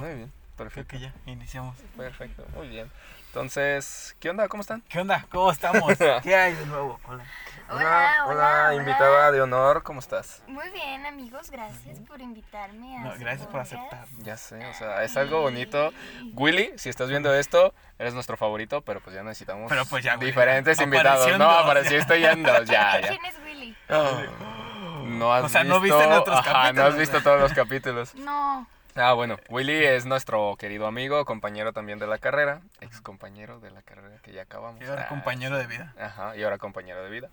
Muy bien, Creo perfecto. que ya iniciamos. Perfecto, muy bien. Entonces, ¿qué onda? ¿Cómo están? ¿Qué onda? ¿Cómo estamos? ¿Qué hay de nuevo? Hola. Hola, hola, invitada de honor, ¿cómo estás? Muy bien, amigos, gracias por invitarme a No, gracias por aceptar. Ya sé, o sea, es algo bonito. Willy, si estás viendo esto, eres nuestro favorito, pero pues ya necesitamos Pero pues ya, Willy, diferentes invitados. No, apareciste ya en dos, ya, ya. ¿Quién es Willy? No has O sea, visto, ¿no viste nuestros Ajá, no has capítulos? visto todos los capítulos. No. Ah, bueno, Willy es nuestro querido amigo, compañero también de la carrera, ex compañero de la carrera que ya acabamos. Y ahora Ah, compañero de vida. Ajá, y ahora compañero de vida.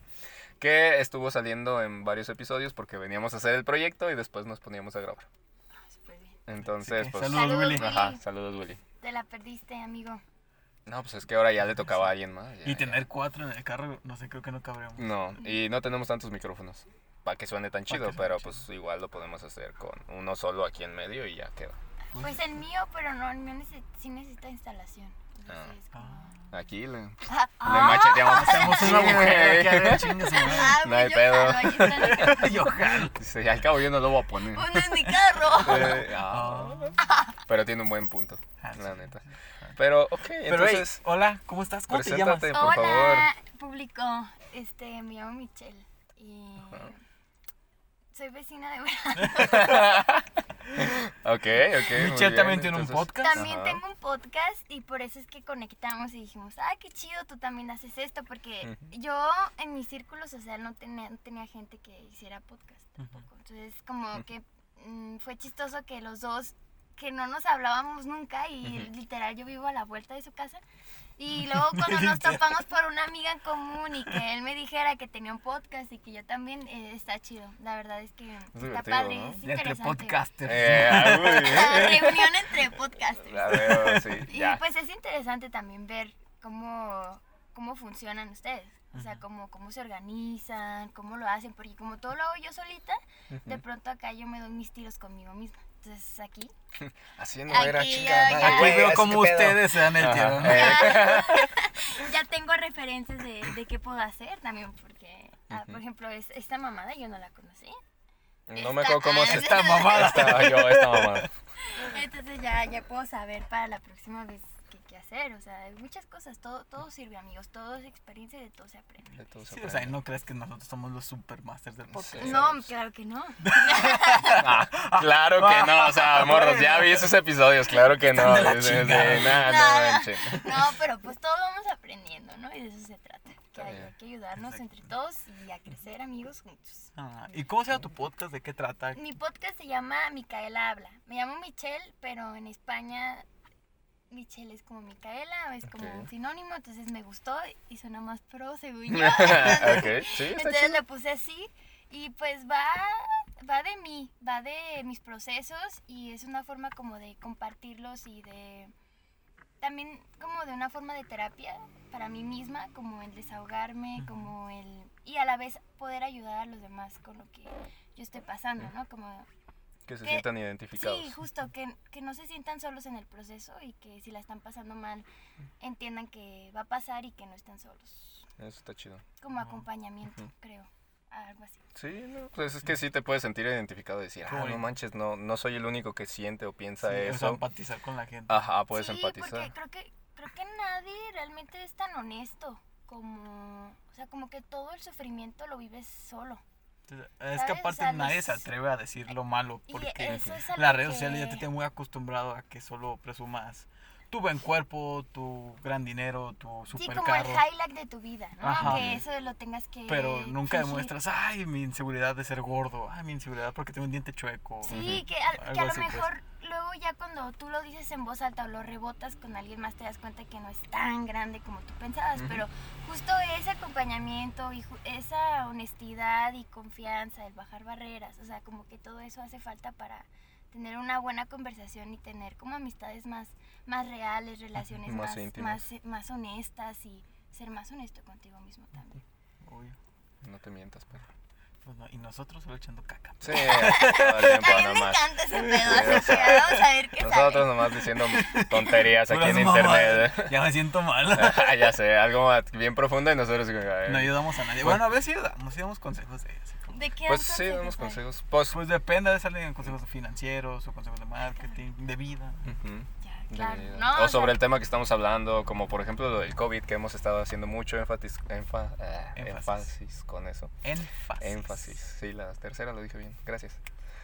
Que estuvo saliendo en varios episodios porque veníamos a hacer el proyecto y después nos poníamos a grabar. Ah, súper bien. Entonces, pues. saludos, Saludos, Willy. Ajá, saludos, Willy. Te la perdiste, amigo. No, pues es que ahora ya le tocaba a alguien más. ya, Y ya. tener cuatro en el carro, no sé, creo que no cabremos. No, y no tenemos tantos micrófonos para que suene tan chido, pero chido. pues igual lo podemos hacer con uno solo aquí en medio y ya queda. Pues el mío, pero no, el mío sí necesita instalación. Entonces, es como... Ah. Aquí le, le Ah, macheteamos. Hacemos una Sí, mujer aquí, a chingas, Ah, No hay yo pedo. jalo. Yo jalo. Dice, al cabo yo no lo voy a poner. Uno es mi carro. Eh, ah. Pero tiene un buen punto, Ah, sí. la neta. Pero, ok, Pero, hey, entonces, hola, ¿cómo estás? ¿Cómo te llamas? preséntate, por favor. Hola, público. Este, me llamo Michelle y soy vecina de Ok, ok. muy Michelle también tiene un podcast. También Ajá. tengo un podcast y por eso es que conectamos y dijimos, ah, qué chido, tú también haces esto, porque yo en mi círculo social no tenía, no tenía gente que hiciera podcast tampoco. Entonces, como que mm, fue chistoso que los dos, que no nos hablábamos nunca y literal yo vivo a la vuelta de su casa. Y luego cuando nos topamos por una amiga en común y que él me dijera que tenía un podcast y que yo también, eh, está chido. La verdad es que está padre, ¿no? es De entre interesante. podcasters. Eh, ah, reunión entre podcasters. La veo, sí, Y ya. pues es interesante también ver cómo, cómo funcionan ustedes. O sea, cómo, cómo se organizan, cómo lo hacen. Porque como todo lo hago yo solita, de pronto acá yo me doy mis tiros conmigo misma. Entonces aquí... Así no Aquí era, ya- chica. ya- Aquí veo cómo ustedes se dan el tiro. ¿no? eh, ya tengo referencias de, de qué puedo hacer también. Porque, ah, por ejemplo, es- esta mamada yo no la conocí. No me acuerdo cómo se Esta mamada. Esta, yo, esta mamada. Entonces ya, ya puedo saber para la próxima vez hacer. O sea, hay muchas cosas. Todo, todo sirve, amigos. Todo es experiencia y de todo se aprende. De todo se Sí, o sea, aprende. no crees que nosotros somos los supermasters del podcast. No, claro que no. Ah, claro que no, o sea, morros, ya vi esos episodios, claro que no. De Sí, chingada. nada, no. No, pero pues todos vamos aprendiendo, ¿no? Y de eso se trata. Que hay, hay que ayudarnos entre todos y a crecer amigos juntos. Ah, ¿Y cómo se llama tu podcast? ¿De qué trata? Mi podcast se llama Micaela Habla. Me llamo Michelle, pero en España Michelle es como Micaela, es como un sinónimo, entonces me gustó y suena más pro según yo. sí, Entonces le puse así y pues va, va de mí, va de mis procesos y es una forma como de compartirlos y de también como de una forma de terapia para mí misma, como el desahogarme, como el y a la vez poder ayudar a los demás con lo que yo estoy pasando, ¿no? Como Que se que- sientan identificados. Sí, justo, que, que no se sientan solos en el proceso y que si la están pasando mal entiendan que va a pasar y que no están solos. Eso está chido. Como acompañamiento, creo. Algo así. Sí, no, pues es que sí te puedes sentir identificado y decir, ah, no manches, no, no soy el único que siente o piensa Sí, eso. empatizar con la gente. Ajá, puedes sí, empatizar. porque creo que, creo que nadie realmente es tan honesto como... O sea, como que todo el sufrimiento lo vives solo. Es que aparte O sea, nadie los- se atreve a decir lo malo porque a las redes sociales ya te que- tienen muy acostumbrado a que solo presumas tu buen cuerpo, tu gran dinero, tu Sí, super como el carro. highlight de tu vida, ¿no? Ajá. Que eso lo tengas que... Pero nunca fingir. demuestras, ay, mi inseguridad de ser gordo, ay, mi inseguridad porque tengo un diente chueco. Sí, que, al- que Algo a lo así, pues. Luego ya cuando tú lo dices en voz alta o lo rebotas con alguien más te das cuenta que no es tan grande como tú pensabas, pero justo ese acompañamiento y ju- esa honestidad y confianza, el bajar barreras, o sea, como que todo eso hace falta para tener una buena conversación y tener como amistades más, más reales, relaciones Más más, más, más honestas y ser más honesto contigo mismo también. Obvio. No te mientas, perro. Pues no, y nosotros solo echando caca. Sí, todo el tiempo A mí me nomás. encanta ese pedo, así que vamos a ver qué Nosotros sale. nomás diciendo tonterías aquí en internet. Ya me siento mal. ya sé, algo bien profundo y nosotros No ayudamos a nadie. Bueno, a veces sí ayudamos, sí damos consejos de como ¿De qué Pues sí, damos consejos. Pues, Pues depende de salir en consejos financieros o consejos de marketing, de vida. ujú. De- claro. No, o o sobre sea, el tema que estamos hablando, como por ejemplo lo del COVID, que hemos estado haciendo mucho énfasis, enfa- eh, Énfasis. énfasis con eso. Énfasis. Énfasis, sí, la tercera lo dije bien, gracias.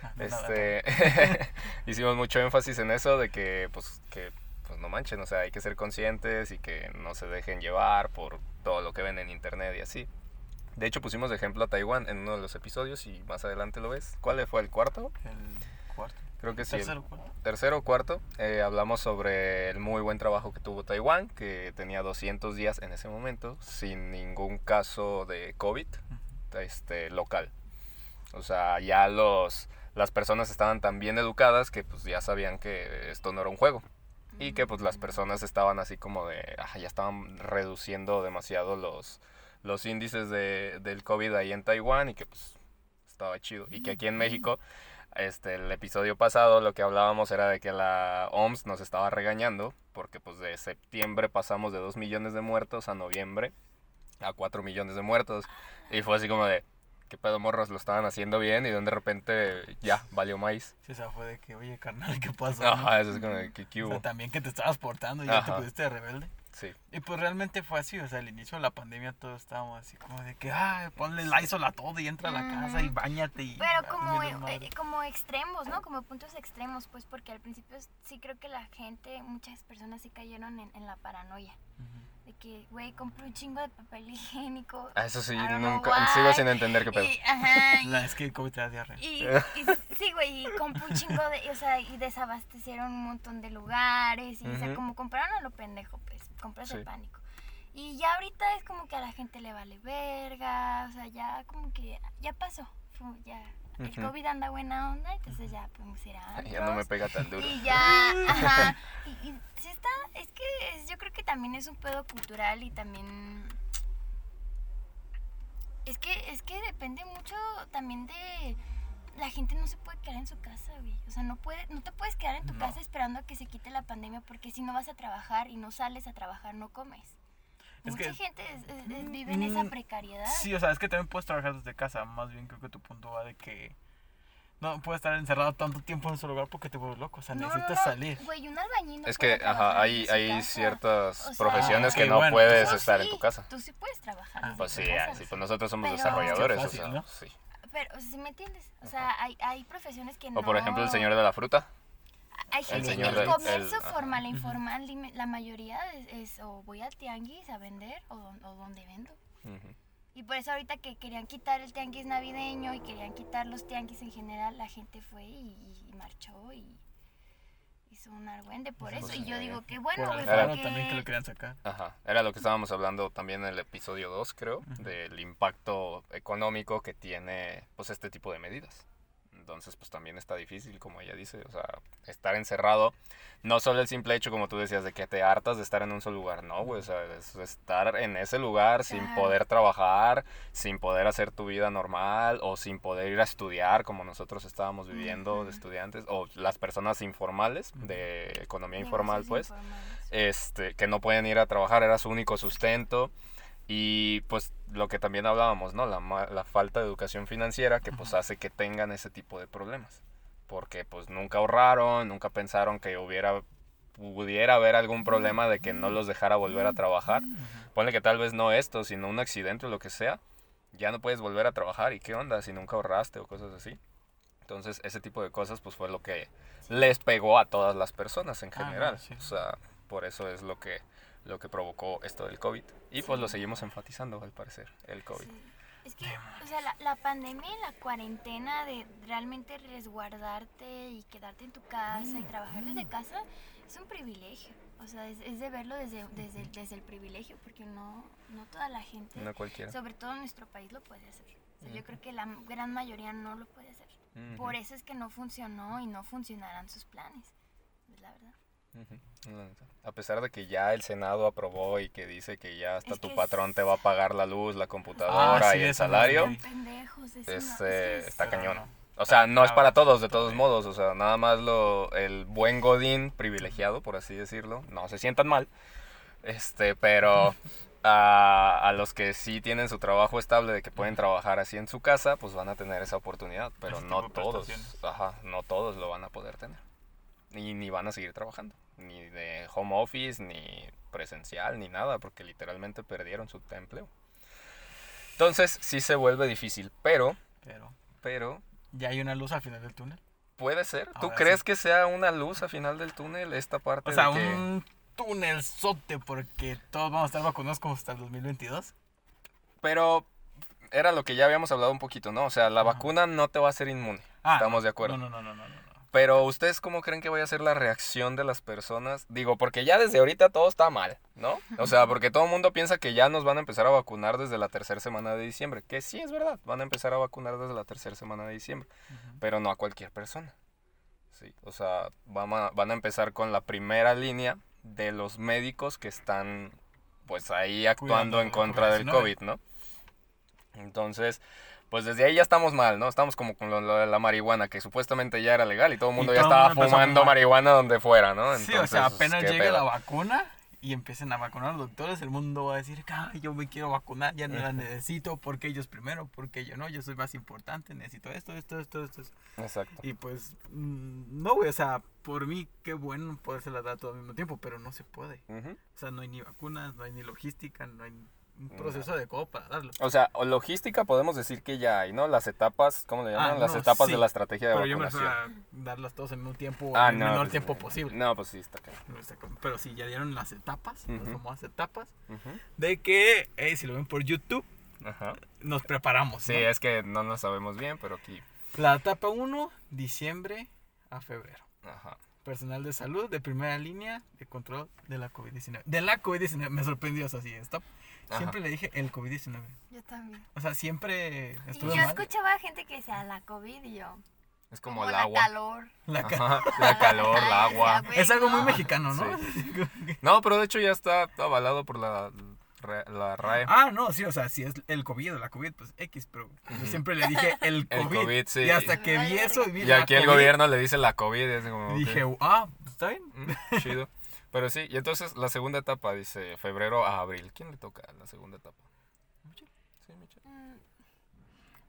Ah. Este, hicimos mucho énfasis en eso de que, pues, que, pues no manchen, o sea, hay que ser conscientes y que no se dejen llevar por todo lo que ven en internet y así. De hecho, pusimos de ejemplo a Taiwán en uno de los episodios y más adelante lo ves. ¿Cuál fue el cuarto? El cuarto. Creo que sí. Tercero, cuarto. tercero o cuarto, eh, hablamos sobre el muy buen trabajo que tuvo Taiwán, que tenía 200 días en ese momento sin ningún caso de COVID este, local. O sea, ya los, las personas estaban tan bien educadas que pues ya sabían que esto no era un juego. Y que pues las personas estaban así como de, ah, ya estaban reduciendo demasiado los, los índices de, del COVID ahí en Taiwán y que pues estaba chido. Y que aquí en México, este, el episodio pasado lo que hablábamos era de que la OMS nos estaba regañando porque pues de septiembre pasamos de 2 millones de muertos a noviembre a 4 millones de muertos. Y fue así como de, ¿qué pedo morros? Lo estaban haciendo bien y de repente ya, valió maíz. Sí, o sea, fue de que, oye, carnal, ¿qué pasó? no? Ajá, eso es como de, ¿qué, qué O hubo? sea, también que te estabas portando y ya te pusiste de rebelde. Sí. Y pues realmente fue así, o sea, al inicio de la pandemia todos estábamos así como de que, ah, ponle Lysol a todo y entra a la casa y bañate y... Pero como, mil eh, como extremos, ¿no? Como puntos extremos, pues porque al principio sí creo que la gente, muchas personas sí cayeron en, en la paranoia. De que, güey, compré un chingo de papel higiénico. Ah, Eso sí, nunca, sigo sin entender qué pedo. Y, ajá, y- La- es que COVID te da diarrea. Y, y sí, güey, y compré un chingo de, o sea, y desabastecieron un montón de lugares, y, o sea, como compraron a lo pendejo, pues, compras el Sí. pánico. Y ya ahorita es como que a la gente le vale verga, o sea, ya como que, ya pasó, ya, el. COVID anda buena onda, entonces ya podemos ir a Ya no me pega tan duro. y ya, ajá, y, y sí está, es que es- yo creo que también es un pedo cultural y también... Es que, es que depende mucho también de... La gente no se puede quedar en su casa, güey. O sea, no, puede, no te puedes quedar en tu No. casa esperando a que se quite la pandemia porque si no vas a trabajar y no sales a trabajar, no comes. Es Mucha que- gente es- es- es- vive en esa Mm, precariedad. Sí, o sea, es que también puedes trabajar desde casa. Más bien creo que tu punto va de que no puedes estar encerrado tanto tiempo en solo lugar porque te vuelves loco. O sea, No, necesitas no, salir. Güey, un albañil no Es que, ajá, hay, su hay casa. ciertas O sea, profesiones que ok, no bueno, puedes estar en sí, tu casa. Tú sí puedes trabajar. Ah, Pues sí, casa. ah, sí, pues nosotros somos Pero- desarrolladores, Fácil, o sea, ¿no? sí. Pero, ¿sí me entiendes? O sea, hay, hay profesiones que no... O por ejemplo el señor de la fruta. Hay gente, el, señor del- comercio el- formal e informal, la mayoría es, es o voy al tianguis a vender o, o donde vendo. Ujú. Y por eso ahorita que querían quitar el tianguis navideño y querían quitar los tianguis en general, la gente fue y, y marchó y hizo un argüende por eso. sí. y yo digo que bueno, Por güey, Alfaro porque- también que lo querían sacar. Ajá, era lo que estábamos hablando también en el episodio 2, creo, del impacto económico que tiene pues este tipo de medidas. Entonces, pues también está difícil, como ella dice, o sea, estar encerrado, no solo el simple hecho, como tú decías, de que te hartas de estar en un solo lugar, no, güey, o sea, es estar en ese lugar sin poder trabajar, sin poder hacer tu vida normal, o sin poder ir a estudiar, como nosotros estábamos viviendo de estudiantes, o las personas informales, de economía informal, pues informales. este, que no pueden ir a trabajar, era su único sustento. Y pues lo que también hablábamos, ¿no? La, la falta de educación financiera que pues hace que tengan ese tipo de problemas. Porque pues nunca ahorraron, nunca pensaron que hubiera, pudiera haber algún problema de que no los dejara volver a trabajar. Ponle que tal vez no esto, sino un accidente o lo que sea. Ya no puedes volver a trabajar. ¿Y qué onda si nunca ahorraste o cosas así? Entonces ese tipo de cosas pues fue lo que les pegó a todas las personas en Ah, general. sí. O sea, por eso es lo que, lo que provocó esto del COVID. Y pues lo seguimos enfatizando al parecer, el COVID. Sí. Es que, o sea, la, la pandemia y la cuarentena de realmente resguardarte y quedarte en tu casa y trabajar desde casa es un privilegio. O sea, es, es de verlo desde, desde, desde el privilegio, porque no, no toda la gente, No cualquiera. sobre todo en nuestro país, lo puede hacer. O sea, yo creo que la gran mayoría no lo puede hacer. Por eso es que no funcionó y no funcionarán sus planes. Es la verdad. A pesar de que ya el Senado aprobó y que dice que ya hasta Es tu patrón es- te va a pagar la luz, la computadora Ah, sí, y el salario. Pendejos, es, es que eh, es- está cañón. O sea, no es para todos, de todos modos. O sea, nada más lo, el buen Godín privilegiado, por así decirlo. No se sientan mal. Este, pero, a, a los que sí tienen su trabajo estable, de que pueden trabajar así en su casa, pues van a tener esa oportunidad. Pero no todos, ajá, no todos lo van a poder tener. Y ni van a seguir trabajando. Ni de home office, ni presencial, ni nada, porque literalmente perdieron su empleo. Entonces, sí se vuelve difícil, pero, Pero pero, ya hay una luz al final del túnel. puede ser. ¿Tú Ahora crees sí. que sea una luz a final del túnel esta parte O sea, de que... un túnel sote porque todos vamos a estar vacunados como hasta el 2022. Pero era lo que ya habíamos hablado un poquito, ¿no? O sea, la Ajá. vacuna no te va a hacer inmune. Ah, Estamos de acuerdo. No, no, no, no, no. Pero ¿ustedes cómo creen que vaya a ser la reacción de las personas? Digo, porque ya desde ahorita todo está mal, ¿no? O sea, porque todo el mundo piensa que ya nos van a empezar a vacunar desde la tercera semana de diciembre. Que sí es verdad, van a empezar a vacunar desde la tercera semana de diciembre. Pero no a cualquier persona. Sí, o sea, van a, van a empezar con la primera línea de los médicos que están pues ahí actuando Cuidando en contra del COVID-19. COVID, ¿no? Entonces, pues desde ahí ya estamos mal, ¿no? Estamos como con lo, lo de la marihuana, que supuestamente ya era legal y todo el mundo ya estaba mundo fumando marihuana donde fuera, ¿no? sí, o sea, Entonces, apenas ¿qué llegue pedo? la vacuna y empiecen a vacunar a los doctores, el mundo va a decir, "Ay, yo me quiero vacunar, ya no la necesito, porque ellos primero, porque yo no, yo soy más importante, necesito esto, esto, esto, esto. esto". Exacto. Y pues, mm, no, güey, o sea, por mí, qué bueno poderse la dar todo al mismo tiempo, pero no se puede. O sea, no hay ni vacunas, no hay ni logística, no hay un proceso adecuado para darlo. O sea, logística podemos decir que ya hay, ¿no? Las etapas, ¿cómo le llaman? Ah, Las no, etapas sí. de la estrategia de Pero yo me vacunación. refiero a darlas todas al mismo tiempo, Ah, en el no, menor pues, tiempo posible. No, pues sí, está claro. Pero sí, ya dieron las etapas, las Ujú. famosas etapas, Ujú. de que, eh, si lo ven por YouTube, nos preparamos. Sí, es que no lo sabemos bien, pero aquí. La etapa 1, diciembre a febrero. Ajá. Personal de salud de primera línea de control de la COVID-19. De la COVID-19, me sorprendió, o sea, sí, stop. Siempre Ajá. le dije el COVID-19. Yo también. O sea, siempre Y estuve yo mal. escuchaba gente que decía la COVID y yo. Es como, Como el la agua. calor. La ca- la calor, el agua. Es algo muy no. mexicano, ¿no? No, pero de hecho ya está avalado por la, la RAE. ah, no, sí, o sea, si es el COVID o la COVID, pues X, pero yo siempre le dije el El COVID. COVID, sí. Y hasta que vi eso, vi Y la aquí el COVID, gobierno le dice la COVID. y es como, Dije, ah, está bien. mm, chido. Pero sí, y entonces la segunda etapa dice febrero a abril. ¿Quién le toca la segunda etapa? Sí, Michelle. Mm,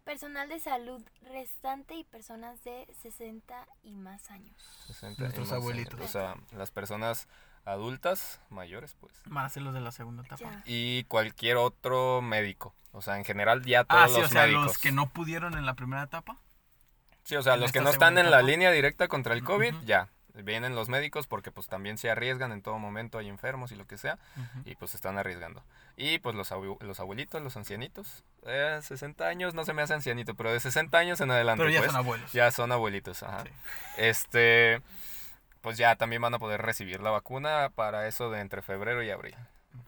Personal de salud restante y personas de 60 y más años. 60 y Nuestros más años. abuelitos. O sea, las personas adultas mayores, pues. Más los de la segunda etapa. Ya. Y cualquier otro médico. O sea, en general ya Ah, todos sí, los o sea, médicos. los que no pudieron en la primera etapa. Sí, o sea, los que no están segunda en la etapa. línea directa contra el COVID, Ujú. ya. Vienen los médicos porque pues también se arriesgan en todo momento, hay enfermos y lo que sea, y pues se están arriesgando. Y pues los, abu- los abuelitos, los ancianitos, eh, 60 años, no se me hace ancianito, pero de 60 años en adelante, Pero ya pues, son abuelos. ya son abuelitos, ajá. Sí. Este, pues ya también van a poder recibir la vacuna para eso de entre febrero y abril,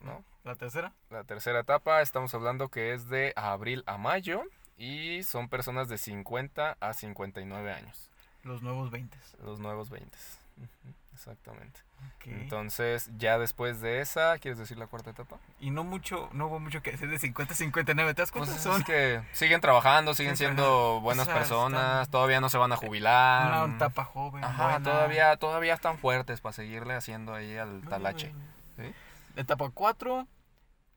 ¿no? La tercera. La tercera etapa estamos hablando que es de abril a mayo y son personas de 50 a 59 años, Los nuevos 20. los nuevos 20. Ujú, Exactamente. Entonces, ya después de esa, ¿quieres decir la cuarta etapa? y no mucho, no hubo mucho que hacer de 50 a 59. ¿Te das Pues cuenta? es Son que siguen trabajando, siguen siendo buenas O sea, personas, están- todavía no se van a jubilar. una etapa joven. Ajá, buena. todavía, todavía están fuertes para seguirle haciendo ahí al talache. ¿sí? Etapa 4,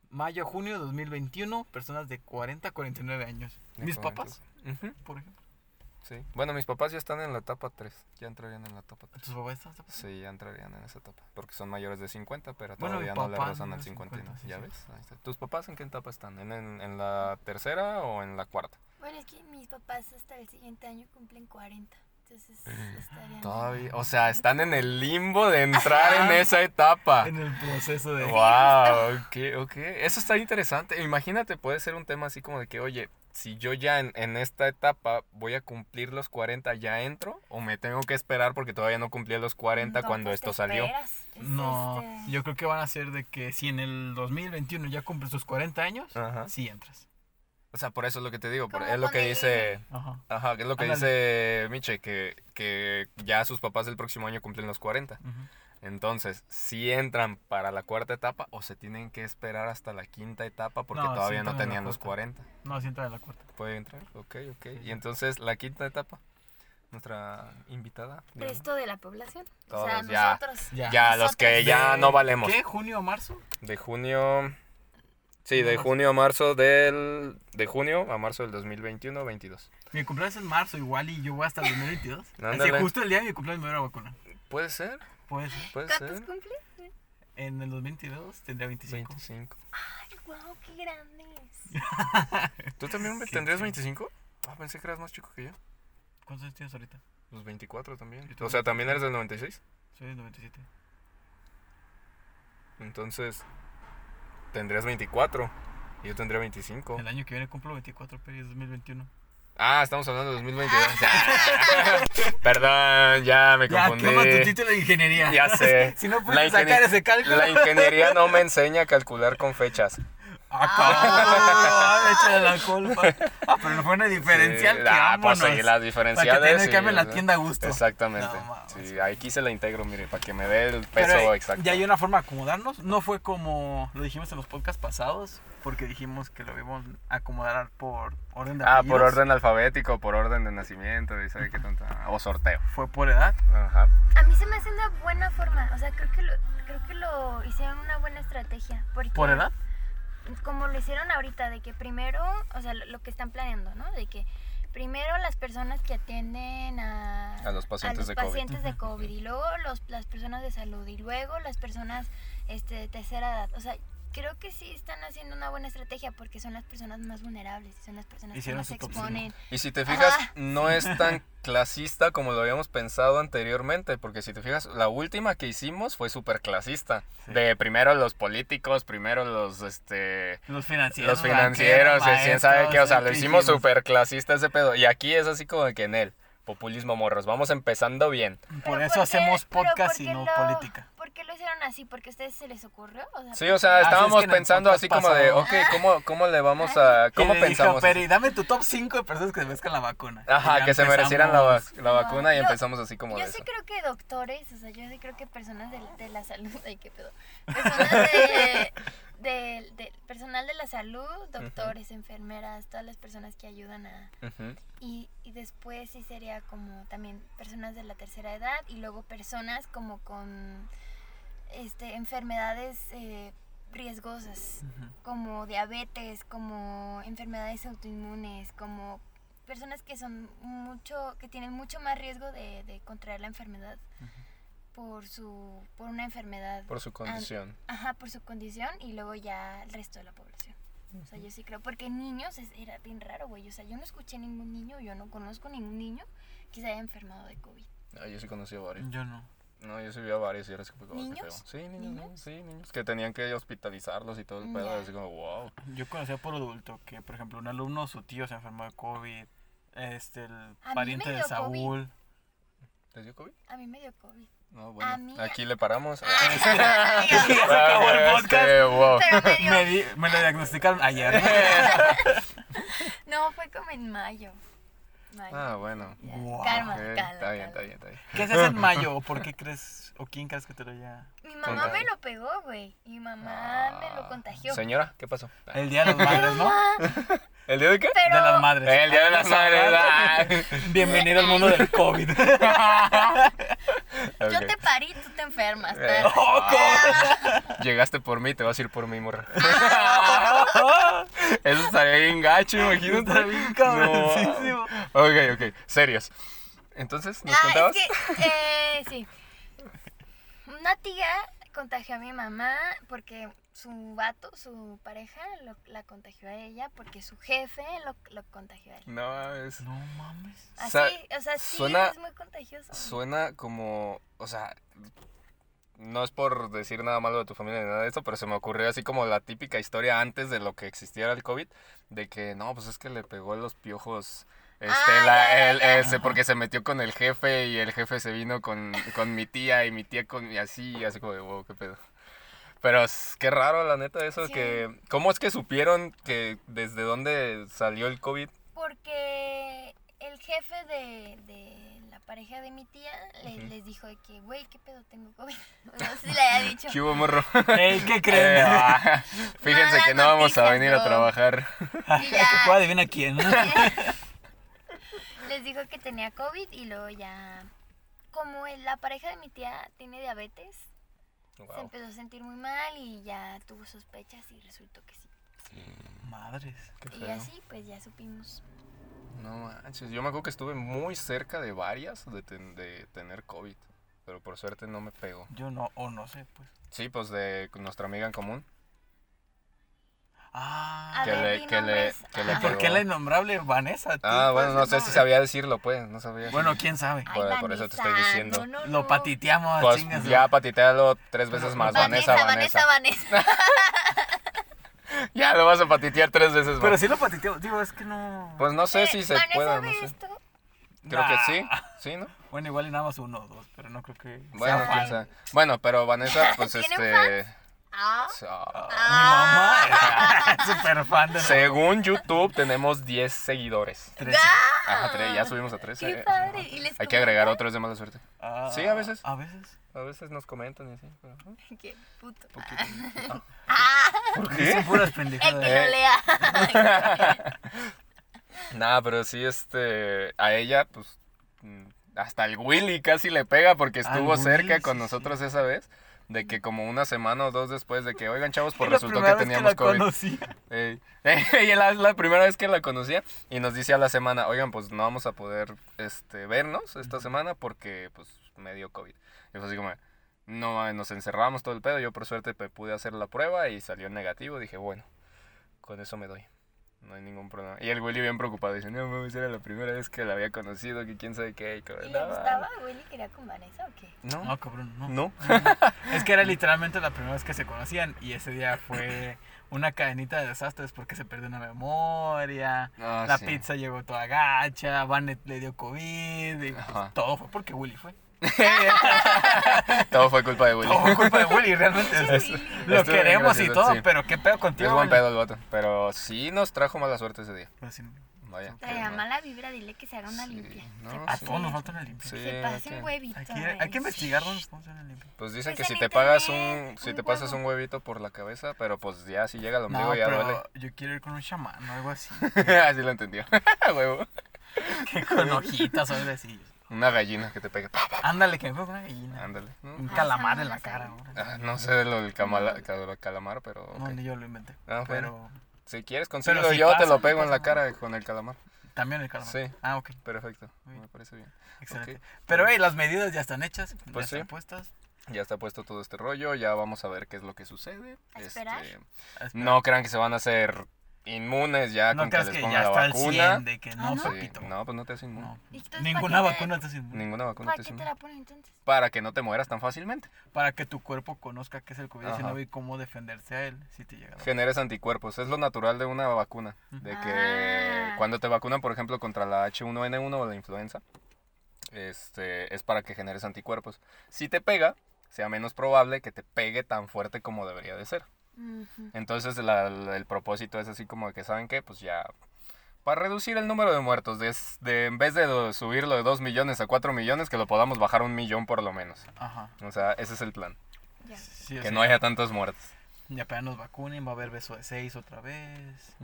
mayo, junio 2021, personas de 40 a 49 años. De Mis 40. papás, Ujú, por ejemplo. Sí. Bueno, mis papás ya están en la etapa 3, ya entrarían en la etapa 3. ¿Tus papás están? están- Sí, ya entrarían en esa etapa. Porque son mayores de 50, pero Bueno, mi todavía no le papá rozan al es 51. 50, sí, ¿Ya sí. ves? Ahí está. ¿Tus papás en qué etapa están? ¿En, en, en la tercera o en la cuarta? Bueno, es que mis papás hasta el siguiente año cumplen 40. Entonces estarían. Todavía. O sea, están en el limbo de entrar en esa etapa. En el proceso de... Wow, ok, ok. Eso está interesante. Imagínate, puede ser un tema así como de que, oye, si yo ya en, en esta etapa voy a cumplir los 40, ¿ya entro? ¿O me tengo que esperar porque todavía no cumplí los 40 No, cuando esto salió? esperas. Es No, este- yo creo que van a ser de que si en el 2021 ya cumples tus 40 años, Ajá. sí entras. O sea, por eso es lo que te digo. por- es lo que dice... Ajá. Ajá, que es lo que Ándale. dice Miche, que, que ya sus papás el próximo año cumplen los 40. ujú. Entonces, si entran para la cuarta etapa o se tienen que esperar hasta la quinta etapa porque No, sí todavía no entran tenían los cuarta. 40. No, sí entra en la cuarta. ¿Puede entrar? Ok, ok. Y entonces, la quinta etapa, nuestra invitada. Resto de la población. o sea, ya. nosotros. Ya. Ya, los que ya De- no valemos. ¿Qué? ¿Junio o marzo? De junio Sí, de junio a marzo del... De junio a marzo del 2021-22. Mi cumpleaños es en marzo igual y yo voy hasta el 2022. Así justo el día de mi cumpleaños me voy a la vacuna. ¿Puede ser? Puede ser. ¿Puede ¿Cuántos ser? cumples? En el 2022 tendría 25. 25. Ay, wow, qué grande es. ¿Tú también Qué tendrías chido. 25? Ah, pensé que eras más chico que yo. ¿Cuántos años tienes ahorita? Los 24 también. O sea, ¿también eres del 96? Soy del 97. Entonces, tendrías 24. Y yo tendría 25. El año que viene cumplo 24, pero es 2021. Ah, estamos hablando de 2022. Perdón, ya me Ya, confundí. quema tu título de ingeniería. Ya sé. si no puedes sacar ese cálculo. La ingeniería no me enseña a calcular con fechas. Ah, cabrón, échale la culpa. Ah, pero no fue una diferencial Sí, que ah, pues sí, las diferenciales. Para que sí, cambie la tienda a gusto. Exactamente. No, sí, aquí se la integro, mire, para que me dé el peso eh, exacto. ya hay una forma de acomodarnos. No fue como lo dijimos en los podcasts pasados, porque dijimos que lo íbamos a acomodar por orden de Ah, apellidos. por orden alfabético, por orden de nacimiento, y sabe qué tanta. O sorteo. Fue por edad. Ajá. A mí se me hace una buena forma, o sea, creo que lo, creo que lo hicieron una buena estrategia. Porque ¿Por edad? Como lo hicieron ahorita, de que primero, o sea, lo, que están planeando, ¿no? De que primero las personas que atienden a, A los pacientes los de COVID. pacientes de COVID y luego los, las personas de salud y luego las personas este, de tercera edad. O sea, creo que sí están haciendo una buena estrategia porque son las personas más vulnerables, son las personas Hicieron que más se exponen. Y si te fijas, Ajá. no es tan clasista como lo habíamos pensado anteriormente, porque si te fijas, la última que hicimos fue súper clasista. Sí. De primero los políticos, primero los, este... Los financieros. Los financieros, quién sabe qué, o sea, lo ¿qué hicimos súper clasista ese pedo. Y aquí es así como que en él, populismo morros, vamos empezando bien. Por eso hacemos podcast ¿por y no lo- política. ¿Por qué lo hicieron así? ¿Porque a ustedes se les ocurrió? O sea, Sí, o sea, Ah, es estábamos que el pensando así como de, ok, ¿cómo, cómo le vamos a... ¿Cómo le dijo, pensamos? Peri, dame tu top 5 de personas que se merezcan la vacuna. Ajá, que se merecieran la, la vacuna y Yo- empezamos así como Yo de sí eso. creo que doctores, o sea, yo sí creo que personas de, de la salud, ay, qué pedo, personas de, de- de- personal de la salud, doctores, enfermeras, todas las personas que ayudan a... Ujú. Y, y después sí sería como también personas de la tercera edad y luego personas como con este, enfermedades eh, riesgosas, como diabetes, como enfermedades autoinmunes, como personas que son mucho, que tienen mucho más riesgo de, de contraer la enfermedad por su, por una enfermedad. Por su condición. Ajá, por su condición y luego ya el resto de la población. O sea, yo sí creo, porque niños es- era bien raro, güey. O sea, yo no escuché ningún niño, yo no conozco ningún niño que se haya enfermado de COVID. Ah, yo sí conocí a varios. Yo no. No, yo sí vi a varios y era así como, qué ¿Niños? feo. Sí, niños, ¿Niños? niños, sí, niños. Que tenían que hospitalizarlos y todo el pedo. Así como, wow. Yo conocía por adulto que, por ejemplo, un alumno, su tío se enfermó de COVID. Este, el pariente de. Saúl. ¿Les dio COVID? A mí me dio COVID. No, A bueno. mí- Aquí le paramos. Ay, Ya se acabó el podcast. este, wow. Pero me dio... Me, di- me lo diagnosticaron ayer. No, fue como en mayo. Mayo. Ah, bueno. Calma, calma, Está bien, está bien, está bien. ¿Qué haces en mayo? ¿O por qué crees? ¿O quién crees que te lo haya? Mi mamá me lo pegó, güey. Y mi mamá me lo Ah, contagió. Señora, ¿qué pasó? El día de las madres, ¿no? ¿El día de qué? Pero... De las madres. El día de las madres. ah. Bienvenido al mundo del COVID. Yo te parí, tú te enfermas. Eh. Oh, Llegaste por mí, te vas a ir por mí, morra. Eso estaría bien gacho, imagínate. Está bien cabroncísimo. No. Ok, ok, serios. Entonces, ¿nos Ah, contabas? es que, eh, sí. Una tía contagió a mi mamá porque su vato, su pareja, lo- la contagió a ella porque su jefe lo, lo contagió a él. No, es... No mames. Así, o sea, sí suena- es muy contagioso. Suena como, o sea, no es por decir nada malo de tu familia ni nada de eso, pero se me ocurrió así como la típica historia antes de lo que existiera el COVID, de que no, pues es que le pegó los piojos. Este, Ah, la- ya, ya, el- ya. ese, porque se metió con el jefe y el jefe se vino con, con mi tía y mi tía con y así, y así como de wow, qué pedo. Pero es, qué raro la neta eso, Sí. que ¿cómo es que supieron que desde dónde salió el COVID? Porque el jefe de, de la pareja de mi tía le- Ujú. les dijo de que, güey, ¿qué pedo tengo COVID? No sé si le haya dicho. ¿Qué hubo, morro? Ey, ¿qué Eh, creen? ah, fíjense Malas que no vamos a venir a trabajar. Y ya ¿Cuál adivina quién? Les dijo que tenía COVID y luego ya... Como el- la pareja de mi tía tiene diabetes, se empezó a sentir muy mal y ya tuvo sospechas y resultó que sí. Madres. Qué Y feo. así pues ya supimos. No manches, yo me acuerdo que estuve muy cerca de varias de, ten- de tener COVID, pero por suerte no me pegó. Yo no, o no sé, pues. Sí, pues de nuestra amiga en común. Ah. Que ver, le- que le- que le. ¿Por qué la innombrable Vanessa? Ah, bueno, no sé si sabía decirlo, pues, no sabía. Bueno, quién sabe. Ay, Por- por eso te estoy diciendo. no, no, Lo patiteamos, Pues chingas. ya patitealo tres veces más, Vanessa, Vanessa, Vanessa, Vanessa. Ya lo vas a patitear tres veces más. Pero sí lo patiteamos. Digo, es que no. Pues no sé Eh, si se Vanessa pueda, no sé. esto. Creo que sí, sí, ¿no? Bueno, igual y nada más uno o dos, pero no creo que. Bueno, sea quién fan. sabe. Bueno, pero Vanessa, pues ¿Tiene este... Ah, ah, Ah, Mi mamá es súper fan de la- Según YouTube tenemos 10 seguidores. Trece. Ajá, tres, ya subimos a 13. qué padre. ¿Y les Hay que agregar comentan? otros de mala suerte. Ah, Sí, a veces. A veces. A veces nos comentan y así. pero. Qué puto. Poquito. Ah, ¿Por Dicen puras el que pendejadas. no Eh. lea. Nada, pero sí, este. A ella, pues. mm, Hasta el Willy casi le pega porque Al estuvo Willy, cerca con sí, nosotros esa vez. De que como una semana o dos después de que, oigan, chavos, pues resultó que teníamos la COVID. conocí. Ey. Ella la- es la primera vez que la conocía y nos dice a la semana, oigan, pues no vamos a poder este, vernos esta semana porque pues me dio COVID. Y fue así como, no, nos encerramos todo el pedo, yo por suerte pude hacer la prueba y salió negativo, dije, bueno, con eso me doy. No hay ningún problema. Y el Willy bien preocupado, dice, no mames, era la primera vez que la había conocido, que quién sabe qué. Y como, ¿Y le "No, gustaba? ¿Willy quería con Vanessa o qué? No, No, cabrón, no. no. Es que era literalmente la primera vez que se conocían y ese día fue una cadenita de desastres porque se perdió una memoria, Ah, la sí. pizza llegó toda gacha, Vanet le dio COVID y pues, todo fue porque Willy fue. Todo fue culpa de Willy. Todo fue culpa de Willy, realmente. es- Sí, lo queremos y todo, sí. pero qué pedo contigo. Es buen pedo el vato, pero sí nos trajo mala suerte ese día. Pues sí, Vaya. Traía mala vibra, dile que se haga una Sí, limpia. no, Se A pase- todos nos falta una limpia. Sí, Se pase hay un que- huevito. Hay que, ahí. hay que investigar dónde hacer una limpia. Pues dicen Pues que si te pagas un, si un te pasas un huevito por la cabeza, pero pues ya si llega al ombligo No, ya pero duele. yo quiero ir con un chamán o algo así. Así lo entendió. Huevo. que con hojitas o algo así. Una gallina que te pega. Pa, pa, Ándale, que me ponga una gallina. Ándale. ¿no? Un Ah, calamar en no la cara. ahora. Ah, no sé de lo del camala- calamar, pero No, ok. ni yo lo inventé. Ah, bueno. Pero si quieres consigo si yo pasa, te lo no pego en la cara con el calamar. también el calamar. Sí. Ah, ok. Perfecto. Me parece bien. Excelente. Pero, hey, las medidas ya están hechas. Pues ya están sí. puestas. Ya está puesto todo este rollo, ya vamos a ver qué es lo que sucede. A esperar. Este, A esperar. no crean que se van a hacer inmunes ya no con que creas les que pongan ya la está al vacuna. 100 de que no, Ah, ¿no? Sí, papito. no, pues no te hace inmune. No. ¿Y entonces Ninguna vacuna te hace inmune. Ninguna vacuna ¿Para te hace qué te inmune. la ponen entonces? Para que no te mueras tan fácilmente. Para que tu cuerpo conozca qué es el COVID-19 Ajá. y cómo defenderse a él si te llega a. Generes anticuerpos. Es lo natural de una vacuna. De que Ah. cuando te vacunan, por ejemplo, contra la H1N1 o la influenza, este, es para que generes anticuerpos. Si te pega, sea menos probable que te pegue tan fuerte como debería de ser. Entonces la- la- el propósito es así como que, ¿saben qué? Pues ya... Para reducir el número de muertos, de, de- en vez de do- subirlo de 2 millones a 4 millones, que lo podamos bajar a un millón por lo menos. Ajá. O sea, ese es el plan. Sí, Que sea, no haya tantos muertos. Ya apenas nos vacunen, va a haber beso de 6 otra vez.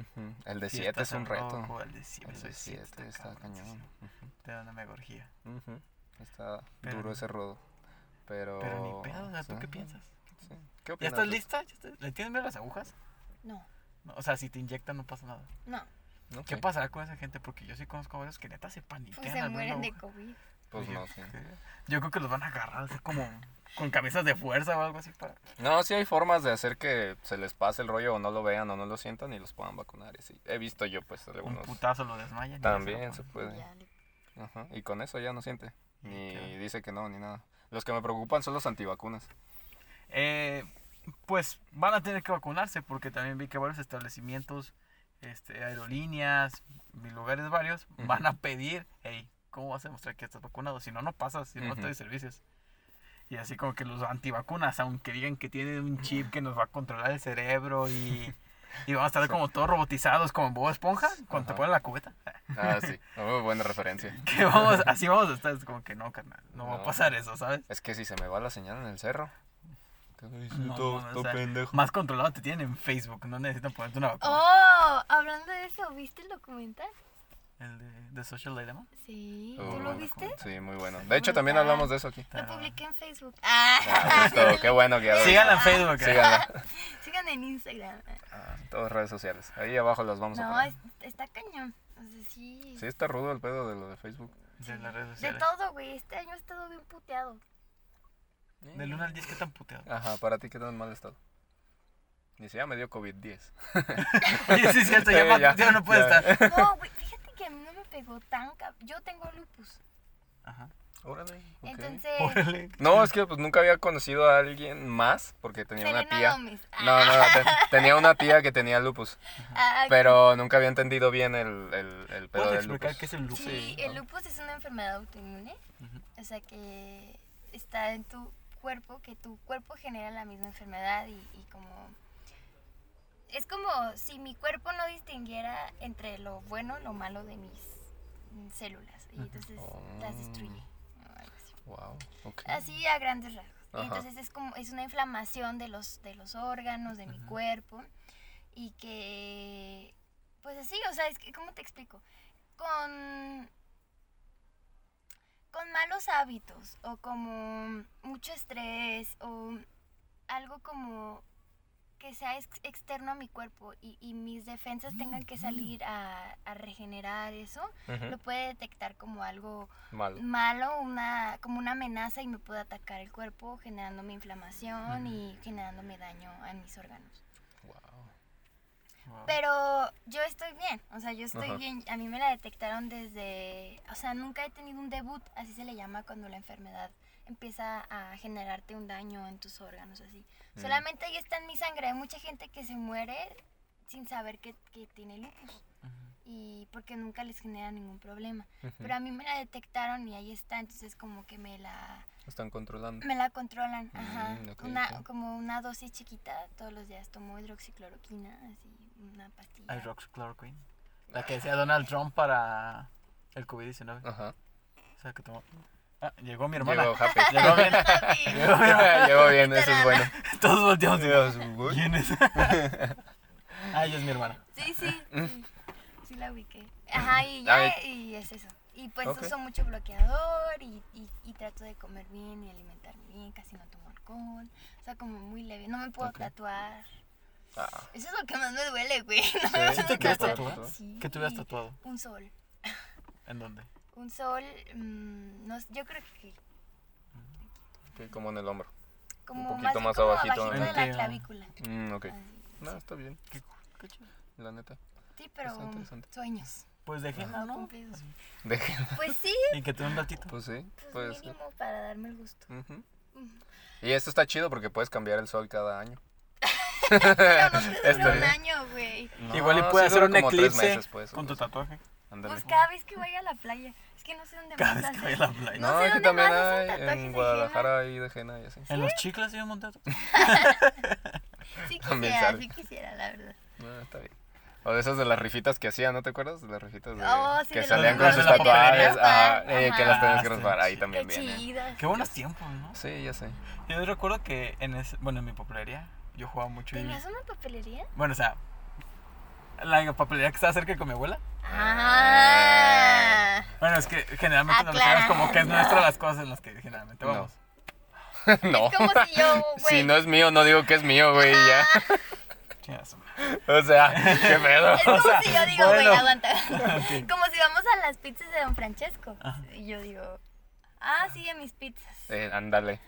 El de 7 Fiestas es un reto. rojo, El de 7 El de 7 está cañón. Te da una mega orgía. Ujú. Está Pero- duro ese rodo. Pero... Pero ni pedo, o sea, ¿tú sí. qué piensas? Sí. ¿Qué ¿Ya estás lista? ¿Ya estás- ¿Le tienes miedo a las agujas? No, No, o sea, si te inyectan no pasa nada. no. ¿Qué pasará con esa gente? Porque yo sí conozco varios que neta se paniquean. Pues se mueren de. COVID. Pues no sé. Yo creo que los van a agarrar así como con camisas de fuerza o algo así para... No, sí hay formas de hacer que se les pase el rollo o no lo vean o no lo sientan y los puedan vacunar. y sí. He visto yo pues Un algunos... putazo lo desmayan. y También lo se puede. Ajá. Y con eso ya no siente. Ni qué? dice que no, ni nada. Los que me preocupan son los antivacunas. Eh, pues van a tener que vacunarse porque también vi que varios establecimientos, este, aerolíneas, y lugares varios, van a pedir, hey, ¿cómo vas a demostrar que estás vacunado? Si no, no pasas, si no, te doy servicios. Y así como que los antivacunas, aunque digan que tienen un chip que nos va a controlar el cerebro y, y vamos a estar como todos robotizados como en Bob Esponja cuando te ponen la cubeta. Ah, sí. Muy buena referencia. Que vamos, así vamos a estar, es como que no, carnal, no, va a pasar eso, ¿sabes? Es que si se me va la señal en el cerro. ¿Qué dices? No, Todo- mames, todo o sea, pendejo. Más controlado te tienen en Facebook, no necesitan ponerte una vacuna. Oh, hablando de eso, ¿viste el documental? El de, de Social Dilemma. Sí, Oh, ¿tú lo bueno, viste? Sí, muy bueno. De hecho, también hablamos de eso aquí. Lo Ah. publiqué en Facebook. Ah, Ah, justo, qué bueno que. Síganla en Facebook. eh. Síganla. Sigan en Instagram. Ah, todas redes sociales. Ahí abajo las vamos a No, poner. es- está cañón. O sea, sí. Sí, está rudo el pedo de lo de Facebook. De las redes De sociales. todo, güey. Este año he estado bien puteado. Del 1 al 10, ¿qué tan puteado? Ajá, para ti qué tan mal estado. Dice, ya me dio COVID-10. Oye, sí es cierto, ya, Sí, ya, ya no puede ya. estar. No, güey, fíjate que a mí no me pegó tan... Yo tengo lupus. Ajá. Órale. ok. Entonces... Órale. No, es que pues nunca había conocido a alguien más porque tenía una tía. Gómez. No, no, te- tenía una tía que tenía lupus, Ah, pero nunca había entendido bien el, el, el pedo ¿Puedes del explicar lupus. qué es el lupus? Sí, Sí, el ¿no? lupus es una enfermedad autoinmune. O sea que está en tu cuerpo, que tu cuerpo genera la misma enfermedad y, y como... Es como si mi cuerpo no distinguiera entre lo bueno y lo malo de mis células. Y entonces las destruye. Wow, ok. Así a grandes rasgos. Ajá. entonces es como es una inflamación de los de los órganos de mi cuerpo y que pues así, o sea, es que cómo te explico? Con con malos hábitos o como mucho estrés o algo como que sea ex- externo a mi cuerpo y, y mis defensas tengan que salir a, a regenerar eso, lo puede detectar como algo Malo. malo, una, como una amenaza y me puede atacar el cuerpo generándome inflamación y generándome daño a mis órganos. Wow. Pero yo estoy bien, o sea, yo estoy Ajá. bien. A mí me la detectaron desde, o sea, nunca he tenido un debut, así se le llama cuando la enfermedad empieza a generarte un daño en tus órganos, así. Mm. Solamente ahí está en mi sangre. Hay mucha gente que se muere sin saber que, que tiene lupus y porque nunca les genera ningún problema. Pero a mí me la detectaron y ahí está, entonces como que me la Están controlando. me la controlan, ajá. Mm, ok, una. Como una dosis chiquita, todos los días tomo hidroxicloroquina, así, una pastilla. Hydroxychloroquine. La que decía Donald Trump para el COVID-19. Ajá. O sea, que tomó... Ah, llegó mi hermana. Llegó Happy. Llegó bien. Llegó mi hermana. Llegó bien, eso es bueno. Todos volteamos. y, Dios, uy. ¿Quién es? ah, ella es mi hermana. Sí, sí, sí, sí la ubiqué. Ajá, y ya, y es eso. Y pues Ok. uso mucho bloqueador y, y, y trato de comer bien y alimentarme bien, casi no tomo alcohol. O sea, como muy leve. No me puedo Ok. tatuar. Ah, Eso es lo que más me duele, güey. No Sí, me ¿sí puedo te tatuar. tatuar? Sí. ¿Qué te hubieras tatuado? Un sol. ¿En dónde? Un sol, mm, no, sé, yo creo que ok, como en el hombro. como poquito más, más como abajito, abajito de la clavícula. Mm, ok. Así, No, sí. está bien, Qué, qué chido. la neta. Sí, pero sueños. Pues de henna, No. Deje. Pues sí, Y que te un ratito. Pues sí, pues puede ser. mínimo para darme el gusto. Ujú. Ujú. Y esto está chido porque puedes cambiar el sol cada año. Pero no te dura un año, güey. No, Igual y sí puedes hacer un como tres eclipse meses, pues, con tu sea, tatuaje. ándale. Pues cada vez que vaya a la playa. Es que no sé dónde Cada vez que vaya a la playa. No No, sé aquí dónde también más hacen hay, tatuajes en de Guadalajara hay de henna y así. En los chicles hay un montón de tatuajes. Sí También quisiera, sale. sí quisiera, la verdad. No, está bien. O de esas de las rifitas que hacían, ¿no te acuerdas? De las rifitas de, Oh, sí, que de salían los con sus tatuajes, papelería. ajá, eh, que Ajá. las tenías que Ah, raspar, ahí sí. también Qué vienen. chidas. Qué buenos tiempos, ¿no? Sí, ya sé. Yo recuerdo que en ese, bueno, en mi papelería yo jugaba mucho y... ¿Tenías una papelería? Bueno, o sea, la papelería que estaba cerca con mi abuela. Ah. Bueno, es que generalmente nos referimos como que es nuestra las cosas en las que generalmente No. vamos. no. Es como si yo, güey. Si no es mío, no digo que es mío, güey, y ya. O sea, qué pedo. Es como sea, si yo digo, güey, bueno. aguanta. Como si vamos a las pizzas de Don Francesco. Ajá. Y yo digo, ah, sí, a mis pizzas. Eh, ándale.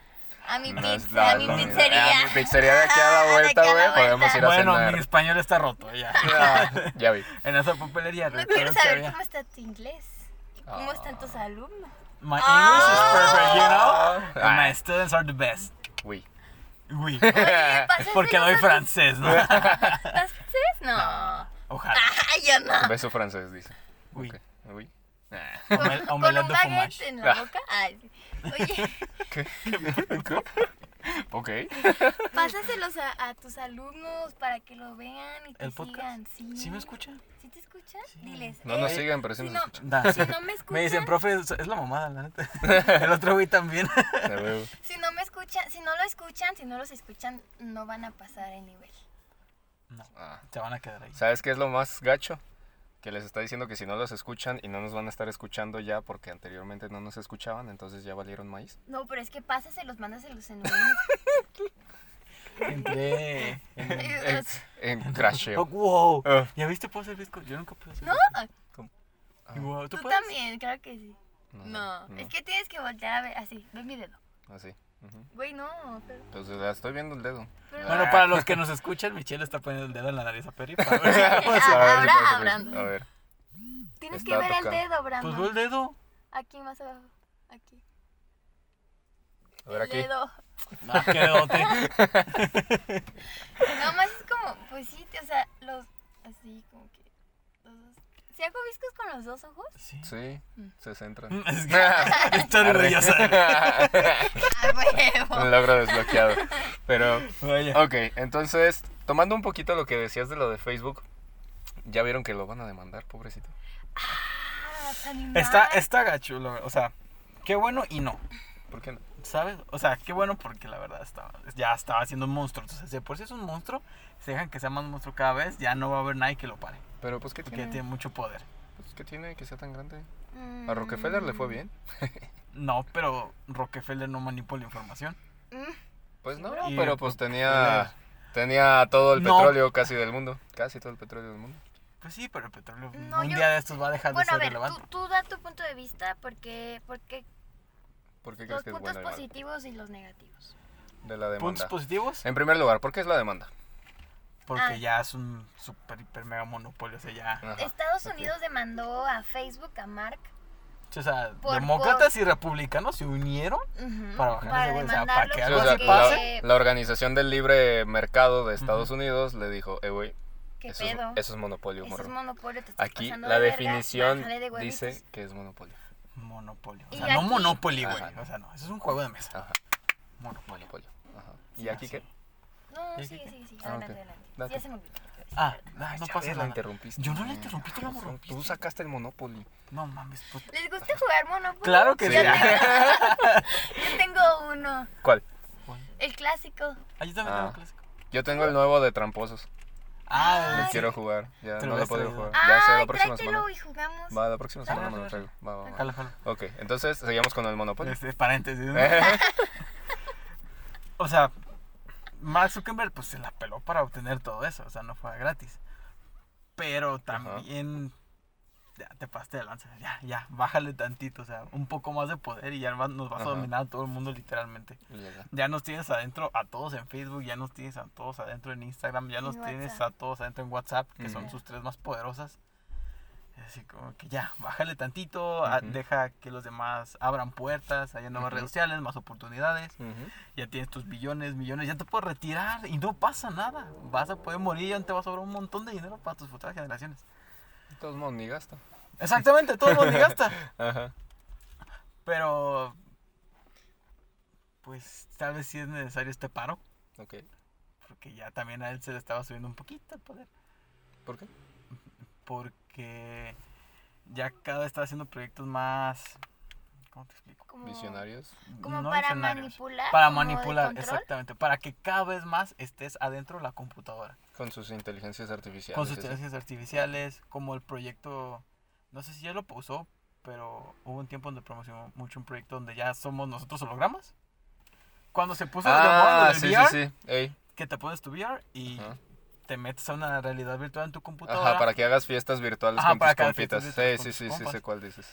A mi No es pizza, a mi no, pizzería. A mi pizzería de aquí a la vuelta, güey, podemos ir a Bueno, cenar. mi español está roto ya. Ah, ya vi. En esa papelería No quiero saber cómo está tu inglés. ¿Cómo están tus alumnos? My English is perfect, you know? Ah. And my students are the best. Uy. Uy. Pásaselos Porque doy francés, ¿no? ¿Las francés? No. Ojalá. Yo no. Beso francés, dice. Uy. Ok. Uy. Ah. Con, un baguette en la boca. Ay, sí. Oye, ¿Qué? ok. pásaselos a, a tus alumnos para que lo vean y te ¿El podcast? sigan. Sí. ¿Sí me escuchan? ¿Sí te escuchan? Sí. Diles. No nos eh, sigan, pero sí si nos no, escuchan. Da, sí. si no me escuchan, Me dicen, profe, es la mamada, la neta. El otro güey también. Si no me escuchan, si no lo escuchan, si no los escuchan, no van a pasar el nivel. No, Ah. se van a quedar ahí. ¿Sabes qué es lo más gacho? Que les está diciendo que si no los escuchan y no nos van a estar escuchando ya porque anteriormente no nos escuchaban, entonces ya valieron maíz. No, pero es que pásaselos, mándaselos en un. Entré en, ¿En sea, crasheo. Oh, wow. Ah. ¿Ya viste? ¿Puedo hacer visco? Yo nunca puedo hacer No, visco. Ah, Wow, ¿tú tú puedes? también, claro que sí. No, no. es que tienes que voltear a ver así, ve mi dedo. Así. Güey, no, pero, Entonces ya estoy viendo el dedo. pero- Bueno, para los que nos escuchan, Michelle está poniendo el dedo en la nariz a Peri. para ver si- Ah, A ver si ahora, Brandon. A ver. tienes Está que ver el dedo, Pues Brandon. veo el dedo. Aquí más abajo, aquí. A ver El aquí. dedo. Ah, qué dedote. No, más es como, pues sí, o sea, los, así como ¿Si hago viscos con los dos ojos? Sí. Sí, Mm. se centran. Es que estoy orgullosa. Un logro desbloqueado. Pero, Vaya. ok, entonces, tomando un poquito lo que decías de lo de Facebook, ya vieron que lo van a demandar, pobrecito. Ah. Está, está gacho, lo- o sea, qué bueno y no. ¿Por qué no? ¿Sabes? O sea, qué bueno porque la verdad estaba, ya estaba haciendo un monstruo. Entonces, de por si es un monstruo, se dejan que sea más monstruo cada vez, ya no va a haber nadie que lo pare. Pero, pues, ¿qué Porque tiene? ya tiene mucho poder. Pues, ¿Qué tiene que sea tan grande? Mm, A Rockefeller le fue bien. No, pero Rockefeller no manipula información. mm, Pues no, Y pero pues tenía tenía todo el No. petróleo casi del mundo, casi todo el petróleo del mundo. Pues sí, pero el petróleo No, un yo- día de estos va a dejar Bueno, a de ser ver, tú, relevante. tú da tu punto de vista porque, porque ¿Por qué crees los que es puntos bueno y malo? positivos y los negativos. de la Puntos demanda? positivos, En primer lugar, ¿por qué es la demanda? porque Ah. ya es un super, hiper, mega monopolio. O sea, ya. Ajá, Estados. Unidos demandó a Facebook, a Mark, O sea, Por- demócratas y republicanos se unieron ujú, Para bajar ese o sea, para demandarlo que algo o sea, pase. la, la Organización del Libre Mercado de Estados Unidos le dijo, eh, güey, ¿Qué eso, es- eso es monopolio, Eso morro. es monopolio, te estás Aquí la de definición dice que es monopolio. Monopolio. O sea, no aquí- monopoly, güey. O sea, no, eso es un juego de mesa. Ajá, Monopolio. Ajá. ¿Y Sí, aquí qué? No, ¿Y sigue, qué? sigue, sigue. Ah, Adelante, adelante. Date. Ya se me olvidó. Ah, nah, no pasa nada. interrumpiste. Yo no la interrumpí, tú la Tú- rompiste. Tú sacaste el Monopoly. No mames, pues. ¿Les gusta jugar Monopoly? Claro que sí. Yo tengo uno. ¿Cuál? El clásico. Ahí también Ah. tengo clásico. Yo tengo el nuevo de Tramposos. Ah, Lo Ay. quiero jugar. Ya no lo he podido jugar. Ya sea la próxima semana. y jugamos. Va, la próxima semana me lo traigo. Va, va, va. Jalo, jalo. Ok, entonces seguimos con el Monopoly. Este, paréntesis. ¿no? o sea, Mark Zuckerberg pues se la peló para obtener todo eso, o sea, no fue gratis. Pero también ya te pasaste de lanza, ya, ya, bájale tantito, o sea, un poco más de poder y ya nos vas a Ajá. dominar a todo el mundo literalmente. Llega. Ya nos tienes adentro a todos en Facebook, ya nos tienes a todos adentro en Instagram, ya En nos tienes WhatsApp. a todos adentro en WhatsApp, que son Ujú. sus tres más poderosas. Así como que ya, bájale tantito, a- deja que los demás abran puertas, haya nuevas redes sociales, más oportunidades, ya tienes tus billones, millones, ya te puedes retirar y no pasa nada. Vas a poder morir y ya te va a sobrar un montón de dinero para tus futuras generaciones. Todos modos, ni gasta. Exactamente, todo el mundo gasta. Ajá. Pero, pues tal vez sí es necesario este paro, Ok. porque ya también a él se le estaba subiendo un poquito el poder. ¿Por qué? porque ya cada vez está haciendo proyectos más ¿cómo te explico? Como, Visionarios. como No para manipular. Para manipular, exactamente, para que cada vez más estés adentro de la computadora. Con sus inteligencias artificiales. Con sus inteligencias artificiales, como el proyecto, no sé si ya lo pausó, pero hubo un tiempo donde promocionó mucho un proyecto donde ya somos nosotros hologramas. Cuando se puso Ah, del sí, VR, sí, sí. Ey. que te pones tu VR y Ajá. te metes a una realidad virtual en tu computadora. Ajá, para que hagas fiestas virtuales Ajá, con tus compitas. Sí, sí, con sí, tus sí, compas. sé cuál dices.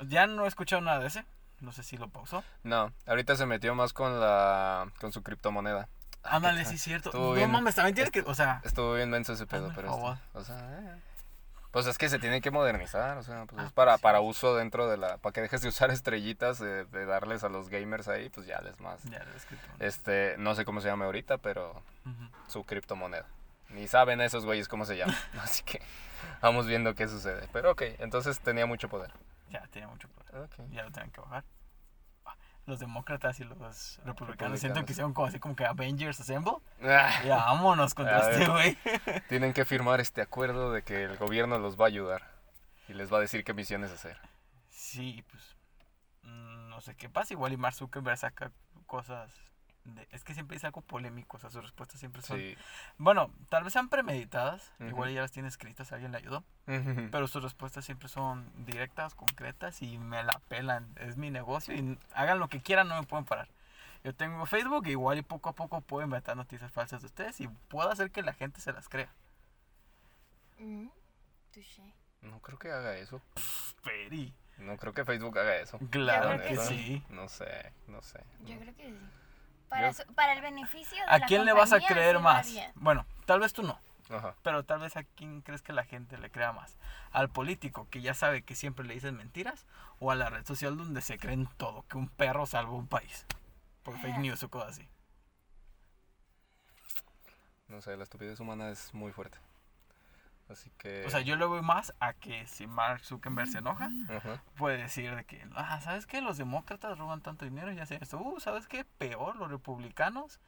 Ya no he escuchado nada de ese, no sé si lo pausó. No, ahorita se metió más con la con su criptomoneda. Ah, Ándale, sí, es cierto. estuvo No bien. mames, también tienes que, o sea, Estuvo bien menso ese pedo, pero o sea, eh, pues es que se tiene que modernizar, o sea, pues Ah, es para, pues sí. para uso dentro de la, para que dejes de usar estrellitas, de, de darles a los gamers ahí, pues ya les más. ya escrito. Este, no sé cómo se llama ahorita, pero Ujú. su criptomoneda. Ni saben esos güeyes cómo se llama, así que vamos viendo qué sucede. Pero ok, entonces tenía mucho poder. Ya tiene mucho poder. Ok. Ya lo tienen que bajar. Ah, Los demócratas y los republicanos Republicanos. siento que hicieron como así como que Avengers Assemble. Ah, Ya vámonos contra ver. este güey. tienen que firmar este acuerdo de que el gobierno los va a ayudar y les va a decir qué misiones hacer. Sí, pues mm, no sé qué pasa. Igual y Mark Zuckerberg saca cosas. De- es que siempre dice algo polémico, o sea, sus respuestas siempre son. Sí. Bueno, tal vez sean premeditadas, igual ya las tiene escritas, alguien le ayudó. Pero sus respuestas siempre son directas, concretas y me la pelan. Es mi negocio y hagan lo que quieran, no me pueden parar. Yo tengo Facebook, igual y poco a poco puedo inventar noticias falsas de ustedes y puedo hacer que la gente se las crea. Mm. No creo que haga eso. Peri. No creo que Facebook haga eso. Claro que que sí. No sé, no sé. Yo no. creo que sí. Para, Yo- su- para el beneficio de ¿A la quién le vas a creer más? Bueno, tal vez tú no. Ajá. Pero tal vez a quién crees que la gente le crea más. ¿Al político que ya sabe que siempre le dicen mentiras? ¿O a la red social donde se creen todo? Que un perro salva un país. Por fake news o cosas así. No sé, la estupidez humana es muy fuerte. Así que. O sea, yo le voy más a que si Mark Zuckerberg se enoja, puede decir de que, ah, ¿sabes qué? Los demócratas roban tanto dinero y hacen esto. Uh, ¿sabes qué? Peor, los republicanos,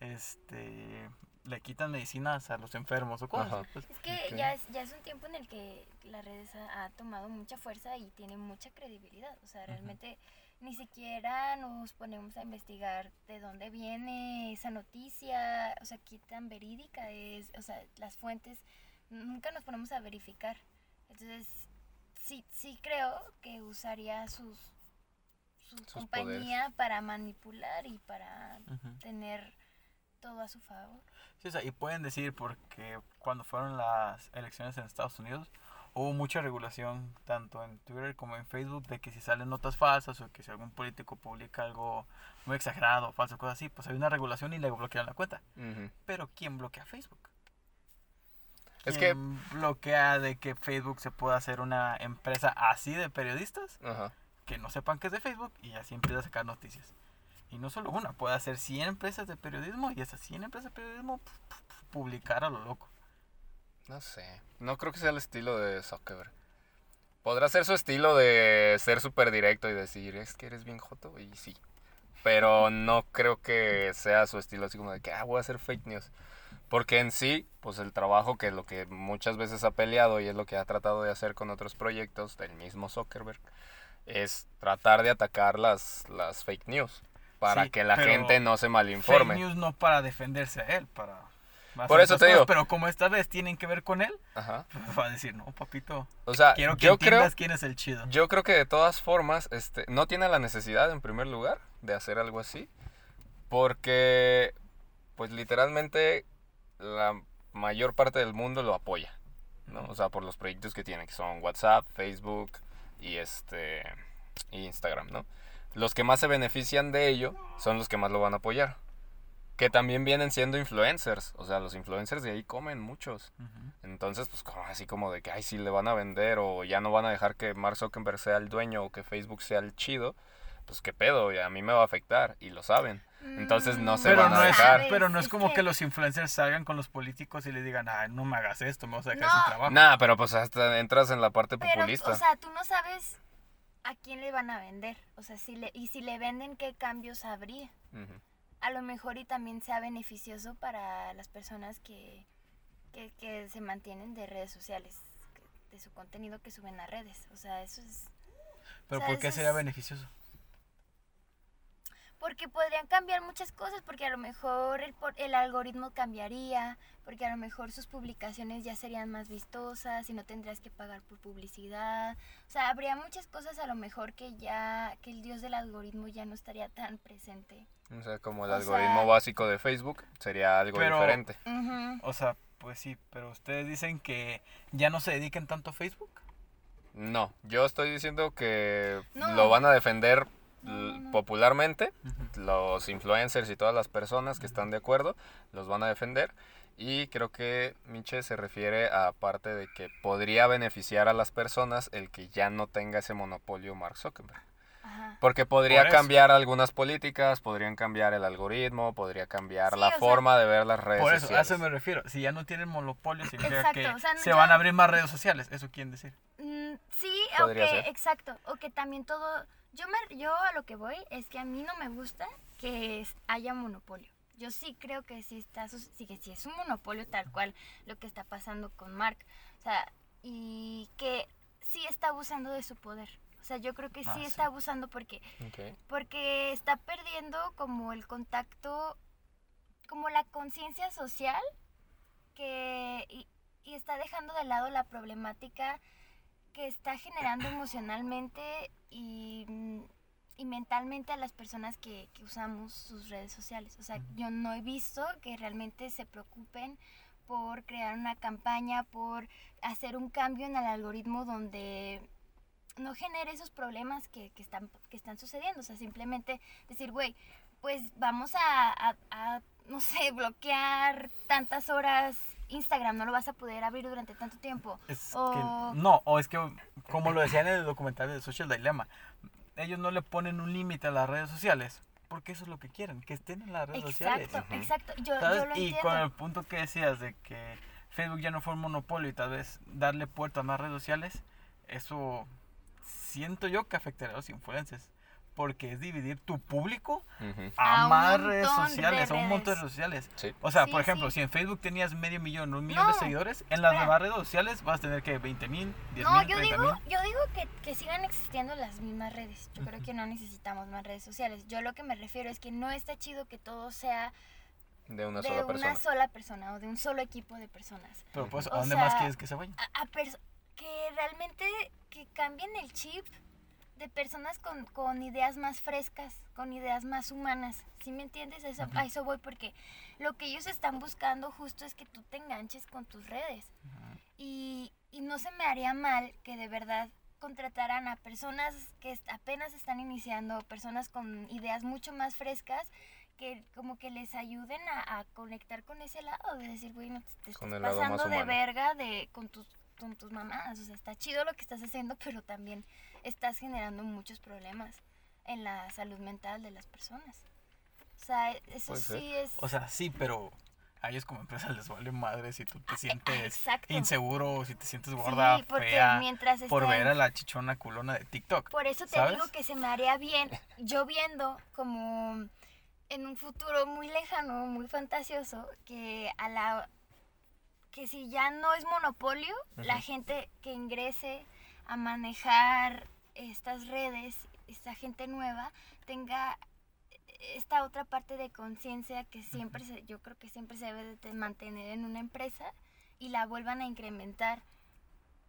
este, le quitan medicinas a los enfermos o cosas. Pues. Es que ya, es, ya es un tiempo en el que las redes ha, ha tomado mucha fuerza y tiene mucha credibilidad. O sea, realmente ni siquiera nos ponemos a investigar de dónde viene esa noticia, o sea, qué tan verídica es, o sea, las fuentes, nunca nos ponemos a verificar. Entonces, sí, sí creo que usaría sus, su Sus compañía para manipular y para tener todo a su favor. Sí, o sea, y pueden decir porque cuando fueron las elecciones en Estados Unidos hubo mucha regulación tanto en Twitter como en Facebook de que si salen notas falsas o que si algún político publica algo muy exagerado, falso, cosas así, pues hay una regulación y le bloquean la cuenta. Pero ¿quién bloquea Facebook? Es que- ¿Quién bloquea de que Facebook se pueda hacer una empresa así de periodistas Ajá. que no sepan que es de Facebook y así empieza a sacar noticias? Y no solo una, puede hacer 100 empresas de periodismo y esas 100 empresas de periodismo pu- pu- pu- publicar a lo loco. No sé. No creo que sea el estilo de Zuckerberg. Podrá ser su estilo de ser súper directo y decir, es que eres bien joto, y sí. Pero no creo que sea su estilo así como de que, ah, voy a hacer fake news. Porque en sí, pues el trabajo que es lo que muchas veces ha peleado y es lo que ha tratado de hacer con otros proyectos del mismo Zuckerberg, es tratar de atacar las, las fake news. Para Sí, que la gente no se malinforme. Fake news no para defenderse a él, para... Por eso te digo. Pero como esta vez tienen que ver con él, Ajá. va a decir, no, papito, O sea, quiero que yo creo... quién es el chido. Yo creo que de todas formas, este, no tiene la necesidad en primer lugar de hacer algo así, porque, pues literalmente, la mayor parte del mundo lo apoya, ¿no? O sea, por los proyectos que tiene, que son WhatsApp, Facebook y este, y Instagram, ¿no? Los que más se benefician de ello son los que más lo van a apoyar. Que también vienen siendo influencers, o sea, los influencers de ahí comen muchos. Entonces, pues como así como de que, ay, sí le van a vender o ya no van a dejar que Mark Zuckerberg sea el dueño o que Facebook sea el chido, pues qué pedo, y a mí me va a afectar y lo saben. Entonces no se Pero van a es, dejar. pero no es como que... los influencers salgan con los políticos y le digan, ay, no me hagas esto, me vas a dejar sin No. trabajo. Nah, pero pues hasta entras en la parte Pero, populista. o sea, tú no sabes a quién le van a vender. O sea, si le, y si le venden, ¿qué cambios habría? A lo mejor y también sea beneficioso para las personas que, que, que se mantienen de redes sociales, de su contenido que suben a redes. O sea, eso es... pero o sea, ¿por qué sería es- beneficioso? Porque podrían cambiar muchas cosas, porque a lo mejor el, por- el algoritmo cambiaría, porque a lo mejor sus publicaciones ya serían más vistosas y no tendrías que pagar por publicidad. O sea, habría muchas cosas a lo mejor que ya, que el dios del algoritmo ya no estaría tan presente. O sea, como el o algoritmo sea- básico de Facebook sería algo Pero- diferente. O sea, pues sí, pero ustedes dicen que ya no se dediquen tanto a Facebook. No, yo estoy diciendo que No. lo van a defender Popularmente, los influencers y todas las personas que están de acuerdo los van a defender. Y creo que Miche se refiere a parte de que podría beneficiar a las personas el que ya no tenga ese monopolio Mark Zuckerberg. Ajá. Porque podría Por cambiar algunas políticas, podrían cambiar el algoritmo, podría cambiar Sí, la sea- forma de ver las redes Por eso, a sociales. eso me refiero. Si ya no tienen monopolio, significa Exacto, que o sea, no- se ya- van a abrir más redes sociales. Eso quieren decir. Mm, sí, Podría aunque, ser. exacto, o que también todo, yo me, yo a lo que voy es que a mí no me gusta que haya monopolio. Yo sí creo que sí está, sí que sí es un monopolio tal cual lo que está pasando con Mark, o sea, y que sí está abusando de su poder. O sea, yo creo que sí Ah, sí. está abusando porque Ok. porque está perdiendo como el contacto, como la conciencia social que y, y está dejando de lado la problemática que está generando emocionalmente y, y mentalmente a las personas que, que usamos sus redes sociales. O sea, yo no he visto que realmente se preocupen por crear una campaña, por hacer un cambio en el algoritmo donde no genere esos problemas que, que están, que están sucediendo. O sea, simplemente decir, güey, pues vamos a, a, a, no sé, bloquear tantas horas Instagram, no lo vas a poder abrir durante tanto tiempo. Es O- que, no, o es que, como lo decía en el documental de Social Dilemma, ellos no le ponen un límite a las redes sociales, porque eso es lo que quieren, que estén en las redes sociales. Exacto, exacto. Yo, ¿Sabes? yo lo y entiendo. con el punto que decías de que Facebook ya no fue un monopolio y tal vez darle puerta a más redes sociales, eso siento yo que afectaría a los influencers. Porque es dividir tu público Ujú. a, A un más redes de sociales, a un montón de redes. sociales. Sí. O sea, Sí, por ejemplo, sí. si en Facebook tenías medio millón, un millón de No, seguidores, en las demás redes sociales vas a tener que 20 mil, 10 No, mil, yo 30 digo, yo digo que, que sigan existiendo las mismas redes. Yo creo que no necesitamos más redes sociales. Yo lo que me refiero es que no está chido que todo sea De una de sola una persona. sola persona o de un solo equipo de personas. Pero pues, O ¿a dónde más sea, quieres que se vayan? A, a que realmente que cambien el chip de personas con, con ideas más frescas, con ideas más humanas. ¿Sí me entiendes? A eso, a eso voy porque lo que ellos están buscando justo es que tú te enganches con tus redes. Y, y no se me haría mal que de verdad contrataran a personas que apenas están iniciando, personas con ideas mucho más frescas, que como que les ayuden a, a conectar con ese lado, de decir, güey, no te, estás pasando de verga de, con, tus, con tus mamás. O sea, está chido lo que estás haciendo, pero también estás generando muchos problemas en la salud mental de las personas. O sea, eso sí es... O sea, sí, pero a ellos como empresa les vale madre si tú te Ah, sientes exacto. inseguro, si te sientes gorda, sí, porque fea, mientras por estén- ver a la chichona culona de TikTok. Por eso te ¿sabes? digo que se me haría bien, yo viendo como en un futuro muy lejano, muy fantasioso, que a la que si ya no es monopolio, la gente que ingrese a manejar estas redes, esta gente nueva, tenga esta otra parte de conciencia que siempre se, yo creo que siempre se debe de te- mantener en una empresa y la vuelvan a incrementar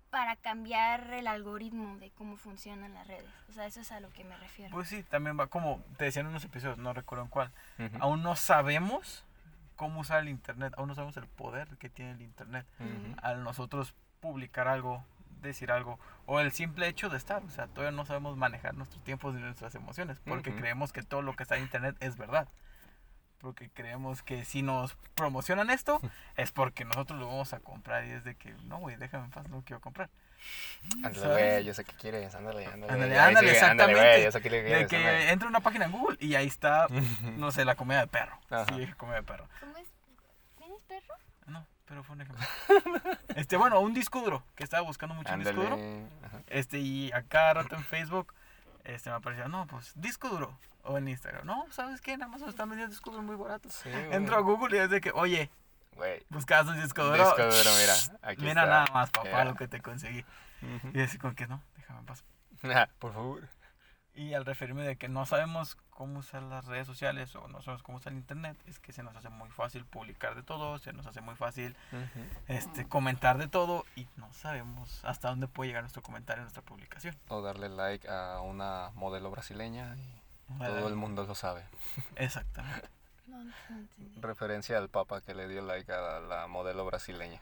para cambiar el algoritmo de cómo funcionan las redes. O sea, eso es a lo que me refiero. Pues sí, también va como te decían en unos episodios, no recuerdo en cuál. Ujú. Aún no sabemos cómo usar el internet, aún no sabemos el poder que tiene el internet. Al nosotros publicar algo, decir algo, o el simple hecho de estar, o sea, todavía no sabemos manejar nuestros tiempos y nuestras emociones, porque Ujú. creemos que todo lo que está en internet es verdad. Porque creemos que si nos promocionan esto, es porque nosotros lo vamos a comprar y es de que, no, güey, déjame en paz, no quiero comprar. Ándale, güey, yo sé qué quieres, ándale, ándale. Ándale, ándale, ándale, exactamente. güey, yo sé qué le De quieres, que ándale. entra una página en Google y ahí está, no sé, la comida de perro. Ajá. Sí, comida de perro. ¿Cómo es? ¿Tienes perro? No, pero fue un ejemplo. este, bueno, un disco duro, que estaba buscando mucho un disco duro. Ajá. Este, y a cada rato en Facebook, este, me aparecía, no, pues, disco duro. O en Instagram, no, ¿sabes qué? Nada más nos están vendiendo discos duros muy baratos. Sí. Entro a Google y es de que, oye, buscabas un disco duro. disco duro, mira, aquí Mira está. nada más, papá, lo que te conseguí. Y así como que no, déjame en paz. Ah, Por favor. Y al referirme de que no sabemos cómo usar las redes sociales o no sabemos cómo usar el internet, es que se nos hace muy fácil publicar de todo, se nos hace muy fácil este, comentar de todo y no sabemos hasta dónde puede llegar nuestro comentario en nuestra publicación. O darle like a una modelo brasileña y todo el mundo lo sabe. Exactamente. No, no entendí. Referencia al papa que le dio like a la modelo brasileña.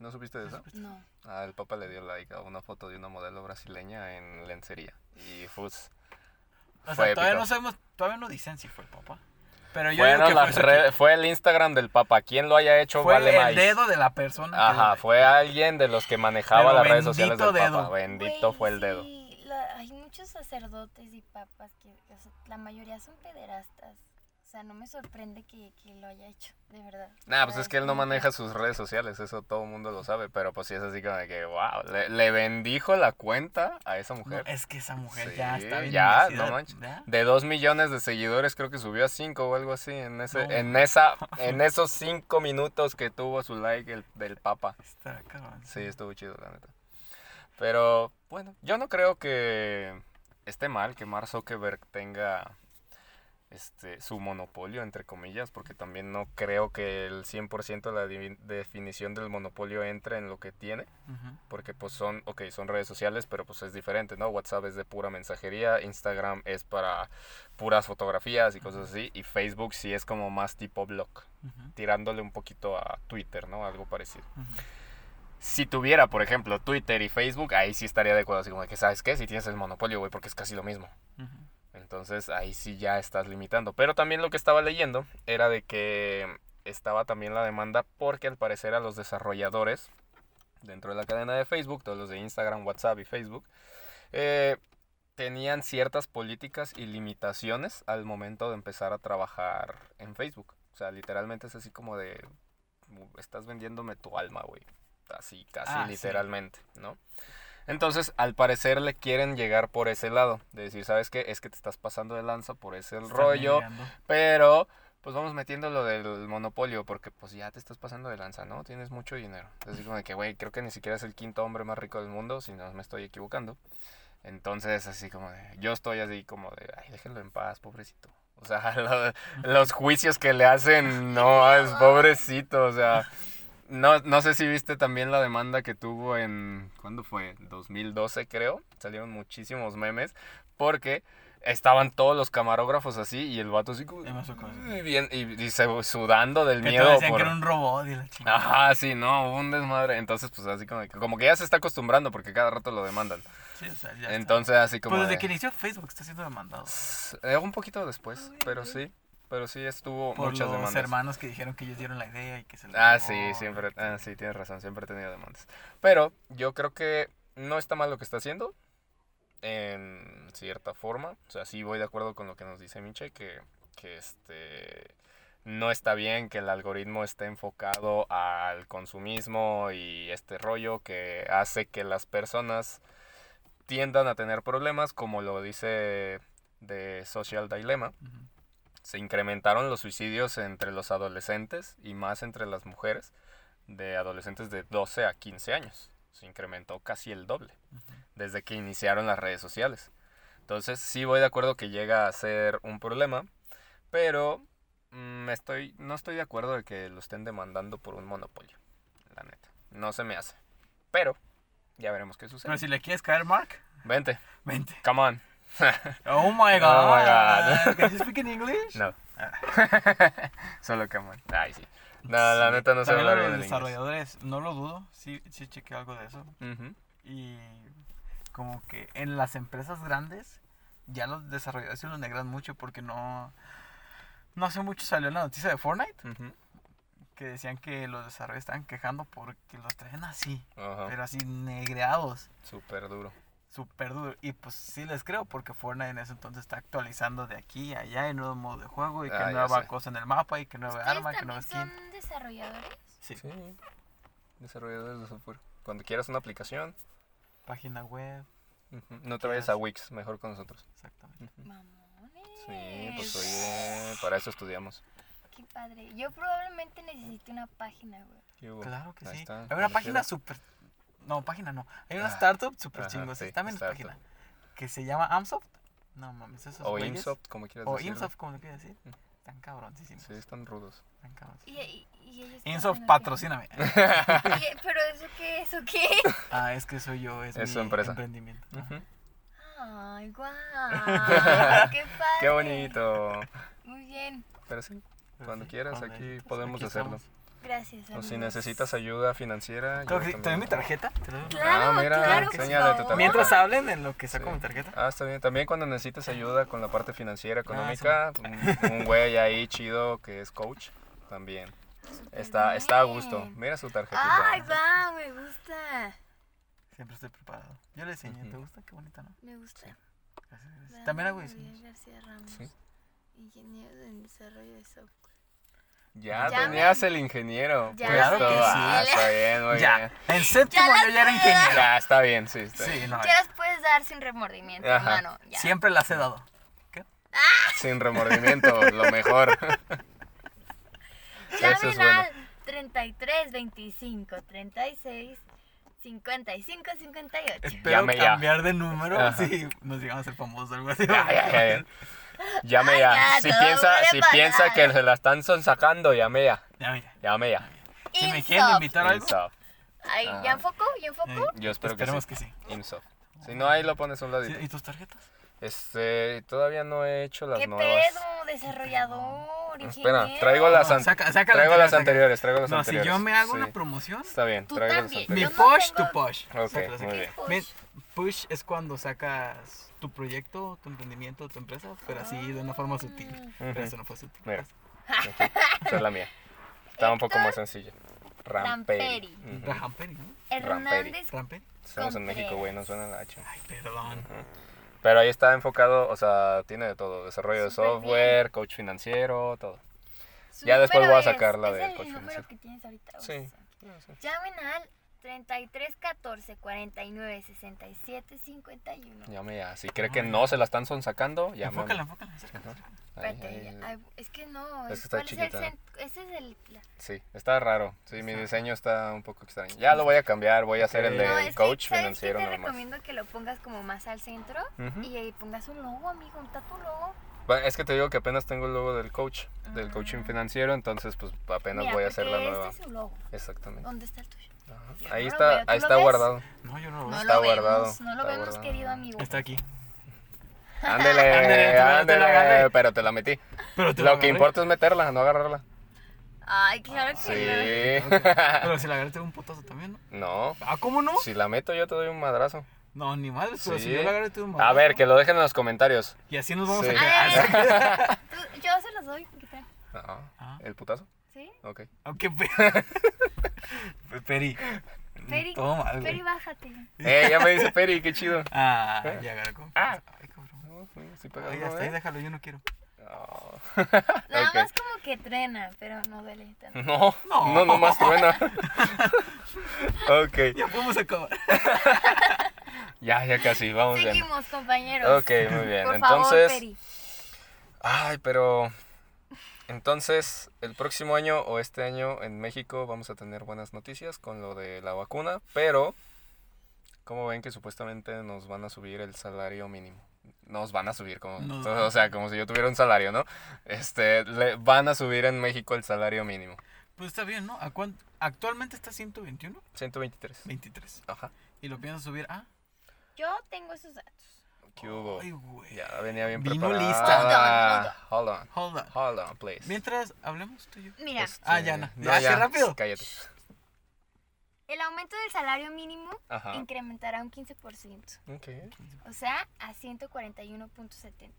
¿No supiste de eso? No. Ah, el papa le dio like a una foto de una modelo brasileña en lencería. Y pues... O Fue sea, todavía épico. no sabemos, todavía no dicen si fue el papá. Pero yo digo Bueno, que fue, re- fue el Instagram del papa. Quien lo haya hecho fue vale el dedo de la persona. Ajá, fue alguien de los que manejaba Pero las redes sociales del bendito papa. dedo. Bendito fue el dedo. sí, la- hay muchos sacerdotes y papas que, o sea, la mayoría son pederastas. O sea, no me sorprende que, que lo haya hecho, de verdad. Nah, pues es que él no maneja sus redes sociales, eso todo el mundo lo sabe, pero pues sí es así como de que, wow, le, le bendijo la cuenta a esa No, mujer. es que esa mujer Sí, ya está bien. ya, no manches. De dos millones de seguidores creo que subió a cinco o algo así en ese, No. en esa, en esos cinco minutos que tuvo su like el, del papa. Está cabrón. Sí, estuvo chido, la neta. Pero bueno, yo no creo que esté mal que Mark Zuckerberg tenga este, su monopolio, entre comillas, porque también no creo que el 100% de la definición del monopolio entre en lo que tiene, porque pues son, ok, son redes sociales, pero pues es diferente, ¿no? WhatsApp es de pura mensajería, Instagram es para puras fotografías y cosas así, y Facebook sí es como más tipo blog, tirándole un poquito a Twitter, ¿no? Algo parecido. Si tuviera, por ejemplo, Twitter y Facebook, ahí sí estaría de acuerdo, así como que, ¿sabes qué? Si tienes el monopolio, güey, porque es casi lo mismo. Entonces ahí sí ya estás limitando. Pero también lo que estaba leyendo era de que estaba también la demanda porque al parecer a los desarrolladores dentro de la cadena de Facebook, todos los de Instagram, WhatsApp y Facebook, eh, tenían ciertas políticas y limitaciones al momento de empezar a trabajar en Facebook. O sea, literalmente es así como de, "Uh, estás vendiéndome tu alma, güey. Así, casi Ah, sí. literalmente, ¿no? Entonces, al parecer le quieren llegar por ese lado, de decir, ¿sabes qué? Es que te estás pasando de lanza por ese rollo, pero pues vamos metiendo lo del monopolio, porque pues ya te estás pasando de lanza, ¿no? Tienes mucho dinero. Así como de que, güey, creo que ni siquiera es el quinto hombre más rico del mundo, si no me estoy equivocando. Entonces, así como de, yo estoy así como de, ay, déjenlo en paz, pobrecito. O sea, lo- los juicios que le hacen, no, es pobrecito, o sea, no, no sé si viste también la demanda que tuvo en, ¿cuándo fue? 2012 creo, salieron muchísimos memes, porque estaban todos los camarógrafos así y el vato así como. "Uy", bien, y, y se- sudando del Que miedo. todos decían por- que era un robot y la chingada. Ajá, sí, no, hubo un desmadre. Entonces, pues así como que, como que ya se está acostumbrando porque cada rato lo demandan. Sí, o sea, ya está. Entonces, así como. Pues desde de- que inició Facebook está siendo demandado. Eh, un poquito después, pero sí. Pero sí estuvo Por muchas los demandas. hermanos que dijeron que ellos dieron la idea y que se les Ah, sí, siempre. Ah, sí, tienes razón, siempre he tenido demandas. Pero yo creo que no está mal lo que está haciendo. En cierta forma. O sea, sí voy de acuerdo con lo que nos dice Miche, que, que este. No está bien que el algoritmo esté enfocado al consumismo y este rollo que hace que las personas tiendan a tener problemas, como lo dice de Social Dilemma. Ujú. Se incrementaron los suicidios entre los adolescentes y más entre las mujeres de adolescentes de 12 a 15 años. Se incrementó casi el doble desde que iniciaron las redes sociales. Entonces sí voy de acuerdo que llega a ser un problema, pero mm, estoy, no estoy de acuerdo de que lo estén demandando por un monopolio, la neta. No se me hace. Pero ya veremos qué sucede. Pero si le quieres caer, Mark, Vente, vente. come on. Oh my god. Oh my God. Can you speak in English? No. Solo come on. Ay, sí. No, la neta no sé hablar bien los inglés. desarrolladores, no lo dudo, sí, sí chequé algo de eso. Y como que en las empresas grandes ya los desarrolladores se los negran mucho porque no... No hace mucho salió la noticia de Fortnite que decían que los desarrolladores estaban quejando porque los traen así, pero así negreados, Súper duro. Súper duro. Y pues sí les creo porque Fortnite en ese entonces está actualizando de aquí a allá, hay nuevo modo de juego y que Ah, nueva cosa en el mapa y que nueva ¿Ustedes arma, que nueva skin. son desarrolladores? Sí, Sí. Desarrolladores de software. Cuando quieras una aplicación, página web, no te ¿Qué vayas a? Wix, mejor con nosotros. exactamente. Mamones. Sí, pues oye, para eso estudiamos. Qué padre. Yo probablemente necesite una página, güey. ¿Qué hubo? Claro que Ahí sí. está, Hay una página súper... No, página no. Hay una Ah, startup súper ajá, chingos. sí, También es página. Que se llama Amsoft. No mames, esos O güeyes- Insoft, como quieras O decirlo. Insoft, como quieras decir. Mm. Están cabroncísimos. Sí, están rudos. Están cabroncísimos. Y, y, y Insoft, o patrocíname. Pero eso qué, eso qué. ah, es que soy yo, es, Es mi su empresa. emprendimiento. Ajá. Ujú. Ay, guau. Qué padre. Qué bonito. Muy bien. Pero sí, cuando sí, quieras, aquí pues, podemos aquí hacerlo. estamos. Gracias. O si necesitas ayuda financiera. Que-. ¿Te doy mi tarjeta? ¿Te doy mi- Claro, Ah, mira, claro, por enséñale tu tarjeta. Mientras hablen en lo que saco Sí. mi tarjeta. Ah, está bien. También cuando necesites ayuda con la parte financiera, Ah, económica, un, güey ahí chido que es coach, también. Está, está a gusto. Mira su tarjetita. Ay, va, me gusta. Siempre estoy preparado. Yo le enseñé. ¿Te gusta? Qué bonita, ¿no? Me gusta. Gracias, gracias. Dani También hago diseños. García Ramos, Sí. ingeniero en desarrollo de software. Ya, Ya tenías me- el ingeniero. Ya puesto. me- Ah, está bien, muy Ya. bien. En séptimo Ya yo ya era ingeniero. Ya, está bien, sí. Está bien. Sí, no. Ya las puedes dar sin remordimiento, Ajá. hermano. Ya. Siempre las he dado. Sin remordimiento, lo mejor. Eso es Llamen bueno. al 33 25 36 55 58. Espero Llame ya. cambiar de número Ajá. si nos llegamos a ser famosos o algo así. Ya, ya, ya, ya. Llame ya. ya, Si piensa, si piensa que se la están sonsacando, llame ya. Ya, mira. Llame ya. Si me quieren invitar a algo. Ay, Ah. ¿ya enfocó? ¿Ya enfocó? eh, Yo espero que esperemos sí. que sí. Insoft. Si no, ahí lo pones a un ladito. ¿Y tus tarjetas? Este, todavía no he hecho las ¿Qué nuevas. pedo? Desarrollador, Espera, ingeniero. traigo las, No, an- saca- saca la traigo las anteriores, traigo las No, si anteriores. yo me hago Sí. una promoción, Está bien, Tú traigo las también. mi anteriores. No push tengo- to push. Ok, Sácala, muy bien. Push. Push es cuando sacas tu proyecto, tu emprendimiento, tu empresa, pero así de una forma sutil. Pero Ujú. eso no fue sutil. Mira. Aquí, esa es la mía. Estaba un poco más sencilla. Ramperi. Ramperi. Ramperi, ¿no? Hernández. Ramperi. Estamos en. México, güey, no suena la H. Ay, perdón. Pero ahí está enfocado, o sea, tiene de todo. Desarrollo de software, coach financiero, todo. Ya después voy a sacar la es del número financiero. que tienes ahorita. o Sí. sea, Llamen al 33 14 49 67 51. Llame ya. Si cree que no se la están sonsacando, llame. Enfócala, enfócala. ya- es que no. Es que está ¿cuál es el Ese es el. la- Sí, está raro. Sí, mi diseño está un poco extraño. Ya lo voy a cambiar, voy a hacer el del No, es que, coach ¿sabes financiero qué te recomiendo que lo pongas como más al centro y ahí pongas un logo, amigo, un tatu logo. Bueno, es que te digo que apenas tengo el logo del coach, del Ah. coaching financiero, entonces pues apenas Mira, voy a hacer la nueva. Este es su logo. Exactamente. ¿Dónde está el tuyo? Ajá. Ahí no está, veo, ¿tú ahí está ves? guardado. No, yo no lo No veo. Está lo guardado, vemos, no lo está vemos, guardado. querido amigo. Está aquí. Ándele, Ándele, ándele, pero te la metí. Pero te Lo la que importa es meterla, no agarrarla. Ay, claro que no. Sí. Pero si la agarré, te doy un putazo también, ¿no? No, Ah, ¿cómo no? si la meto yo te doy un madrazo. No, ni madre, pero Sí. si yo la agarré, te doy un A madrazo. ver, que lo dejen en los comentarios. Y así nos vamos Sí. a quedar. ay, tú- yo se los doy. ¿Qué tal? Ah, Ah. ¿El putazo? ¿Sí? Ok. Aunque pe... Peri. Peri, Todo mal, güey. Peri, bájate. Eh, ya me dice Peri, qué chido. Ah, ya agarré con... Ah. Ay, cabrón. No, sí, sí Ay, hasta ahí ¿eh? déjalo, yo no quiero. Oh. Nada más como que trena, pero no duele tanto. No, No. no, nomás truena. ok, Ya podemos acabar. ya, ya casi, vamos bien. Seguimos, compañeros. Ok, muy bien. Por Entonces, favor, Peri. ay, pero entonces el próximo año o este año en México vamos a tener buenas noticias con lo de la vacuna, pero como ven que supuestamente nos van a subir el salario mínimo. Nos van a subir como, o sea, como si yo tuviera un salario, ¿no? Este, le van a subir en México el salario mínimo. Pues está bien, ¿no? ¿A cuánto? Actualmente está 121, 123. 23. Ajá. Y lo piensas subir a... Yo tengo esos datos. ¿Qué hubo? Ay, güey. Ya venía bien Vino preparada. lista. Hold on, Hold on. hold on, please. Mientras hablemos tú y yo. Mira, Este, Ah, ya no. Ya, qué rápido. Cállate. el aumento del salario mínimo Ajá. incrementará un 15%. Ok. O sea, a 141.70.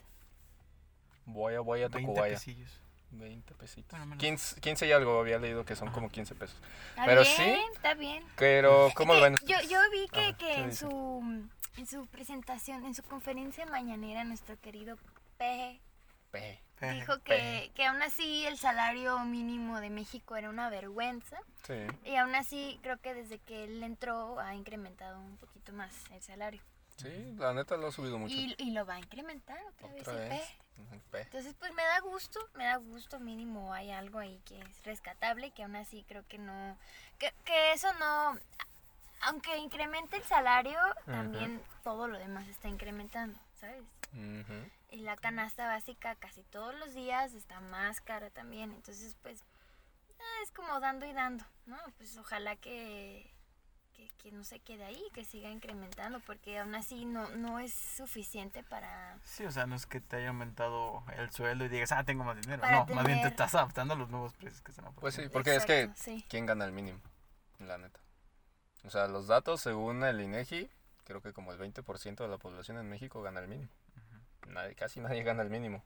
Voy a, voy a 20 Tocubaya. pesillos. 20 pesitos. Bueno, menos. 15, 15 y algo había leído que son como 15 pesos. Está Pero bien, sí. está bien. Pero, ¿cómo lo ven yo, ustedes? yo vi que, que ¿qué en dice? su en su presentación, en su conferencia mañanera, nuestro querido Peje Pe. Eh, dijo que, que aún así el salario mínimo de México era una vergüenza Sí. y aún así creo que desde que él entró ha incrementado un poquito más el salario Sí, la neta lo ha subido mucho. y, y lo va a incrementar otra, vez Otra vez. Peje. Entonces, pues me da gusto, me da gusto, mínimo hay algo ahí que es rescatable, que aún así creo que no, que, que eso no, aunque incremente el salario, también todo lo demás está incrementando, ¿sabes? Y la canasta básica casi todos los días está más cara también, entonces pues ah, es como dando y dando, ¿no? Pues ojalá que, que, que no se quede ahí, que siga incrementando, porque aún así no, no es suficiente para... Sí, o sea, no es que te haya aumentado el sueldo y digas, ah, tengo más dinero. Para no, más bien te estás adaptando a los nuevos precios que están Pues sí, porque es que, sí. ¿quién gana el mínimo? La neta. O sea, los datos según el INEGI, creo que como el 20% de la población en México gana el mínimo. Nadie, casi nadie gana el mínimo.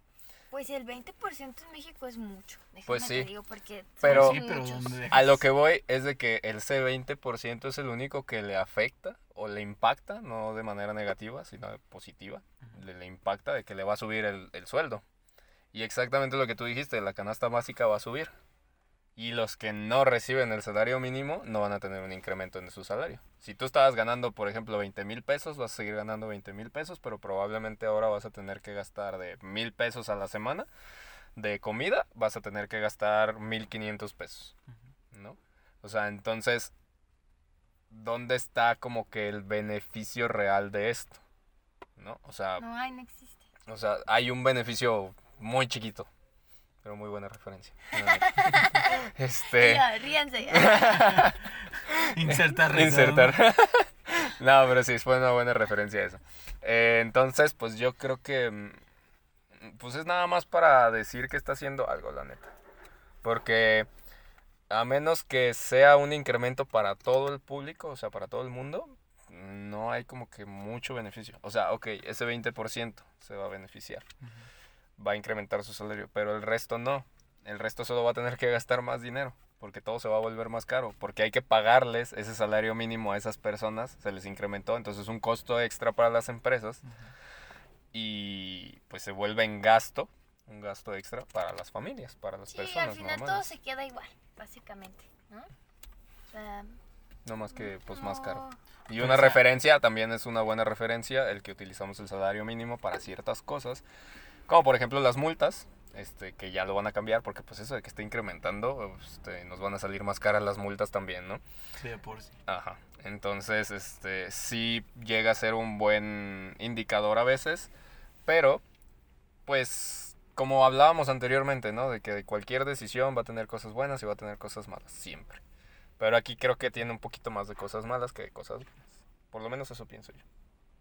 Pues el 20% en México es mucho. Déjame Pues te sí. digo porque Pero- sí, pero muchos. ¿dónde A lo que voy es de que el ese 20% es el único que le afecta o le impacta, no de manera negativa, sino positiva. le, le impacta de que le va a subir el, el sueldo. Y exactamente lo que tú dijiste, la canasta básica va a subir. Y los que no reciben el salario mínimo no van a tener un incremento en su salario. Si tú estabas ganando, por ejemplo, 20 mil pesos, vas a seguir ganando 20 mil pesos, pero probablemente ahora vas a tener que gastar de mil pesos a la semana de comida, vas a tener que gastar 1500 pesos. ¿No? O sea, entonces, ¿dónde está como que el beneficio real de esto? ¿No? O sea, No hay, no existe. O sea, hay un beneficio muy chiquito. Pero muy buena referencia. este. Ya, ríanse. Insertar. Insertar. no, pero sí, fue una buena referencia eso. Eh, entonces, pues yo creo que. mm, Pues es nada más para decir que está haciendo algo, la neta. Porque a menos que sea un incremento para todo el público, o sea, para todo el mundo, no hay como que mucho beneficio. O sea, ok, ese 20% se va a beneficiar. Va a incrementar su salario, pero el resto no. El resto solo va a tener que gastar más dinero, porque todo se va a volver más caro, porque hay que pagarles ese salario mínimo a esas personas, se les incrementó, entonces es un costo extra para las empresas y pues se vuelve en gasto, un gasto extra para las familias, para las Sí, al personas final todo se queda igual, básicamente, ¿no? O sea, No más que pues más caro. Y una o sea- referencia, también es una buena referencia, el que utilizamos el salario mínimo para ciertas cosas, como por ejemplo las multas, este, que ya lo van a cambiar, porque pues eso de que esté incrementando, este, nos van a salir más caras las multas también, ¿no? Sí, por sí. Ajá. Entonces, este, sí llega a ser un buen indicador a veces, pero, pues, como hablábamos anteriormente, ¿no? De que cualquier decisión va a tener cosas buenas y va a tener cosas malas, siempre. Pero aquí creo que tiene un poquito más de cosas malas que de cosas buenas. Por lo menos eso pienso yo.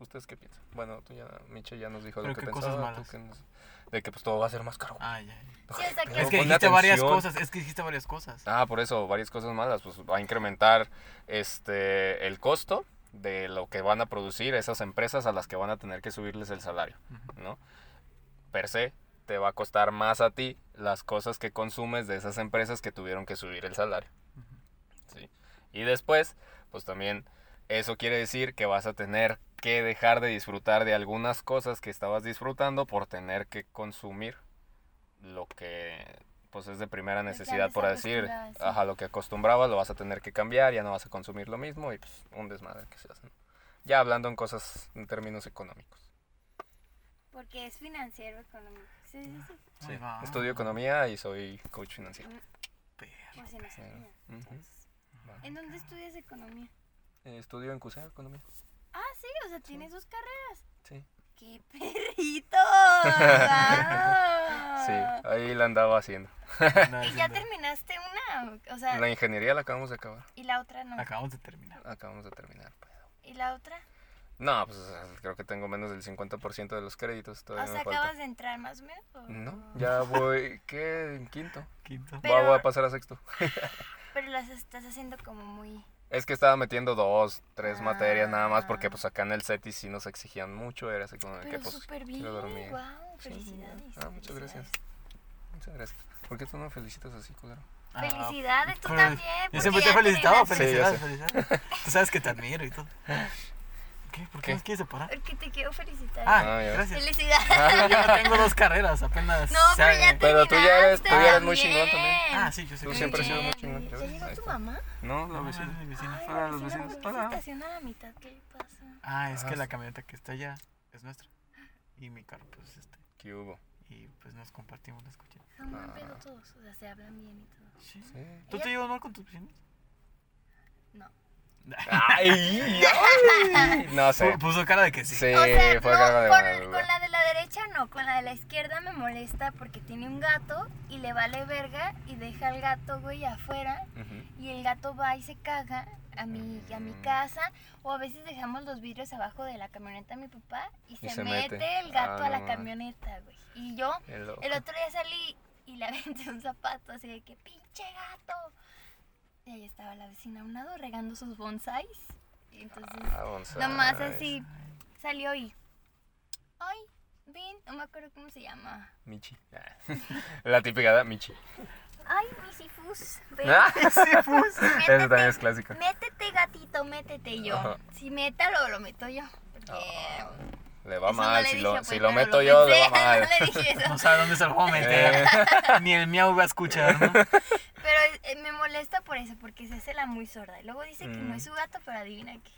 ¿Ustedes qué piensan? Bueno, tú ya, Miche ya nos dijo lo ¿Pero que qué cosas pensaba. tú malas? qué nos- de que pues todo va a ser más caro. Ah, ya. Sí, que- Es que dijiste varias atención. cosas. Es que dijiste varias cosas. Ah, por eso, varias cosas malas. Pues va a incrementar este el costo de lo que van a producir esas empresas a las que van a tener que subirles el salario, Ujú. ¿no? Per se, te va a costar más a ti las cosas que consumes de esas empresas que tuvieron que subir el salario. ¿sí? Y después, pues también eso quiere decir que vas a tener que dejar de disfrutar de algunas cosas que estabas disfrutando por tener que consumir lo que pues es de primera necesidad, por decir, sí. ajá, lo que acostumbrabas lo vas a tener que cambiar, ya no vas a consumir lo mismo y pues un desmadre que se hace. ¿no? Ya hablando en cosas en términos económicos. Porque es financiero económico. Sí, sí, sí. Estudio economía y soy coach financiero. No sabía. Entonces, Va. ¿En dónde estudias economía? Eh, Estudio en CUSEA economía. Ah, sí, o sea, tienes dos carreras. Sí. ¡Qué perrito! Sí, ahí la andaba haciendo. ¿Y sí, ya terminaste una? O sea, La ingeniería la acabamos de acabar. y la otra no. Acabamos de terminar. Acabamos de terminar. pues. ¿Y la otra? No, pues o sea, creo que tengo menos del 50% de los créditos. O Todavía sea, me falta. acabas de entrar más o menos. o- No, ya voy, ¿qué? En quinto. Quinto. Pero- Voy- voy a pasar a sexto. Pero las estás haciendo como muy. Es que estaba metiendo dos, tres materias nada más porque Ah. pues acá en el CETI sí nos exigían mucho. Era así como de que Pero pues súper bien. quiero dormir. Wow, Sí, felicidades. ah, muchas gracias. Muchas gracias. ¿Por qué tú no me felicitas así, culero? Ah, Felicidades, tú pero también. Yo siempre te he felicitado. terminaste. Sí, Felicidades, felicidades. Tú sabes que te admiro y todo. ¿Qué? ¿Por qué, ¿Qué? nos quieres separar? Porque te quiero felicitar. Ah, Ah, ya. gracias. Felicidades. Yo no tengo dos carreras, apenas. No, pero ya Pero tú ya eres- tú ya eres muy chingón también. Ah, sí, yo sé Tú que siempre has sido muy chingón, ya ¿Ya ves, llegó tu mamá? No, la No, vecina. mi vecina. Ay, Hola, la los vecinos. ¿por qué se Hola. estaciona a la mitad? ¿Qué le pasa? Ah, es que Ah. la camioneta que está allá es nuestra. Y mi carro, pues este. ¿Qué hubo? Y pues nos compartimos las coches. Son buen Ah. pedo todos, o sea, se hablan bien y todo. Sí. Sí. ¿Tú te llevas mal con tus vecinos? No. Ay, ay. No sé. Pu- Puso cara de que sí. Sí, o sea, fue no, cara de con, mal, con la de la derecha no, con la de la izquierda me molesta porque tiene un gato y le vale verga y deja al gato, güey, afuera y el gato va y se caga a mi, a mi Mm. casa o a veces dejamos los vidrios abajo de la camioneta de mi papá y se, se mete. mete. el gato Ah, a la camioneta, güey. Y yo el otro día salí y le aventé un zapato así de que pinche gato. Y ahí estaba la vecina a un lado regando sus bonsais. Y entonces Ah, bonsai. nomás así salió y ay, ven, no me acuerdo cómo se llama. Michi. La típica de Michi. Ay, mi sifus, ven. Ah, pues. Esa también es clásica. Métete, gatito, métete yo. Si métalo, lo meto yo. Porque Ah, Le va eso no mal. le si dije, lo, pues, si lo meto yo, le va pensé, mal. No le dije eso. No sabe dónde se lo a meter. Ni el miau va a escuchar, ¿no? Pero eh, me molesta por eso, porque se hace la muy sorda. Y luego dice que no Mm. es su gato, pero adivina qué.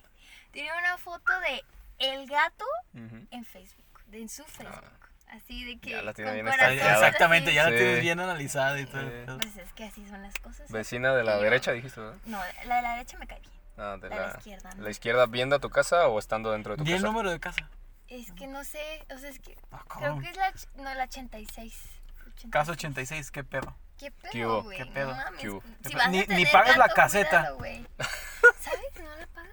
Tiene una foto de el gato Ujú. en Facebook, de en su Facebook. Así de que. Ah. Ya la tiene bien. Exactamente, así. ya la Sí. tienes bien analizada y todo. el Sí. Pues es que así son las cosas. Vecina de la Y yo- derecha, dijiste, ¿verdad? No, la de la derecha me cae bien. Ah, de La la izquierda, ¿no? ¿La izquierda viendo a tu casa o estando dentro de tu ¿Y el casa? número de casa? Es que no sé, o sea, es que Ah, creo ¿cómo? que es la, ch- no, la 86. 86. Caso 86, ¿qué pedo? ¿Qué pedo, güey? ¿Qué No pedo? mames. ¿Qué hubo? Si Ni- vas a ni tener pagas la caseta. cuidado. ¿Sabes? No la pagas.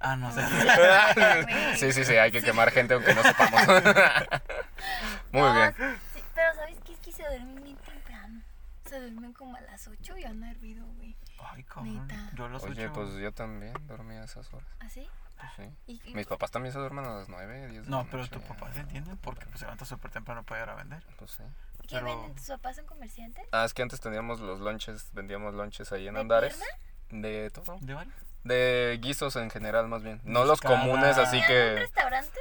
Ah, no sé. sí, sí, sí, hay que quemar gente aunque no sepamos. Muy No, bien. sí, pero ¿sabes qué? Es que se duermen bien temprano. Se duermen como a las 8 y anda hervido, güey. Ay, cabrón. Neta. Yo a las Oye, pues yo también dormía a esas horas. ¿Así? Pues sí. ¿Y, Mis papás también se duermen a las 9, 10 de No, la pero noche. tu papá se entiende porque pues, se levanta súper temprano para ir a vender. Pues sí. ¿Qué pero- venden? ¿Tus papás son comerciantes? Ah, es que antes teníamos los lunches, vendíamos lunches ahí en ¿De Andares. pierna? De todo. ¿De varios? De guisos en general, más bien. No los Buscada. comunes, así ¿Tenían un que restaurante?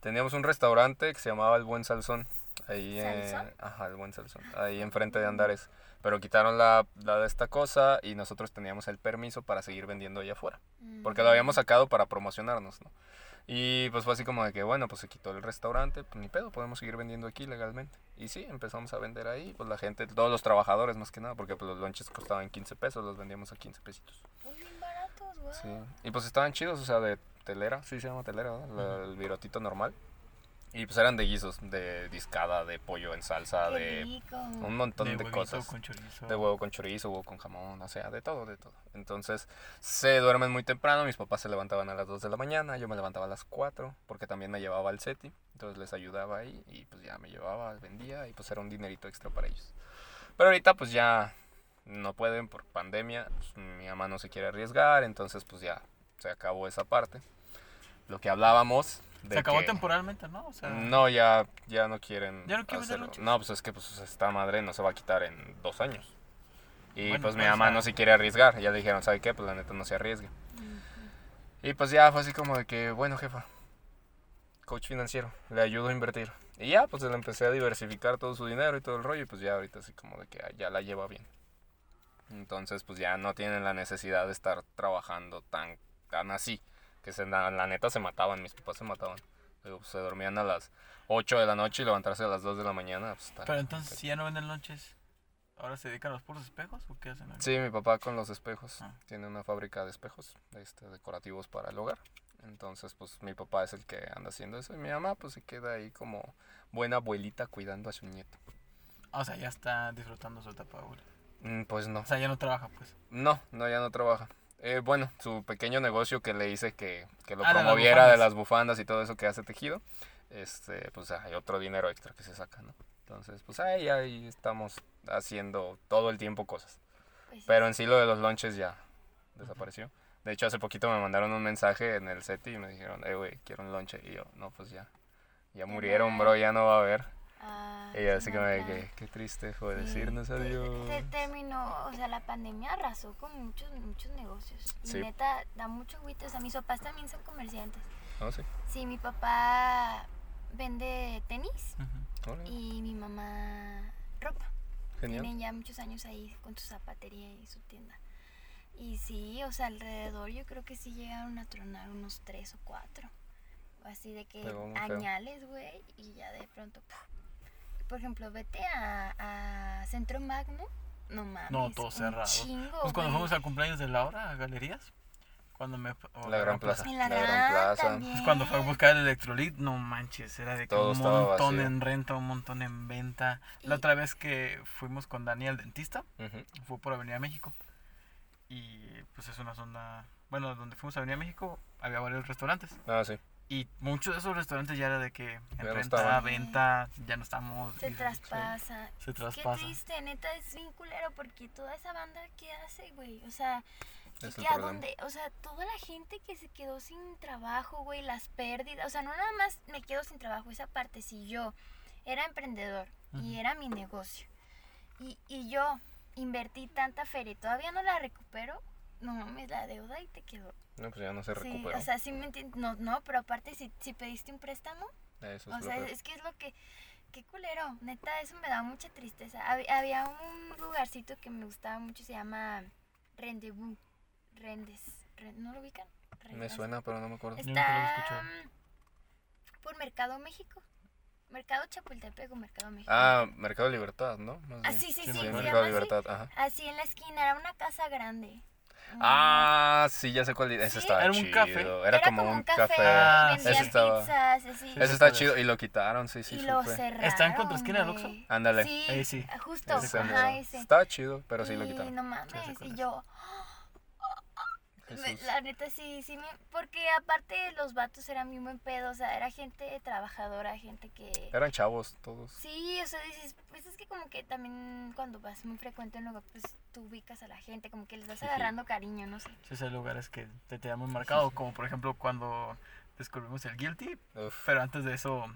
teníamos un restaurante que se llamaba El Buen Salsón. Ahí, ¿Salsón? ajá, El Buen Salsón. Ahí enfrente de Andares. Pero quitaron la, la de esta cosa y nosotros teníamos el permiso para seguir vendiendo allá afuera. Porque lo habíamos sacado para promocionarnos, ¿no? Y pues fue así como de que, bueno, pues se quitó el restaurante, pues ni pedo, podemos seguir vendiendo aquí legalmente. Y sí, empezamos a vender ahí, pues la gente, todos los trabajadores más que nada, porque pues los lunches costaban 15 pesos, los vendíamos a 15 pesitos. Muy bien baratos, güey. Sí. Y pues estaban chidos, o sea, de telera, sí se llama telera, ¿verdad? La- el virotito normal. Y pues eran de guisos, de discada, de pollo en salsa, Qué de rico. un montón de, huevito cosas. con chorizo. De huevo con chorizo, huevo con jamón, o sea, de todo, de todo. Entonces, se duermen muy temprano, mis papás se levantaban a las 2 de la mañana, yo me levantaba a las 4, porque también me llevaba al SETI, entonces les ayudaba ahí, y pues ya me llevaba, vendía, y pues era un dinerito extra para ellos. Pero ahorita pues ya no pueden por pandemia, pues, mi mamá no se quiere arriesgar, entonces pues ya se acabó esa parte. Lo que hablábamos... Se acabó que- temporalmente, ¿no? O sea, no, ya, ya no quieren. ¿Ya no quieren hacerlo. No, pues es que pues esta madre no se va a quitar en dos años. Y Bueno, pues mi pues, mamá no se quiere arriesgar. Ya le dijeron, ¿sabe qué? Pues la neta no se arriesgue. Y pues ya fue así como de que, bueno, jefa, coach financiero, le ayudo a invertir. Y ya, pues le empecé a diversificar todo su dinero y todo el rollo. Y pues ya ahorita así como de que ah, ya la lleva bien. Entonces, pues ya no tienen la necesidad de estar trabajando tan, tan así. Que se, la, la neta se mataban, mis papás se mataban. Pues, se dormían a las 8 de la noche y levantarse a las 2 de la mañana. Pues, está- Pero entonces, si ya no venden lonches, ¿ahora se dedican a los puros espejos o qué hacen? ahí? Sí, mi papá con los espejos. Ah. Tiene una fábrica de espejos este, decorativos para el hogar. Entonces, pues mi papá es el que anda haciendo eso. Y mi mamá, pues se queda ahí como buena abuelita cuidando a su nieto. O sea, ya está disfrutando su etapa, güey. Mm, pues no. O sea, ya no trabaja, pues. No, no, ya no trabaja. Eh, bueno, su pequeño negocio que le hice que, que lo Ah, de las promoviera de las bufandas y todo eso que hace tejido, este, pues hay otro dinero extra que se saca, ¿no? Entonces, pues ahí, ahí estamos haciendo todo el tiempo cosas. Pues sí. Pero en sí lo de los lunches ya desapareció. De hecho, hace poquito me mandaron un mensaje en el set y me dijeron, eh, güey, quiero un lunche. Y yo, no, pues ya. Ya murieron, bro, ya no va a haber. Ah, Y así como de que, qué triste fue Sí, decirnos adiós. te- terminó, o sea, la pandemia arrasó con muchos, muchos negocios. Sí. neta, da mucho agüite. O sea, mis papás también son comerciantes. No, sí. Sí, mi papá vende tenis y mi mamá ropa. Genial. Tienen ya muchos años ahí con su zapatería y su tienda. Y sí, o sea, alrededor yo creo que sí llegaron a tronar unos tres o cuatro. Así de que añales, güey, y ya de pronto. ¡puf! Por ejemplo, vete a, a Centro Magno. No mames. No, todo cerrado. Chingo, Pues cuando güey. fuimos al cumpleaños de Laura a galerías, cuando me. La Gran Plaza. En la, La Gran Plaza. también. Pues cuando fue a buscar el electrolit, no manches, era de que Todo un montón vacío. en renta, un montón en venta. La Y- otra vez que fuimos con Dani al dentista, fue por Avenida México. Y pues es una zona, bueno, donde fuimos a Avenida México había varios restaurantes. Ah, sí. Y muchos de esos restaurantes ya era de que en renta, venta, ya no estamos. Se y- traspasa. Se Qué traspasa. triste, neta, es bien culero porque toda esa banda, ¿qué hace, güey? O sea, ¿qué- qué- a dónde? O sea, toda la gente que se quedó sin trabajo, güey, las pérdidas. O sea, no nada más me quedo sin trabajo, esa parte, si yo era emprendedor y era mi negocio y, y yo invertí tanta feria y todavía no la recupero, no mames, la deuda y te quedó. No, pues ya no se Sí, recuperó. o sea, sí me entiendes. No, no, pero aparte, si, si pediste un préstamo, Eso o es lo sea, peor. es que es lo que. Qué culero, neta, eso me da mucha tristeza. Hab- había un lugarcito que me gustaba mucho, se llama Rendezvous. Rendes. Ren- ¿No lo ubican? Me Rendes. suena, pero no me acuerdo. Yo nunca lo he Está escuchado. mm, por Mercado México. Mercado Chapultepec o Mercado México. Ah, Mercado Libertad, ¿no? Más Ah, bien. sí, sí, sí, sí, me Mercado así. Libertad, ajá. Así en la esquina, era una casa grande. Ah, sí, ya sé cuál. Ese Sí. estaba Era un chido. café. Era, como, un café. Ah, vendían ese estaba. pizzas, así. Ese está chido y lo quitaron, sí, sí. y sí lo cerraron. ¿Está en contraesquina del güey. Oxxo? Ándale. Sí, Ahí sí. justo. Ese Ajá, ese. Estaba chido, pero sí lo Y quitaron. no mames, Sí, y yo, Jesús. la neta sí, sí, me, porque aparte los vatos eran muy buen pedo, o sea, era gente trabajadora, gente que... Eran chavos todos. Sí, o sea, dices, pues es que como que también cuando vas muy frecuente en un lugar, pues tú ubicas a la gente, como que les vas agarrando cariño, no sé. Sí, hay lugares que te te muy marcado, como por ejemplo cuando descubrimos el Guilty, Uf. pero antes de eso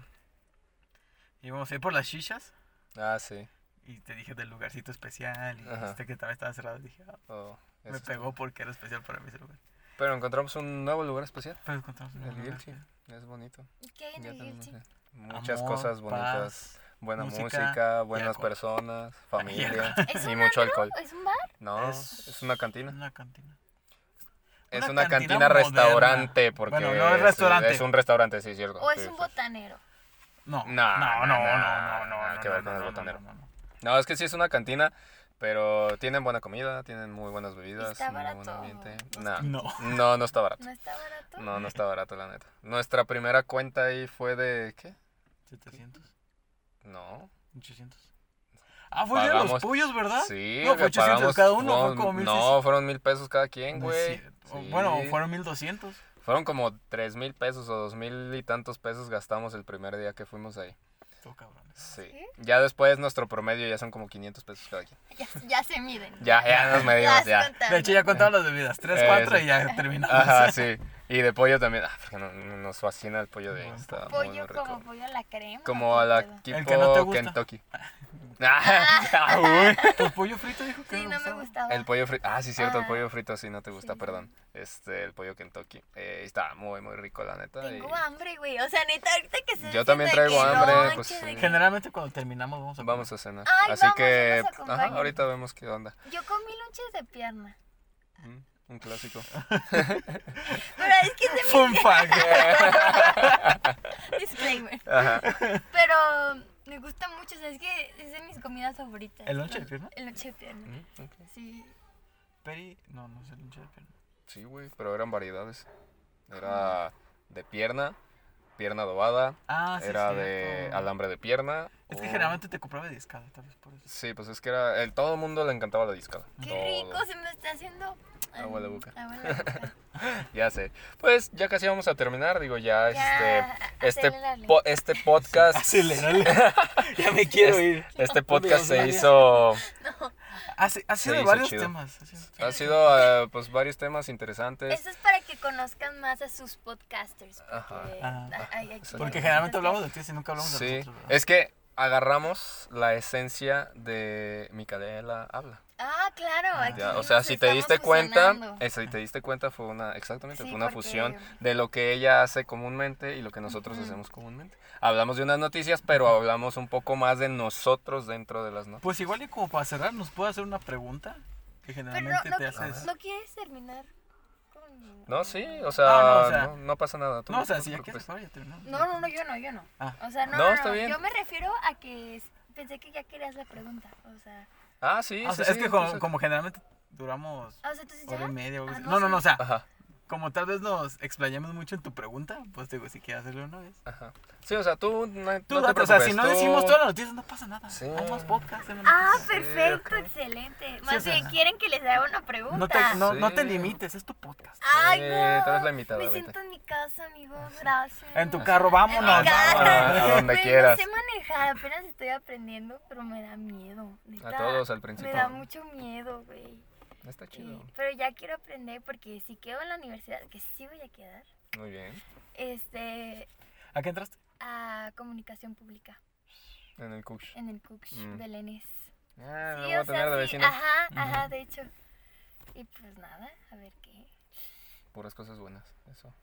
íbamos a ir por las shishas Ah, sí. y te dije del lugarcito especial y este que también estaba cerrado dije, ah, Oh, me eso pegó porque era especial para mí ese lugar. Pero encontramos un nuevo lugar especial. Pero encontramos un El lugar Guilty. especial. Es bonito. ¿Y ¿Qué hay en el Muchas Amor, cosas bonitas. paz. Buena música buenas personas, familia ¿Es y mucho alcohol. ¿Es un bar? No, Es- es, una cantina. Una cantina. Es una una cantina restaurante porque Bueno, no es restaurante. Es un restaurante, sí, cierto. ¿O es sí, un botanero? No, No, no, no, no, no, no, no, que no, ver con no, el no, botanero. no, no, no. No, es que sí es una cantina, pero tienen buena comida, tienen muy buenas bebidas, ¿Está muy buen ambiente. No No, No. no, está barato. ¿No está barato? No, no está barato, la neta. Nuestra primera cuenta ahí fue de, ¿qué? 700, No. 800. Ah, fue el de los Pagamos- pollos, ¿verdad? Sí, No, fue que 800 pagamos- cada uno, fue fueron- como 1600. No, fueron mil pesos cada quien, güey. Sí. Bueno, fueron 1200. Fueron como tres mil pesos o dos mil y tantos pesos gastamos el primer día que fuimos ahí. Cabrón. Sí. Ya después nuestro promedio ya son como 500 pesos cada quien. Ya, ya se miden. Ya, ya nos medimos, ya. De hecho, ya contaba las bebidas. 3, Eh, 4 sí. y ya terminamos. Ajá, sí. Y de pollo también. Ah, porque no- no- nos fascina el pollo de ahí. Está Pollo muy rico. como pollo a la crema. Como ¿qué a la tipo El que no te gusta. Kentucky. Ah, uy. ¿El pollo frito dijo que Sí, no me gustaba? gustaba. El pollo frito. Ah, sí, cierto, el Ah. pollo frito sí no te gusta, Sí. perdón. Este, el pollo Kentucky. Eh, está muy, muy rico, la neta. y- Tengo hambre, güey. O sea, neta, ahorita que se Yo también traigo hambre, pues, sí. Generalmente cuando terminamos vamos a Vamos a cenar. Ay, Así vamos, que, ajá, ahorita vemos qué onda. Yo comí lonches de pierna. Mm, un clásico. Pero es que Fun fact. mi disclaimer. Ajá. Pero me gusta mucho, o sea, es que es de mis comidas favoritas. ¿El lonche de pierna? El lonche de pierna. Mm. Sí. Peri, no, no sé, lonche de pierna. Sí, güey, pero eran variedades. Era de pierna, pierna adobada, Ah, sí, era de alambre de pierna. Es que o- generalmente te compraba de discada, tal vez por eso. Sí, pues es que era. El, todo el mundo le encantaba la discada. Qué Todo. rico, se me está haciendo. Agua de boca. Agua de boca. Ya sé. Pues ya casi vamos a terminar. Digo, ya, Ya, este. Este, po- este podcast. Acelerale. ya me quiero ir. Este podcast se hizo. Ha, si- ha sido de varios chido. temas. ha sido- Ha sido, eh, pues, varios temas interesantes. Eso es para que conozcan más a sus podcasters. Porque Ajá. Ah. hay- hay- Exacto. Porque generalmente hablamos de ti y nunca hablamos de Sí. nosotros. ¿verdad? Es que agarramos la esencia de Micaela Habla. Ah, claro. Aquí Ya, o sea, si te diste cuenta, fusionando. eh, si te diste cuenta fue una, exactamente, Sí, fue una porque- fusión de lo que ella hace comúnmente y lo que nosotros Ujú. hacemos comúnmente. Hablamos de unas noticias, pero hablamos un poco más de nosotros dentro de las noticias. Pues igual y como para cerrar, ¿nos puede hacer una pregunta? Que Pero no, generalmente no, te haces... ¿no quieres terminar con.? No, sí, o sea, Ah, no, o sea- no pasa nada. tú No, o sea, te si ya quieres. No, no, no, yo no, yo no. Ah. O sea, no, No, no, está no, bien. Yo me refiero a que pensé que ya querías la pregunta. O sea, Ah, sí, O sí, sea, sí, es que como, generalmente duramos ah, o sea, hora y media Ah, no No, no, no, o sea, Ajá, como tal vez nos explayamos mucho en tu pregunta, pues digo, si quieres hacerlo una vez. ajá. Sí, o sea, tú no, Tú no te o sea, si no decimos todas las noticias, no pasa nada. Sí. Hay más podcasts. Ah, perfecto, ok. excelente. o Más sea, bien, quieren que les haga una pregunta. no, te, no, no te Sí. limites, es tu podcast. Ay, Sí, no. tú eres la invitada, Me vete. siento en mi casa, amigos. Gracias. En tu carro, En mi vámonos. casa. vámonos. A donde quieras. No sé manejar, apenas estoy aprendiendo, pero me da miedo. neta. A todos al Me principio. da mucho miedo, güey. Está Y- chido. Pero ya quiero aprender porque si quedo en la universidad, que sí voy a quedar, Muy bien. este, ¿A qué entraste? a comunicación pública En el Cush. en el Cooks Mm. Belénes. Ah, Sí, voy a o tener de sea, sí, vecino. ajá, ajá, de hecho. Y pues nada, a ver qué. Puras cosas buenas, eso.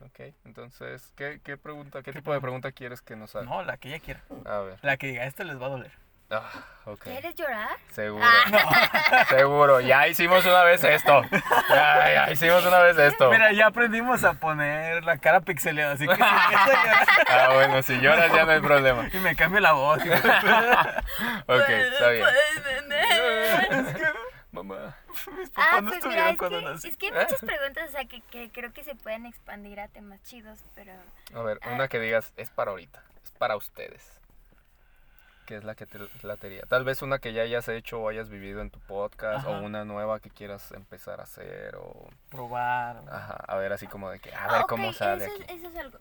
Ok, entonces, ¿qué, qué pregunta, qué, ¿Qué tipo de pregunta? pregunta quieres que nos haga? No, la que ella quiera. A ver. La que diga, este les va a doler. Ah, ok. ¿Quieres llorar? Seguro. Ah. Seguro. Ya hicimos una vez esto. Ya, ya hicimos una vez esto. Mira, ya aprendimos a poner la cara pixeleada, así que si Ah, bueno, si lloras ya no hay problema. y me cambio la voz. Ok, está bien. Puedes vender. Mamá. Mis papás Ah, no pues estuvieron mira, es cuando que, nací. es que hay muchas preguntas, o sea, que, que creo que se pueden expandir a temas chidos, pero... A ver, Ah. una que digas, es para ahorita, es para ustedes. ¿Qué es la que te latería? Tal vez una que ya hayas hecho o hayas vivido en tu podcast Ajá. o una nueva que quieras empezar a hacer o... Probar. o- Ajá, a ver así como de que, a Ah, ver ok, cómo sale eso, aquí. es, eso es algo.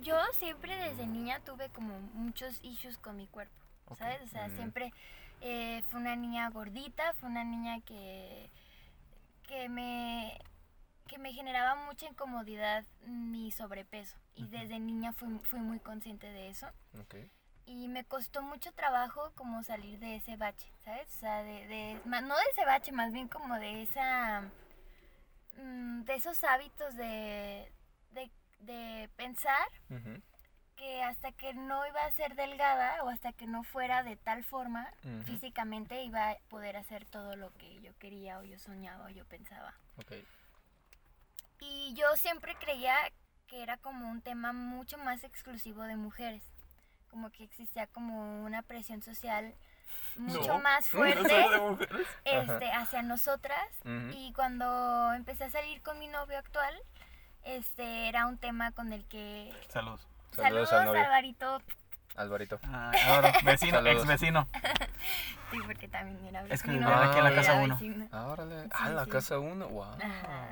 Yo siempre desde niña tuve como muchos issues con mi cuerpo, Ok. ¿sabes? O sea, Mm. siempre eh, fue una niña gordita, fue una niña que, que me que me generaba mucha incomodidad mi sobrepeso y Ujú. desde niña fui, fui muy consciente de eso Ok. Y me costó mucho trabajo como salir de ese bache, ¿sabes? O sea, de, de- no de ese bache, más bien como de esa, mm, de esos hábitos de, de, de pensar que hasta que no iba a ser delgada o hasta que no fuera de tal forma físicamente iba a poder hacer todo lo que yo quería o yo soñaba o yo pensaba. ok. Y yo siempre creía que era como un tema mucho más exclusivo de mujeres. Como que existía como una presión social mucho No, más fuerte este, hacia nosotras. Y cuando empecé a salir con mi novio actual, este era un tema con el que... Salud. Saludos Saludos, al novio. Alvarito. Alvarito. Ah, ahora, vecino, Saludos. ex vecino. Sí, porque también era Es que vecino. vivían aquí en la Era casa uno. vecino. Ah, órale. Sí, ah, la sí. casa uno. Wow. Ajá.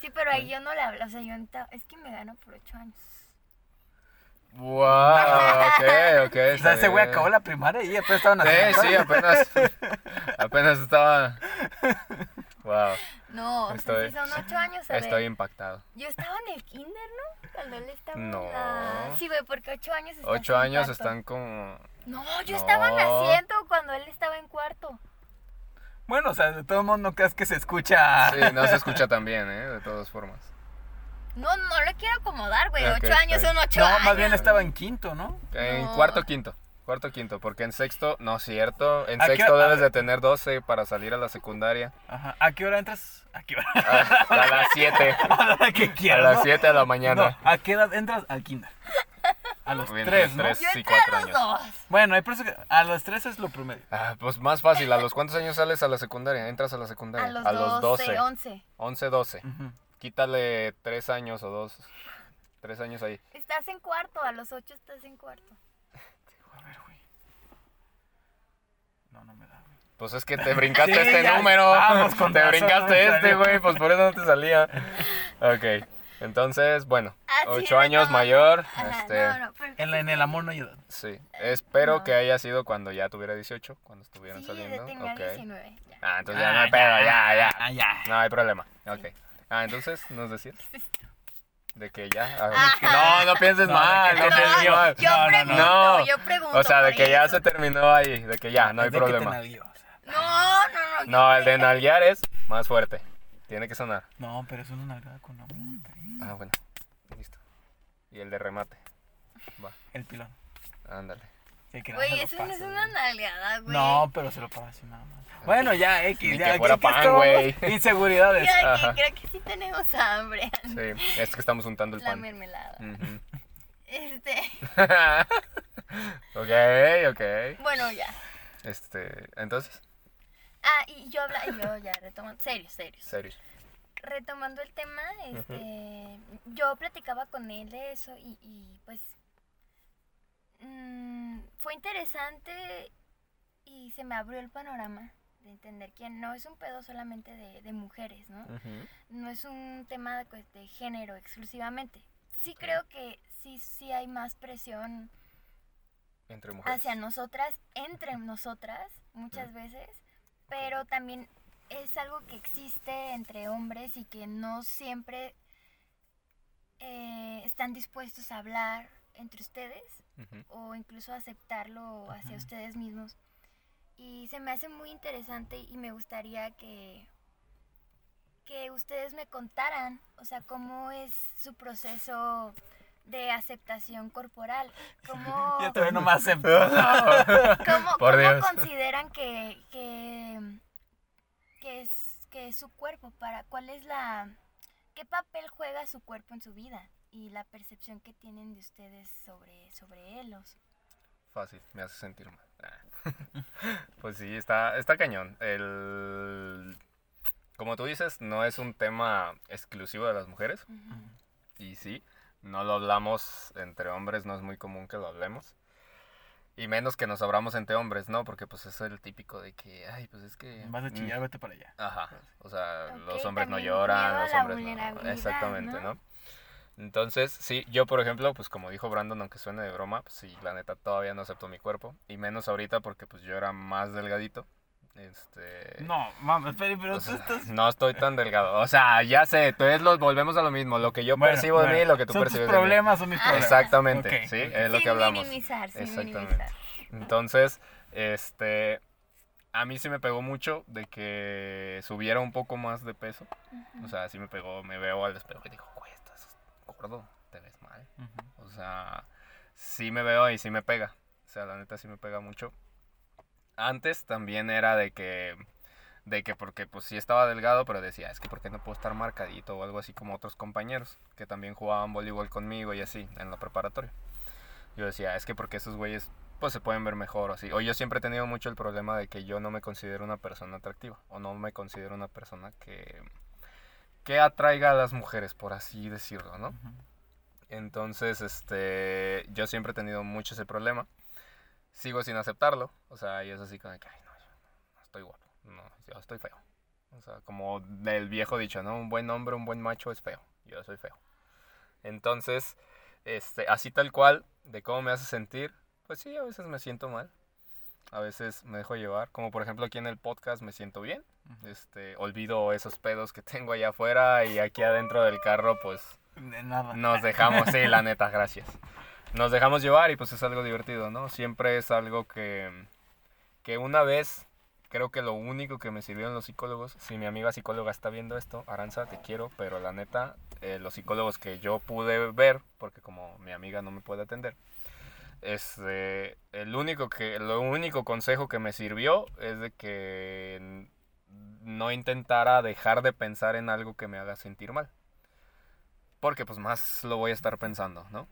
Sí, pero ahí yo no le hablo, o sea, yo ahorita- es que me gano por ocho años. Wow, ok, ok. O sea, ese güey acabó la primaria y apenas estaban Sí, haciendo. sí, apenas. apenas estaba. Wow, No, o Estoy- sea, sí son ocho años, a ver. estoy impactado. Yo estaba en el kinder, ¿no? Cuando él estaba en No. la- Sí, güey, porque ocho años estás Ocho años cuarto. están como. No, yo No. estaba naciendo cuando él estaba en cuarto. Bueno, o sea, de todo modo no creas que se escucha. Sí, no se escucha tan bien, ¿eh? De todas formas. No, no lo quiero acomodar, güey. Ok, ocho años son ocho No, años. más bien estaba en quinto, ¿no? En No. cuarto, quinto. Cuarto, quinto. Porque en sexto, no es cierto. En ¿A qué- sexto a debes de tener 12 para salir a la secundaria. Ajá. ¿A qué hora entras? ¿A qué hora? A, a las 7. A la que A quieras. las ¿no? 7 de la No, mañana. ¿a qué edad entras al kinder? A los Entre tres, ¿no? tres. Yo sí, a cuatro los años. dos. Bueno, hay personas que a los tres es lo promedio. Ah, pues más fácil. ¿A los cuántos años sales a la secundaria? ¿Entras a la secundaria? A los, doce, 12. once. 11, 12. Ujú. Quítale 3 años o 2. 3 años ahí. Estás en cuarto, a los ocho estás en cuarto. A ver, güey. No, no me da, güey. Pues es que te brincaste Sí, este ya, número. vamos, con te razón, brincaste no este, güey. Pues por eso no te salía. Ok. Entonces, bueno. Ah, sí, 8 años retomando. mayor. Ajá, este, no, no, pero En, la- en el amor no hay edad. Sí. Espero No. que haya sido cuando ya tuviera 18. Cuando estuvieran sí, saliendo. yo tenía Ok. 19. ya. Ah, entonces ya no hay pedo. Ya, ya. Ah, ya. No hay problema. Ok. Ah, entonces, ¿nos decías? De que ya. ah, Ajá. No, no pienses No, mal. No que pienses mal. Yo No, no, no. pregunto, No. yo pregunto. O sea, de que ya eso. se terminó ahí. De que ya, no hay problema. nalgueó, o sea. No, no, no. No, el de nalguear es más fuerte. Tiene que sonar. No, pero es una nalgada con amor. Ah, bueno. Listo. Y el de remate. Va, El pilón. ándale. Güey, eso no es una nalgada, güey. güey. No, pero se lo paga así nada más. Bueno, ya, X. Ya, que fuera ¿qué- qué pan, güey. Inseguridades. Mira, que Ajá. creo que sí tenemos hambre. Sí, es que estamos untando el La pan. mermelada. Ujú. Este, ok, ok. bueno, ya. Este, entonces, Ah, y yo habla, yo ya retomando, serio, serio. serios. Retomando el tema, este, yo platicaba con él de eso y, y, pues mm, fue interesante y se me abrió el panorama de entender que no es un pedo solamente de, de mujeres, ¿no? No es un tema de, pues, de género exclusivamente. Sí creo que sí, sí hay más presión Entre mujeres. hacia nosotras, entre nosotras, muchas veces, pero también es algo que existe entre hombres y que no siempre eh, están dispuestos a hablar entre ustedes Ujú. o incluso aceptarlo hacia ustedes mismos. Y se me hace muy interesante y me gustaría que, que ustedes me contaran, o sea, cómo es su proceso de aceptación corporal. ¿Cómo, Ya todavía no me acepto. cómo- Por cómo consideran que, que, que es, que es su cuerpo? Para, ¿Cuál es la... ¿Qué papel juega su cuerpo en su vida? Y la percepción que tienen de ustedes sobre, sobre él. o Fácil, me hace sentir mal. Pues sí, está, está cañón. El... como tú dices, no es un tema exclusivo de las mujeres. Y sí, no lo hablamos entre hombres, no es muy común que lo hablemos. Y menos que nos abramos entre hombres, ¿no? Porque pues es el típico de que, ay, pues es que... Vas a mm, chillar, vete para allá. Ajá. O sea, los hombres no lloran, los hombres no. Exactamente, ¿no? ¿no? Entonces, sí, yo por ejemplo, pues como dijo Brandon, aunque suene de broma, pues sí, la neta todavía no acepto mi cuerpo. Y menos ahorita porque pues yo era más delgadito. Este... No, mames, pero o tú sea, estás... no estoy tan delgado. O sea, ya sé, entonces los volvemos a lo mismo. Lo que yo Bueno, percibo de mí, bueno, lo que tú son percibes tus de mí. problemas son mis problemas. Exactamente, sí, es lo que hablamos. minimizar, sin Exactamente. minimizar. Entonces, este, a mí sí me pegó mucho de que subiera un poco más de peso. O sea, sí me pegó, me veo al espejo y digo, gordo, te ves mal. O sea, sí me veo y sí me pega. O sea, la neta sí me pega mucho. Antes también era de que, de que porque pues sí estaba delgado, pero decía, es que ¿por qué no puedo estar marcadito o algo así como otros compañeros que también jugaban voleibol conmigo y así en la preparatoria? Yo decía, es que porque esos güeyes pues se pueden ver mejor o así. O yo siempre he tenido mucho el problema de que yo no me considero una persona atractiva o no me considero una persona que que atraiga a las mujeres, por así decirlo, ¿no? Entonces, este, yo siempre he tenido mucho ese problema. Sigo sin aceptarlo. O sea, y es así como que, ay, no, yo no estoy guapo. No, yo estoy feo. O sea, como del viejo dicho, ¿no? Un buen hombre, un buen macho es feo. Yo soy feo. Entonces, este, así tal cual, de cómo me hace sentir, pues sí, a veces me siento mal. A veces me dejo llevar. Como por ejemplo aquí en el podcast me siento bien. Ujú. Este, olvido esos pedos que tengo allá afuera y aquí adentro del carro, pues De nada. nos dejamos, sí, la neta, gracias. Nos dejamos llevar y pues es algo divertido, ¿no? Siempre es algo que, que una vez, creo que lo único que me sirvieron los psicólogos, si mi amiga psicóloga está viendo esto, Aranza, te quiero, pero la neta, eh, los psicólogos que yo pude ver, porque como mi amiga no me puede atender, este, el único que, lo único consejo que me sirvió es de que no intentara dejar de pensar en algo que me haga sentir mal. Porque pues más lo voy a estar pensando, ¿no?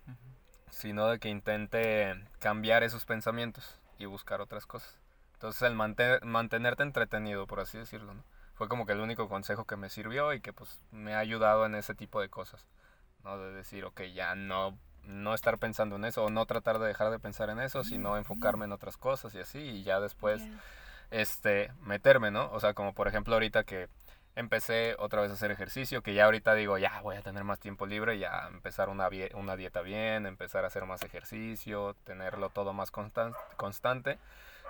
Sino de que intente cambiar esos pensamientos y buscar otras cosas. Entonces el mante- mantenerte entretenido, por así decirlo, ¿no? Fue como que el único consejo que me sirvió y que pues me ha ayudado en ese tipo de cosas. ¿No? De decir, ok, ya no, no estar pensando en eso o no tratar de dejar de pensar en eso, sino enfocarme en otras cosas y así y ya después. Este, meterme, ¿no? O sea, como por ejemplo ahorita que empecé otra vez a hacer ejercicio, que ya ahorita digo, ya voy a tener más tiempo libre, ya empezar una, una dieta bien, empezar a hacer más ejercicio, tenerlo todo más constan- constante,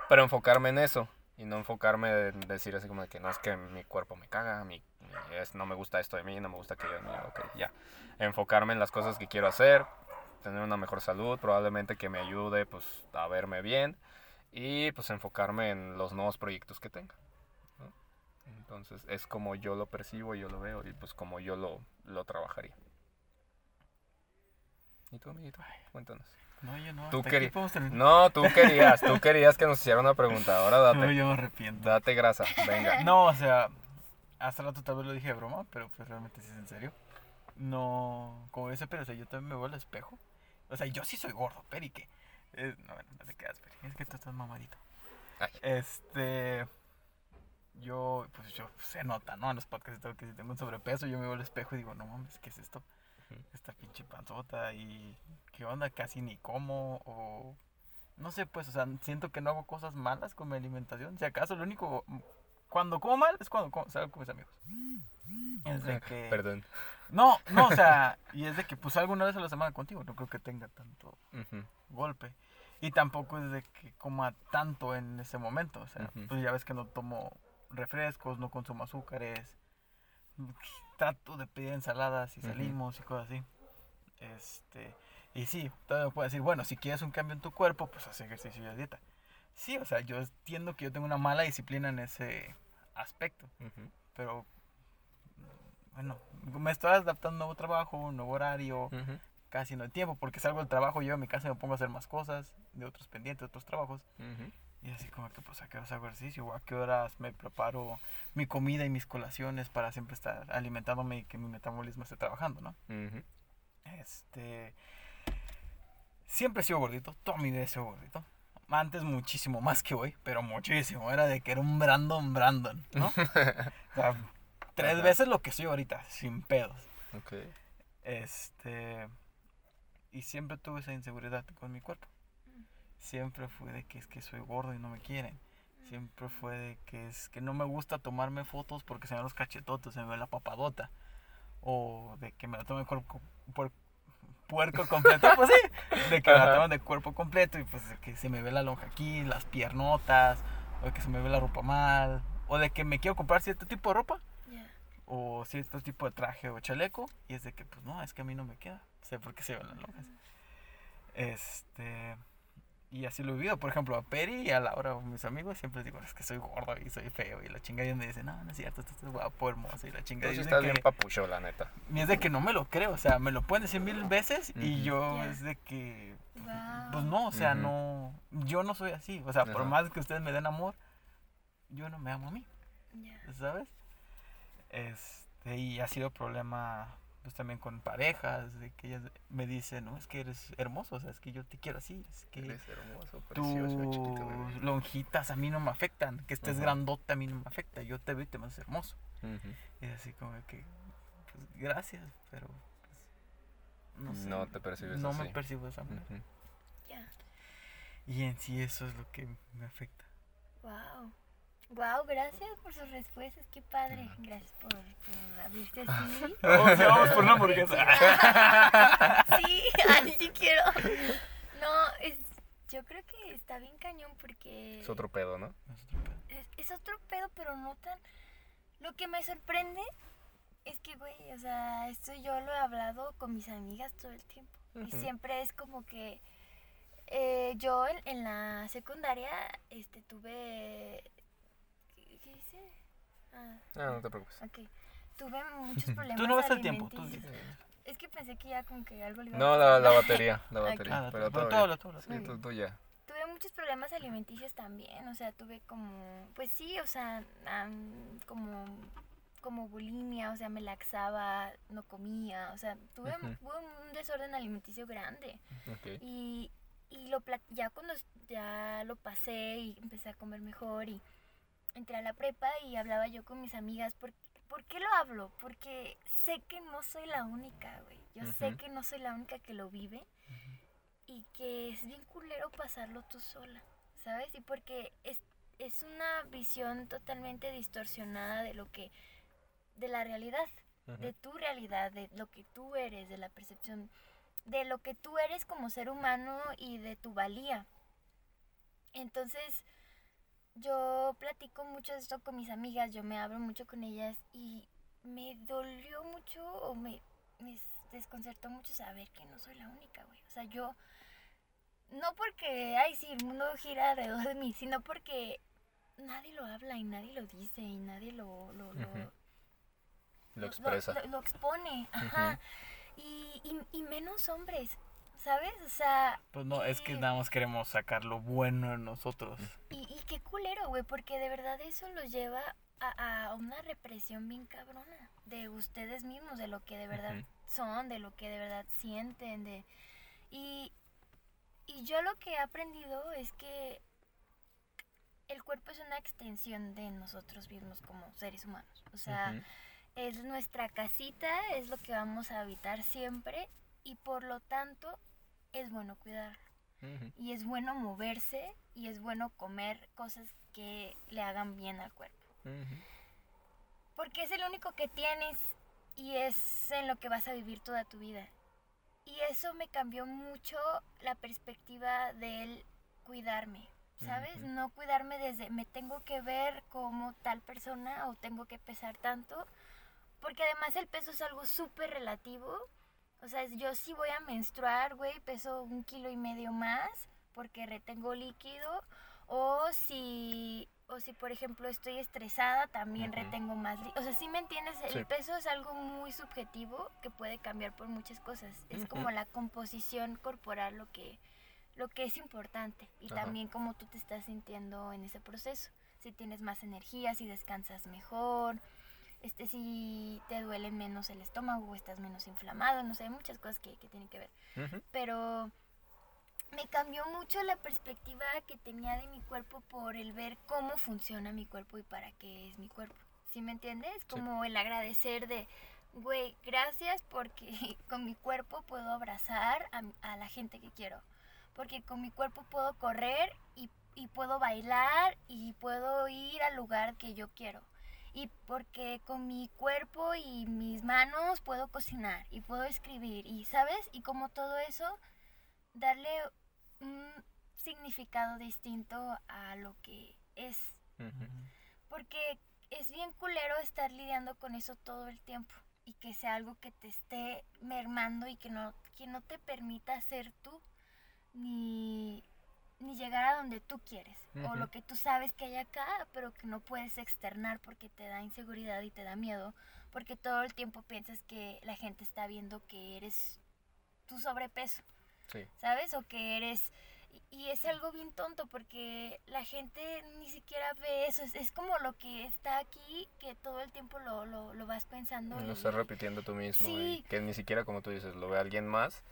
pero enfocarme en eso y no enfocarme en decir así como que no es que mi cuerpo me caga, mi, es, no me gusta esto de mí, no me gusta aquello de mí, ok, ya. Enfocarme en las cosas que quiero hacer, tener una mejor salud, probablemente que me ayude pues a verme bien y pues enfocarme en los nuevos proyectos que tenga. ¿no? Entonces es como yo lo percibo, yo lo veo y pues como yo lo, lo trabajaría. ¿Y tú, amiguito? Cuéntanos. No, yo no. Tú hasta querí- aquí podemos tener- No, tú querías, tú querías que nos hiciera una pregunta. Ahora No, date, yo me arrepiento. date grasa, venga. No, o sea, hace rato tal vez lo dije de broma, pero pues realmente sí es en serio. No, como dice, pero o sea, yo también me veo al espejo. O sea, yo sí soy gordo, Peri, que. Eh, no, bueno, no te quedas, Peri. Es que tú estás mamadito. Ay. Este. Yo, pues yo se nota, ¿no? En los podcasts todo que si tengo un sobrepeso, yo me veo al espejo y digo, no mames, ¿qué es esto? Esta pinche panzota y. ¿Qué onda? Casi ni como o. No sé, pues, o sea, siento que no hago cosas malas con mi alimentación. Si acaso, lo único. Cuando como mal es cuando como- salgo con mis amigos. Es de que. Perdón. No, no, o sea, y es de que pues salgo una vez a la semana contigo, no creo que tenga tanto golpe. Y tampoco es de que coma tanto en ese momento, o sea, pues ya ves que no tomo refrescos, no consumo azúcares, trato de pedir ensaladas y salimos y cosas así. Este, y sí, todavía me puede decir, bueno, si quieres un cambio en tu cuerpo, pues haz ejercicio y dieta. Sí, o sea, yo entiendo que yo tengo una mala disciplina en ese aspecto. Ujú, pero bueno, me estoy adaptando a un nuevo trabajo, un nuevo horario, casi no hay tiempo, porque salgo del trabajo, yo a mi casa y me pongo a hacer más cosas, de otros pendientes, de otros trabajos, y así como que pues a qué horas hago ejercicio, a qué horas me preparo mi comida y mis colaciones para siempre estar alimentándome y que mi metabolismo esté trabajando, ¿no? Este, siempre he sido gordito, toda mi vida he sido gordito. Antes muchísimo más que hoy, pero muchísimo. Era de que era un Brandon Brandon, ¿no? o sea, tres Ajá. veces lo que soy ahorita, sin pedos. Ok. Este. Y siempre tuve esa inseguridad con mi cuerpo. Siempre fue de que es que soy gordo y no me quieren. Siempre fue de que es que no me gusta tomarme fotos porque se me ven los cachetotes, se me ve la papadota. O de que me la tomen cuerpo, puer- puerco completo, pues sí. De que me tomen de cuerpo completo y pues de que se me ve la lonja aquí, las piernotas. O de que se me ve la ropa mal. O de que me quiero comprar cierto tipo de ropa o cierto tipo de traje o chaleco y es de que pues no, es que a mí no me queda. Sé por qué se ven las lonjas. Este y así lo he vivido, por ejemplo, a Peri y a Laura, mis amigos, siempre les digo, es que soy gordo y soy feo y la chingada y me dicen, no, no es cierto, tú estás guapo, hermoso y la chingada. Tú Y sí es de estás que- bien papucho, la neta. y es de que no me lo creo, o sea, me lo pueden decir mil veces y yo es de que, Wow. pues no, o sea, no, yo no soy así, o sea, por más que ustedes me den amor, yo no me amo a mí. ¿sabes? Este, y ha sido problema pues también con parejas, de que ellas me dicen, no, es que eres hermoso, o sea, es que yo te quiero así, es que Eres hermoso, precioso, chiquito bebé. tus lonjitas a mí no me afectan, que estés Ajá. grandote a mí no me afecta, yo te veo y te me haces hermoso. Ujú. Y así como que, pues, gracias, pero pues, no sé. No te percibes No me así. percibo de esa manera. Ya. Y en sí eso es lo que me afecta. Wow. Wow, gracias por sus respuestas, qué padre. Gracias por, por abrirte así. Vamos, ya vamos por una hamburguesa. Sí, ay, sí quiero. No, es, yo creo que está bien cañón porque Es otro pedo, ¿no? es, es otro pedo, pero no tan... Lo que me sorprende es que, güey, o sea, esto yo lo he hablado con mis amigas todo el tiempo. Y siempre es como que eh, yo en, en la secundaria este, tuve... ¿Qué, qué hice? Ah, No, no te preocupes. ok. Tuve muchos problemas Tú no ves el tiempo, tú alimenticios. Es que pensé que ya como que algo le iba a No, la, la batería, la batería. Ah, pero pero todo tú. Sí, ya. tuve muchos problemas alimenticios también, o sea, tuve como, pues sí, o sea, am, como, como bulimia, o sea, me laxaba, no comía, o sea, tuve un desorden alimenticio grande Ok. y, y lo ya cuando ya lo pasé y empecé a comer mejor y entré a la prepa y hablaba yo con mis amigas, ¿por, ¿por qué lo hablo? Porque sé que no soy la única, güey, yo sé que no soy la única que lo vive y que es bien culero pasarlo tú sola, ¿sabes? Y porque es, es una visión totalmente distorsionada de lo que, de la realidad, de tu realidad, de lo que tú eres, de la percepción, de lo que tú eres como ser humano y de tu valía. Entonces, yo platico mucho de esto con mis amigas, yo me abro mucho con ellas y me dolió mucho o me, me desconcertó mucho saber que no soy la única, güey. O sea, yo, no porque, ay, sí, el mundo gira alrededor de mí, sino porque nadie lo habla y nadie lo dice y nadie lo, lo, lo-. Lo expresa. lo, lo expone, ajá. y, y, y menos hombres, ¿sabes? O sea, Pues no, es que eh, nada más queremos sacar lo bueno en nosotros. Y, y qué culero, güey, porque de verdad eso los lleva a, a una represión bien cabrona de ustedes mismos, de lo que de verdad son, de lo que de verdad sienten, de... Y, y yo lo que he aprendido es que el cuerpo es una extensión de nosotros mismos como seres humanos. O sea, es nuestra casita, es lo que vamos a habitar siempre y por lo tanto es bueno cuidarlo. Ujú. Y es bueno moverse y es bueno comer cosas que le hagan bien al cuerpo. Porque es el único que tienes y es en lo que vas a vivir toda tu vida. Y eso me cambió mucho la perspectiva del cuidarme, ¿sabes? No cuidarme desde me tengo que ver como tal persona o tengo que pesar tanto. Porque además el peso es algo súper relativo. O sea, yo sí voy a menstruar, güey, peso un kilo y medio más porque retengo líquido. O si, o si por ejemplo estoy estresada, también retengo más líquido. O sea, si me entiendes, el Sí. peso es algo muy subjetivo que puede cambiar por muchas cosas. Es como la composición corporal lo que, lo que es importante. Y también cómo tú te estás sintiendo en ese proceso. Si tienes más energía, si descansas mejor, este, si te duele menos el estómago o estás menos inflamado, no sé, hay muchas cosas que, que tienen que ver. Pero me cambió mucho la perspectiva que tenía de mi cuerpo por el ver cómo funciona mi cuerpo y para qué es mi cuerpo. ¿Sí me entiendes? Como el agradecer de, güey, gracias porque con mi cuerpo puedo abrazar a, a, la gente que quiero. Porque con mi cuerpo puedo correr y, y puedo bailar y puedo ir al lugar que yo quiero y porque con mi cuerpo y mis manos puedo cocinar y puedo escribir y sabes y como todo eso darle un significado distinto a lo que es. Porque es bien culero estar lidiando con eso todo el tiempo y que sea algo que te esté mermando y que no que no te permita ser tú ni ni llegar a donde tú quieres o lo que tú sabes que hay acá, pero que no puedes externar porque te da inseguridad y te da miedo, porque todo el tiempo piensas que la gente está viendo que eres tu sobrepeso, ¿sabes? O que eres... Y, es algo bien tonto porque la gente ni siquiera ve eso, es, como lo que está aquí, que todo el tiempo lo, lo, lo vas pensando. Lo estás repitiendo tú mismo y que ni siquiera como tú dices, lo ve alguien más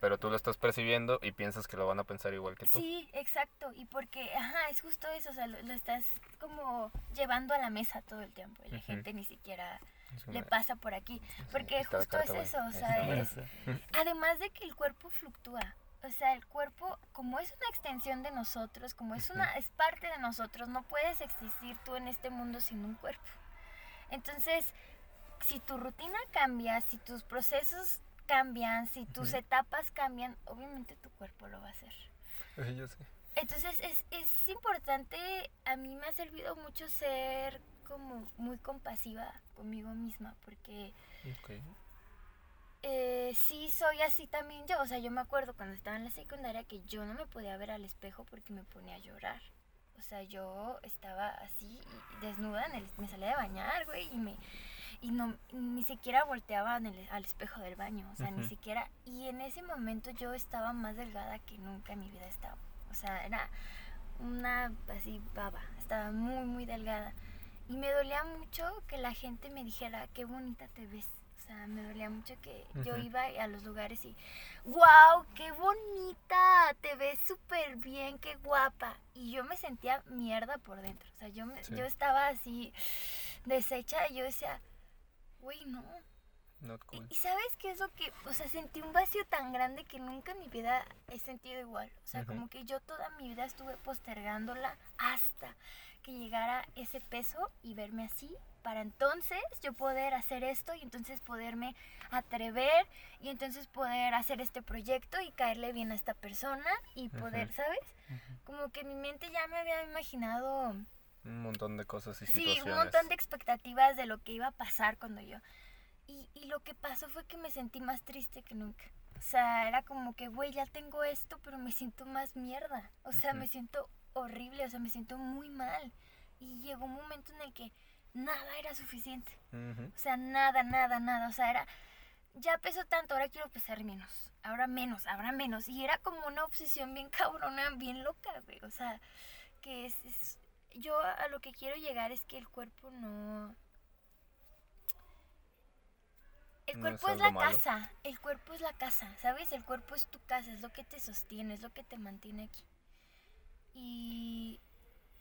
pero tú lo estás percibiendo y piensas que lo van a pensar igual que tú. Sí, exacto. Y porque, ajá, es justo eso. O sea, lo, estás como llevando a la mesa todo el tiempo. Y la gente ni siquiera le pasa por aquí. Porque justo es eso. O sea, es, además de que el cuerpo fluctúa. O sea, el cuerpo, como es una extensión de nosotros, como es una es parte de nosotros, no puedes existir tú en este mundo sin un cuerpo. Entonces, si tu rutina cambia, si tus procesos cambian, si tus etapas cambian, obviamente tu cuerpo lo va a hacer. yo sé. Entonces es, es importante, a mí me ha servido mucho ser como muy compasiva conmigo misma, porque eh, sí soy así también yo, o sea, yo me acuerdo cuando estaba en la secundaria que yo no me podía ver al espejo porque me ponía a llorar. O sea, yo estaba así desnuda, en el, me salía de bañar, güey, y me y no ni siquiera volteaba al espejo del baño, o sea, ni siquiera y en ese momento yo estaba más delgada que nunca en mi vida estaba. O sea, era una así baba, estaba muy muy delgada y me dolía mucho que la gente me dijera, "Qué bonita te ves." O sea, me dolía mucho que yo iba a los lugares y, wow, qué bonita, te ves súper bien, qué guapa. Y yo me sentía mierda por dentro. O sea, yo, yo estaba así deshecha y yo decía, güey, no. Y, sabes qué es lo que, o sea, sentí un vacío tan grande que nunca en mi vida he sentido igual. O sea, como que yo toda mi vida estuve postergándola hasta que llegara ese peso y verme así para entonces yo poder hacer esto y entonces poderme atrever y entonces poder hacer este proyecto y caerle bien a esta persona y poder, ¿sabes? Como que mi mente ya me había imaginado un montón de cosas y situaciones. Sí, un montón de expectativas de lo que iba a pasar cuando yo... Y, y lo que pasó fue que me sentí más triste que nunca. O sea, era como que, güey, ya tengo esto, pero me siento más mierda. O sea, me siento horrible, o sea, me siento muy mal. Y llegó un momento en el que nada era suficiente. O sea, nada, nada, nada. O sea, era, ya peso tanto, ahora quiero pesar menos. Ahora menos, ahora menos. Y era como una obsesión bien cabrona, bien loca, güey. O sea, que es yo a lo que quiero llegar es que el cuerpo no... El cuerpo es, la casa, el cuerpo es la casa, ¿sabes? El cuerpo es tu casa, es lo que te sostiene, es lo que te mantiene aquí. Y,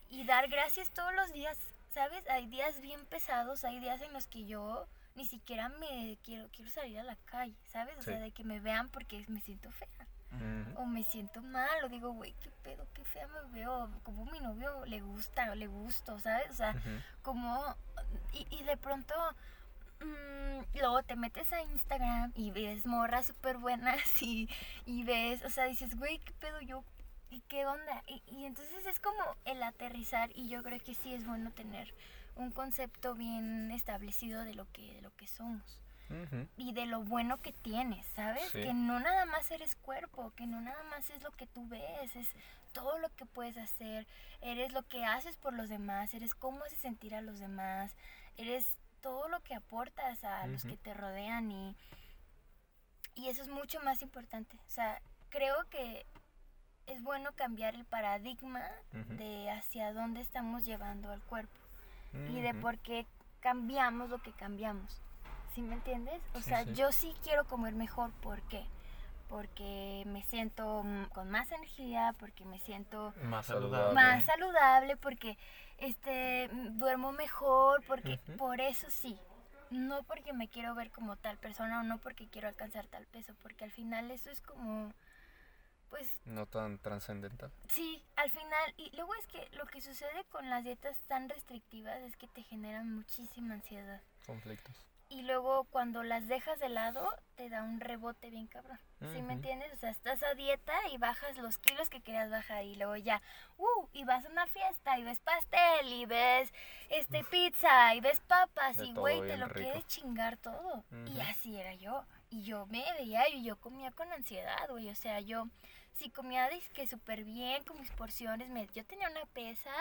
y dar gracias todos los días, ¿sabes? Hay días bien pesados, hay días en los que yo ni siquiera me quiero, quiero salir a la calle, ¿sabes? O sea, de que me vean porque me siento fea. O me siento mal, o digo, güey, qué pedo, qué fea me veo. Como mi novio le gusta, o le gusto, ¿sabes? O sea, como. Y, de pronto. Mm, luego te metes a Instagram y ves morras súper buenas y, y ves, o sea, dices, güey, qué pedo yo, y qué onda. Y, y entonces es como el aterrizar y yo creo que sí es bueno tener un concepto bien establecido de lo que, de lo que somos y de lo bueno que tienes, ¿sabes? Que no nada más eres cuerpo, que no nada más es lo que tú ves, es todo lo que puedes hacer, eres lo que haces por los demás, eres cómo haces sentir a los demás, eres todo lo que aportas a los que te rodean y, y eso es mucho más importante. O sea, creo que es bueno cambiar el paradigma de hacia dónde estamos llevando al cuerpo y de por qué cambiamos lo que cambiamos. ¿Sí me entiendes? O sea, yo sí quiero comer mejor. ¿Por qué? porque me siento con más energía, porque me siento Más Saludable. más saludable, porque este duermo mejor, porque por eso sí. No porque me quiero ver como tal persona o no porque quiero alcanzar tal peso, porque al final eso es como pues No tan trascendental. Sí, al final, y luego es que lo que sucede con las dietas tan restrictivas es que te generan muchísima ansiedad. Conflictos. Y luego cuando las dejas de lado, te da un rebote bien cabrón. ¿Sí me entiendes? O sea, estás a dieta y bajas los kilos que querías bajar y luego ya, uh, y vas a una fiesta y ves pastel y ves este pizza y ves papas De y güey, te lo rico. quieres chingar todo. Y Ujú. así era yo. Y yo me veía y yo comía con ansiedad, güey. O sea, yo si comía que súper bien con mis porciones, me, yo tenía una pesa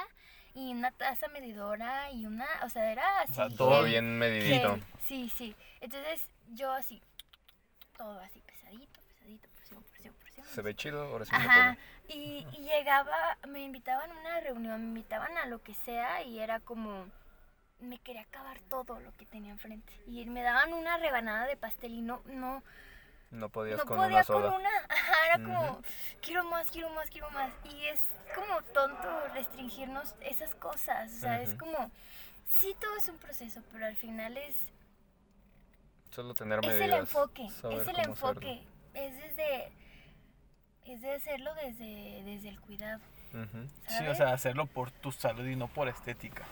y una taza medidora y una, o sea, era así. sea, Todo bien medidito. Sí, sí. Entonces yo así, todo así pesadito, pesadito, porción, porción, porción. Se ve chido, ahora sí me Ajá. puedo. Y, y llegaba, me invitaban a una reunión, me invitaban a lo que sea y era como, me quería acabar todo lo que tenía enfrente. Y me daban una rebanada de pastel y no, no, No podías no con podía una con sola. una. Ajá, era como, quiero más, quiero más, quiero más. Y es como tonto restringirnos esas cosas. O sea, es Ujú. como, sí, todo es un proceso, pero al final es, Solo tener es medidas. el enfoque, es el cómo hacerlo. enfoque. Es desde, es de hacerlo desde, desde el cuidado. Ujú. Sí, o sea, hacerlo por tu salud y no por estética.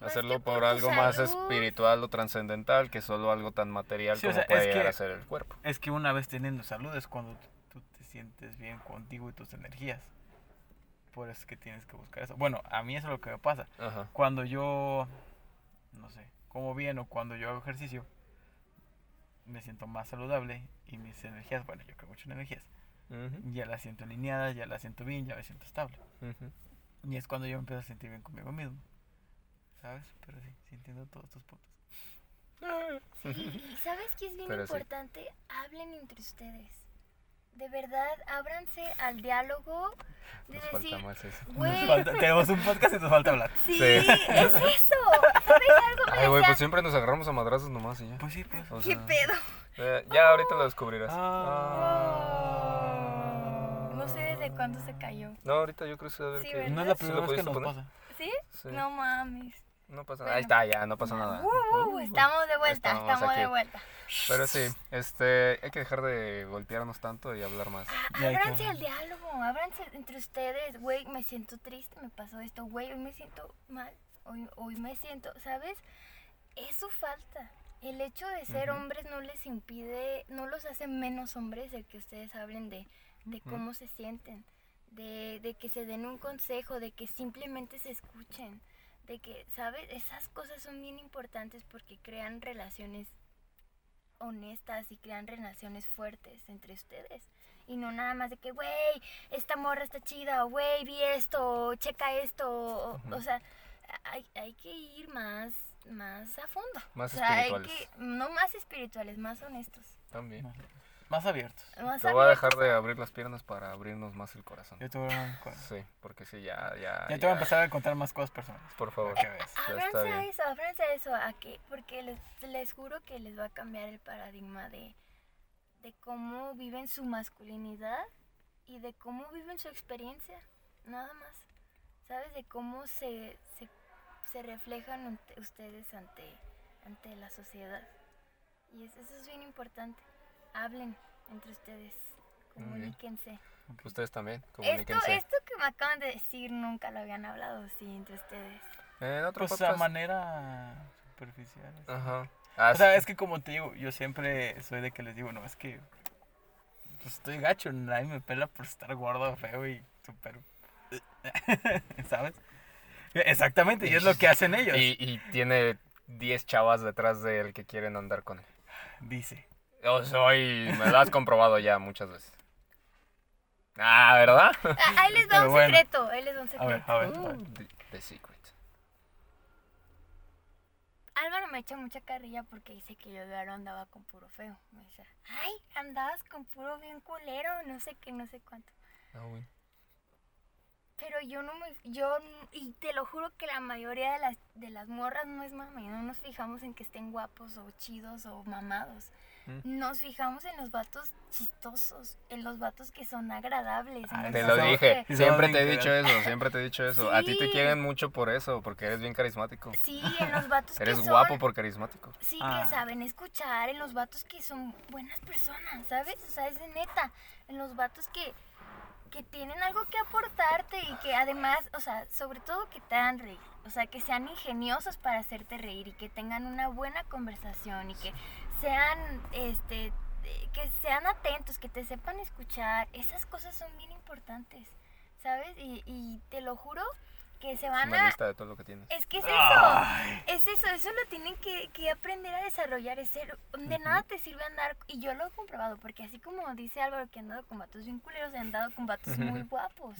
Más Hacerlo por por algo más espiritual o trascendental que solo algo tan material Sí, o como sea, puede es llegar que- a ser el cuerpo. Es que una vez teniendo salud es cuando tú te sientes bien contigo y tus energías. Por eso es que tienes que buscar eso. Bueno, a mí eso es lo que me pasa. Ajá. Cuando yo, no sé, como bien o cuando yo hago ejercicio, me siento más saludable y mis energías, bueno, yo creo mucho en energías, Ujú, ya las siento alineadas, ya las siento bien, ya me siento estable. ujú. Y es cuando yo me empiezo a sentir bien conmigo mismo. ¿Sabes? Pero sí, sí entiendo todos tus puntos. Y, y ¿sabes qué es bien Pero sí. importante? Hablen entre ustedes. De verdad, ábranse al diálogo de Nos falta decir, más eso. Nos falta- tenemos un podcast y nos falta hablar. sí, Sí. es eso. ¿Sabes algo? Ay, güey, pues siempre nos agarramos a madrazos nomás y ya. Pues sí, pues. O ¿Qué pedo? eh, ya ahorita lo descubrirás. Ah. No sé desde cuándo se cayó. No, ahorita yo creo que se debe ver Sí, que... ¿verdad? No es la ¿Sí primera vez que nos poner? pasa. ¿Sí? Sí. No mames. No pasa nada. Bueno. Ahí está, ya, no pasa nada. Uh, uh, estamos de vuelta, Estamos estamos, de vuelta. Pero sí, este, hay que dejar de golpearnos tanto y hablar más. Ah, Ábranse al diálogo, ábranse entre ustedes. Güey, me siento triste, me pasó esto. Güey, hoy me siento mal. Hoy, hoy me siento, ¿sabes? Eso falta. El hecho de ser hombres no les impide, no los hace menos hombres el que ustedes hablen de, de cómo se sienten, de, de que se den un consejo, de que simplemente se escuchen, de que, ¿sabes? Esas cosas son bien importantes porque crean relaciones honestas y crean relaciones fuertes entre ustedes. Y no nada más de que, güey, esta morra está chida, o güey, vi esto, o checa esto, o, sea, hay, hay que ir más, más a fondo. Más o sea, hay espirituales. que, no más espirituales, más honestos. También. Más, abiertos. Más Te voy a dejar de abrir las piernas para abrirnos más el corazón. Yo te voy a, ya Sí, porque sí, ya, ya. te voy a empezar a contar más cosas personales. Por favor. Ya está Ábranse a eso, ábranse a eso, a que, porque les, les juro que les va a cambiar el paradigma de, de cómo viven su masculinidad y de cómo viven su experiencia, nada más. ¿Sabes? De cómo se, se, se reflejan ante- ustedes ante, ante la sociedad. Y es- eso es bien importante. Hablen entre ustedes, comuníquense. Ustedes también, comuníquense. esto que me acaban de decir nunca lo habían hablado así entre ustedes. En otro Pues a podcast. manera superficial. así. Ajá. Ah, O sea, sí. es que como te digo, yo siempre soy de que les digo, no, es que pues, estoy gacho, nadie me pela por estar gordo, feo y súper... ¿Sabes? Exactamente, y es lo que hacen ellos. Y, y tiene 10 chavas detrás de él que quieren andar con él. Dice. Yo soy. Me lo has comprobado ya muchas veces. Ah, ¿verdad? Ah, Ahí les Pero un bueno. secreto, ahí les un A ver, secreto. a ver, a ver. The, the Secret. Álvaro me echa mucha carrilla porque dice que yo de ahora andaba con puro feo. Me dice, ay, andabas con puro bien culero, no sé qué, no sé cuánto. Ah, güey. Pero yo no me, yo, y te lo juro que la mayoría de las, de las morras no es mami, no nos fijamos en que estén guapos o chidos o mamados. Nos fijamos en los vatos chistosos, en los vatos que son agradables. Ah, Te lo dije, que- siempre te he dicho eso, siempre te he dicho eso. A ti te quieren mucho por eso, porque eres bien carismático. Sí, en los vatos que Eres son... guapo por carismático. Sí, Ah. que saben escuchar, en los vatos que son buenas personas, ¿sabes? O sea, es de neta. En los vatos que, que tienen algo que aportarte y que además, o sea, sobre todo que te hagan reír. O sea, que sean ingeniosos para hacerte reír y que tengan una buena conversación y que sean, este, que sean atentos, que te sepan escuchar. Esas cosas son bien importantes, ¿sabes? Y, y te lo juro que se Es van una a... lista de todo lo que tienes. Es que es eso. Ay. Es eso, eso lo tienen que, que aprender a desarrollar. Es ser, de nada te sirve andar, y yo lo he comprobado, porque así como dice Álvaro que han dado con vatos bien culeros, he andado con vatos muy guapos.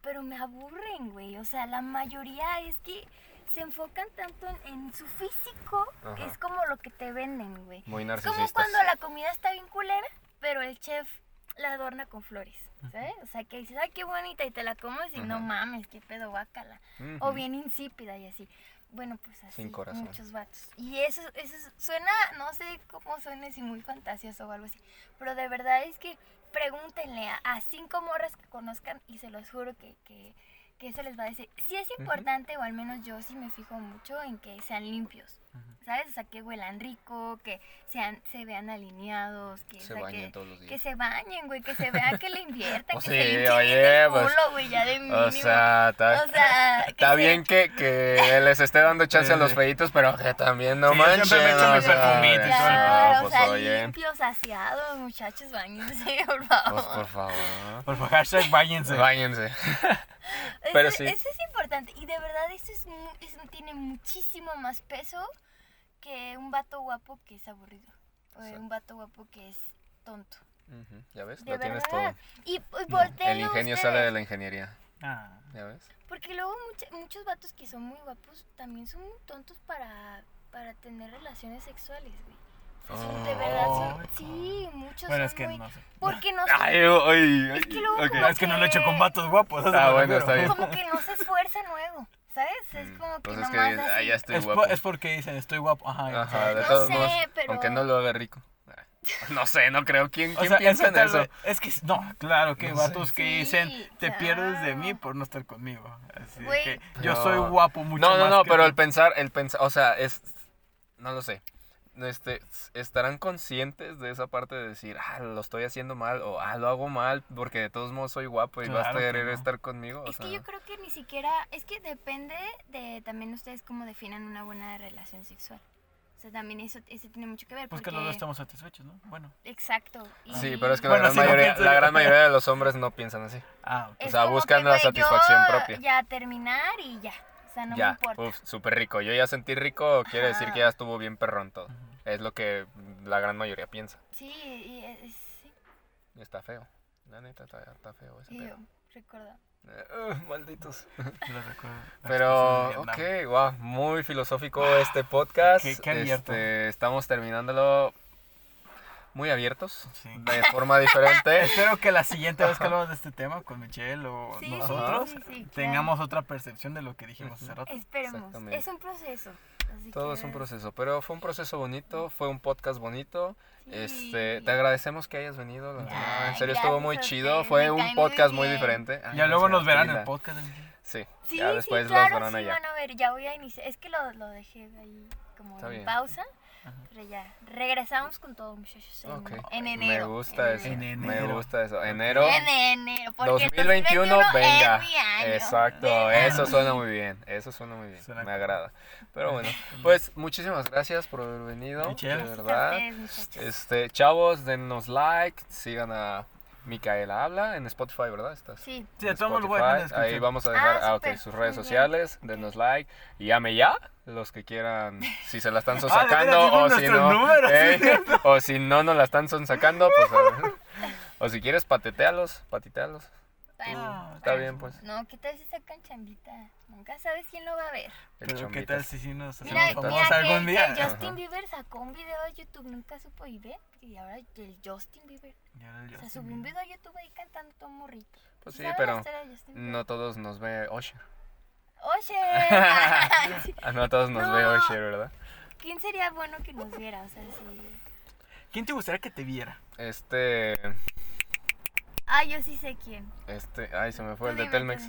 Pero me aburren, güey. O sea, la mayoría es que se enfocan tanto en, en su físico, Ajá. es como lo que te venden, güey. Muy Es como narcisistas. cuando la comida está bien culera, pero el chef la adorna con flores, ¿sabes? O sea, que dices, ay, qué bonita, y te la comes y no mames, qué pedo, guácala. O bien insípida y así. Bueno, pues así, Sin corazón. muchos vatos. Y eso, eso suena, no sé cómo suene, si muy fantasioso o algo así, pero de verdad es que pregúntenle a, a cinco morras que conozcan y se los juro que, que, que eso les va a decir. Sí es importante, o al menos yo sí me fijo mucho en que sean limpios, ¿sabes? O sea, que huelan rico, que sean, se vean alineados, que, Se o sea, bañen que, todos los que días. se bañen, güey, que se vea que le inviertan, Pues que sí, se limpien oye, el pues, culo, güey, ya de mínimo. O sea, está, O sea, que está se- bien que, que les esté dando chance a los feitos, pero que también no Sí, yo manchen. siempre me echo o mi sea, perfumito y. Claro, no, o pues sea, oye, limpios, aseados, muchachos, bañense, por favor. pues por favor. Por favor, hashtag váyanse. Báñense. Eso- pero sí. Eso es importante. Y de verdad, eso, es, mu- eso tiene muchísimo más peso que un vato guapo que es aburrido. O Exacto. un vato guapo que es tonto. Ya ves, lo tienes todo. Y, y volteenlo El ingenio ustedes, sale de la ingeniería. Ah. ¿Ya ves? Porque luego mucha- muchos vatos que son muy guapos también son muy tontos para, para tener relaciones sexuales, güey. Son- de verdad son... Sí, muchos Bueno, son es que muy... no sé. Porque no Ay, ay, Es que luego como Es que no lo he hecho con vatos guapos. Ah, me bueno, refiero. está bien. como que no se escuerza luego, ¿sabes? Es Mm, como que Pues es que nomás ah, así. ya estoy Es, guapo. por- es porque dicen, estoy guapo. Ajá. De No todos sé, modos, pero- aunque no lo haga rico. No sé, no creo. ¿Quién, sea, piensa que en eso? vez- es que no, claro que No vatos sé. que dicen te pierdes de mí por no estar conmigo. Así que yo No. soy guapo mucho No, no, más no, que pero tú. el pensar, el pensar, o sea, es, no lo sé. Este, estarán conscientes de esa parte de decir, ah, lo estoy haciendo mal o ah, lo hago mal porque de todos modos soy guapo y vas a Claro que querer no. estar conmigo. O Es sea, que yo creo que ni siquiera, es que depende de también ustedes cómo definan una buena relación sexual. O sea, también eso, eso tiene mucho que ver. Pues que porque... los dos estamos satisfechos, ¿no? Bueno. Exacto. y- Sí, pero es que Bueno, la, gran sí, mayoría, la gran mayoría de los hombres no piensan así. Ah, ok. es o sea, buscan que, la satisfacción yo propia. Ya terminar y ya. O sea, no me ya, importa. uf, súper rico. Yo ya sentí rico, quiere decir que ya estuvo bien perrón todo. Es lo que la gran mayoría piensa. Sí, y es, sí. Está feo. La neta está, está feo ese yo, recuerdo. Eh, uh, malditos. Lo recuerdo. La Pero, ok, wow, muy filosófico este podcast. Qué- qué abierto. Este, estamos terminándolo muy abiertos, Sí. de forma diferente. Espero que la siguiente vez que hablamos de este tema con Michelle o Sí, nosotros sí, sí, claro. tengamos otra percepción de lo que dijimos hace rato. Esperemos. Es un proceso. Así Todo que- es un proceso, pero fue un proceso bonito, fue un podcast bonito. Sí. Este, te agradecemos que hayas venido. en serio estuvo muy chido, fue me un muy podcast muy diferente. Ay, Ya luego nos verán en el podcast. Sí, Sí, ya sí, después claro, los verán sí allá. van a ver, ya voy a iniciar. Es que lo, lo dejé ahí como Está en bien. Pero ya, regresamos con todo, muchachos. En, Ok. en Me enero. gusta en eso. En Me enero. gusta eso. Enero En enero. Porque el 2021 venga. Es mi año. Exacto, Venga. eso suena muy bien. Eso suena muy bien. Suena Me agrada. Pero bueno, pues muchísimas gracias por haber venido. De verdad. ustedes, muchachos. Este, chavos, denos like, sigan a Micaela Habla en Spotify, ¿verdad? Estás Sí, todos modos lo dejar. Ahí vamos a dejar Ah, ah, ok, súper, sus redes sociales, denos like y ame ya, los que quieran, si se la están Ah, sonsacando o si no, eh, o si no nos la están sonsacando, pues a ver. o si quieres patetealos, patitealos. Ah, Está bien, pues. No, ¿qué tal si sacan chambita? Nunca sabes quién lo va a ver. El Pero qué tal si sí nos Mira, hacemos mira que, algún que día. Justin Ajá. Bieber sacó un video a YouTube, nunca supo y ve. Y ahora el Justin Bieber. Y ahora el O sea, subió un video a YouTube ahí cantando todo morrito. Pues sí, ¿Saben pero de no todos nos ve Osher. Oye, Ah, no todos nos ve. Osher, ¿verdad? ¿quién sería bueno que nos viera? O sea, si... ¿Quién te gustaría que te viera? Este. Ah, yo sí sé quién. Este. Ay, se me fue el de Telmex.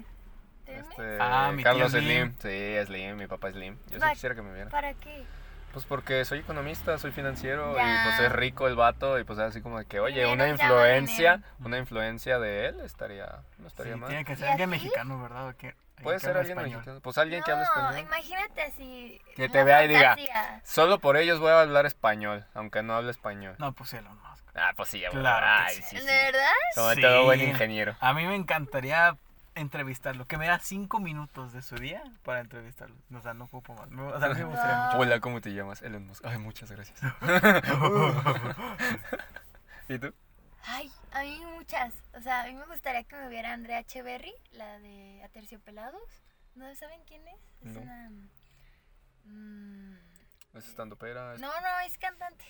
Este. Ah, mi tío Carlos Slim. Slim. Sí, Slim. Mi papá Slim. Yo sí quisiera que me viera. ¿Para qué? Pues porque soy economista, soy financiero y pues es rico el vato y pues así como de que, oye, Dinero una influencia, una influencia de él estaría, no estaría Sí, mal. tiene que ser ¿Y alguien así? mexicano, ¿verdad? ¿O qué? Puede ser alguien español. mexicano, pues alguien que hable no, español. imagínate así. Que te vea y diga. Solo por ellos voy a hablar español, aunque no hable español. No, pues Elon Musk. Ah, pues sí, güey. Claro Ay, sí. sí, ¿De sí. verdad? Sobre Sí. todo buen ingeniero. A mí me encantaría entrevistarlo. Que me da cinco minutos de su día para entrevistarlo. O sea, no ocupo más. O sea, a mí me gustaría mucho. Hola, ¿cómo te llamas? Elon Musk. Ay, muchas gracias. ¿Y tú? Ay, a mí muchas. O sea, a mí me gustaría que me viera Andrea Echeverry, la de Aterciopelados. ¿No saben quién es? Es No. una... mm, ¿Es estando pera? no, no, es cantante.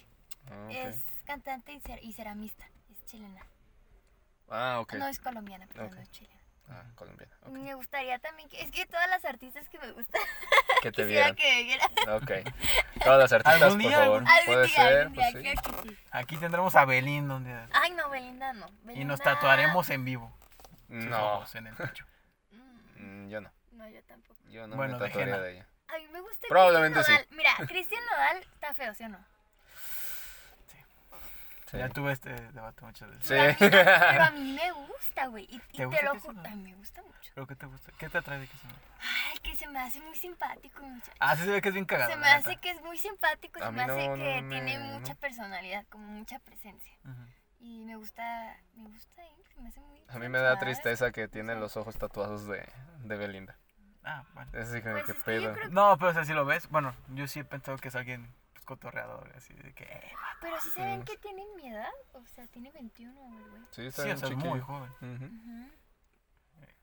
Ah. Es cantante y, cer- y ceramista. Es chilena. Ah, ok. No es colombiana, perdón, Ok. no es chilena. Ah, colombiana. Me gustaría también que... Es que todas las artistas que me gustan Que te quisiera vieran. que me vieran. Ok. Todas las artistas, Algún por favor. algún- Puede día, ser, algún día, pues sí. creo que sí. Aquí tendremos a Belinda un día. Ay, no, Belinda no. Y nos tatuaremos en vivo. sus No, ojos en el pecho. Mm, yo no. No, yo tampoco. Yo no Bueno, me de tatuaría de ella. A mí me gusta Probablemente Cristian sí. Nodal. Mira, Cristian Nodal está feo, ¿sí o no? Sí. Ya tuve este debate muchas veces. Sí. Pero a mí, pero a mí me gusta, güey. Y, y ¿Te te, gusta lo Cristian juro, Nodal? a mí me gusta mucho. Creo que te gusta. ¿Qué te atrae de que se me... Ay, que se me hace muy simpático, muchacho. Ah, sí se ve que es bien cagado. se me hace que es muy simpático, A se me hace no, que no me- tiene no. mucha personalidad, como mucha presencia. Y me gusta, me gusta se me hace muy A mí me da tristeza que tiene los ojos tatuados de, de Belinda. Ah, bueno. Es así como Pues que que pedo. No, pero o sea, si lo ves, bueno, yo sí he pensado que es alguien cotorreador, así de que... eh, Pero si se ven que tienen mi edad, o sea, tiene 21, güey. Sí, está Sí, bien o sea, chiquillo. muy joven. Ujú. Ujú.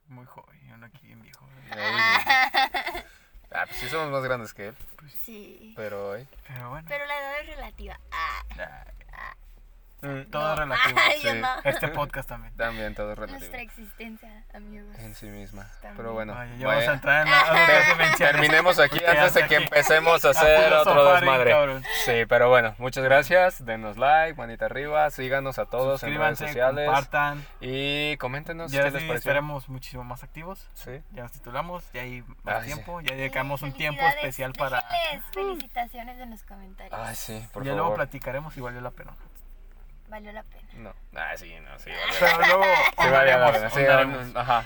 Muy joven, y uno aquí bien viejo. Ay, Ah, pues sí somos más grandes que él, Sí. pero... ay. Pero bueno, Pero la edad es relativa. Ah, ya, Mm, todo no. relativo. Ay, yo sí. no. Este podcast también. También todo relativo. Nuestra existencia, amigos. En sí misma. También. Pero bueno, ya vamos a entrar en la- terminemos aquí ¿Qué antes de que aquí? empecemos a hacer otro desmadre. cabrón. Sí, pero bueno, muchas gracias. Denos like, manita arriba, síganos a todos en redes sociales. compartan. Y coméntenos Ya qué les sí pareció. estaremos muchísimo más activos. Sí. Ya nos titulamos, ya hay más Ay, sí. tiempo, ya dedicamos un tiempo especial para... Déjenles felicitaciones en los comentarios. Ay, sí, por ya favor. luego platicaremos si valió la pena. Valió la pena. No. Ah, sí, no, sí, vale. Pero luego Sí, vale la pena. Sí, ajá.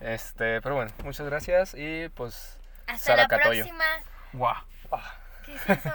Este, pero bueno, muchas gracias y pues Hasta la Saracatoyo. próxima. Guau. ¿Qué es eso?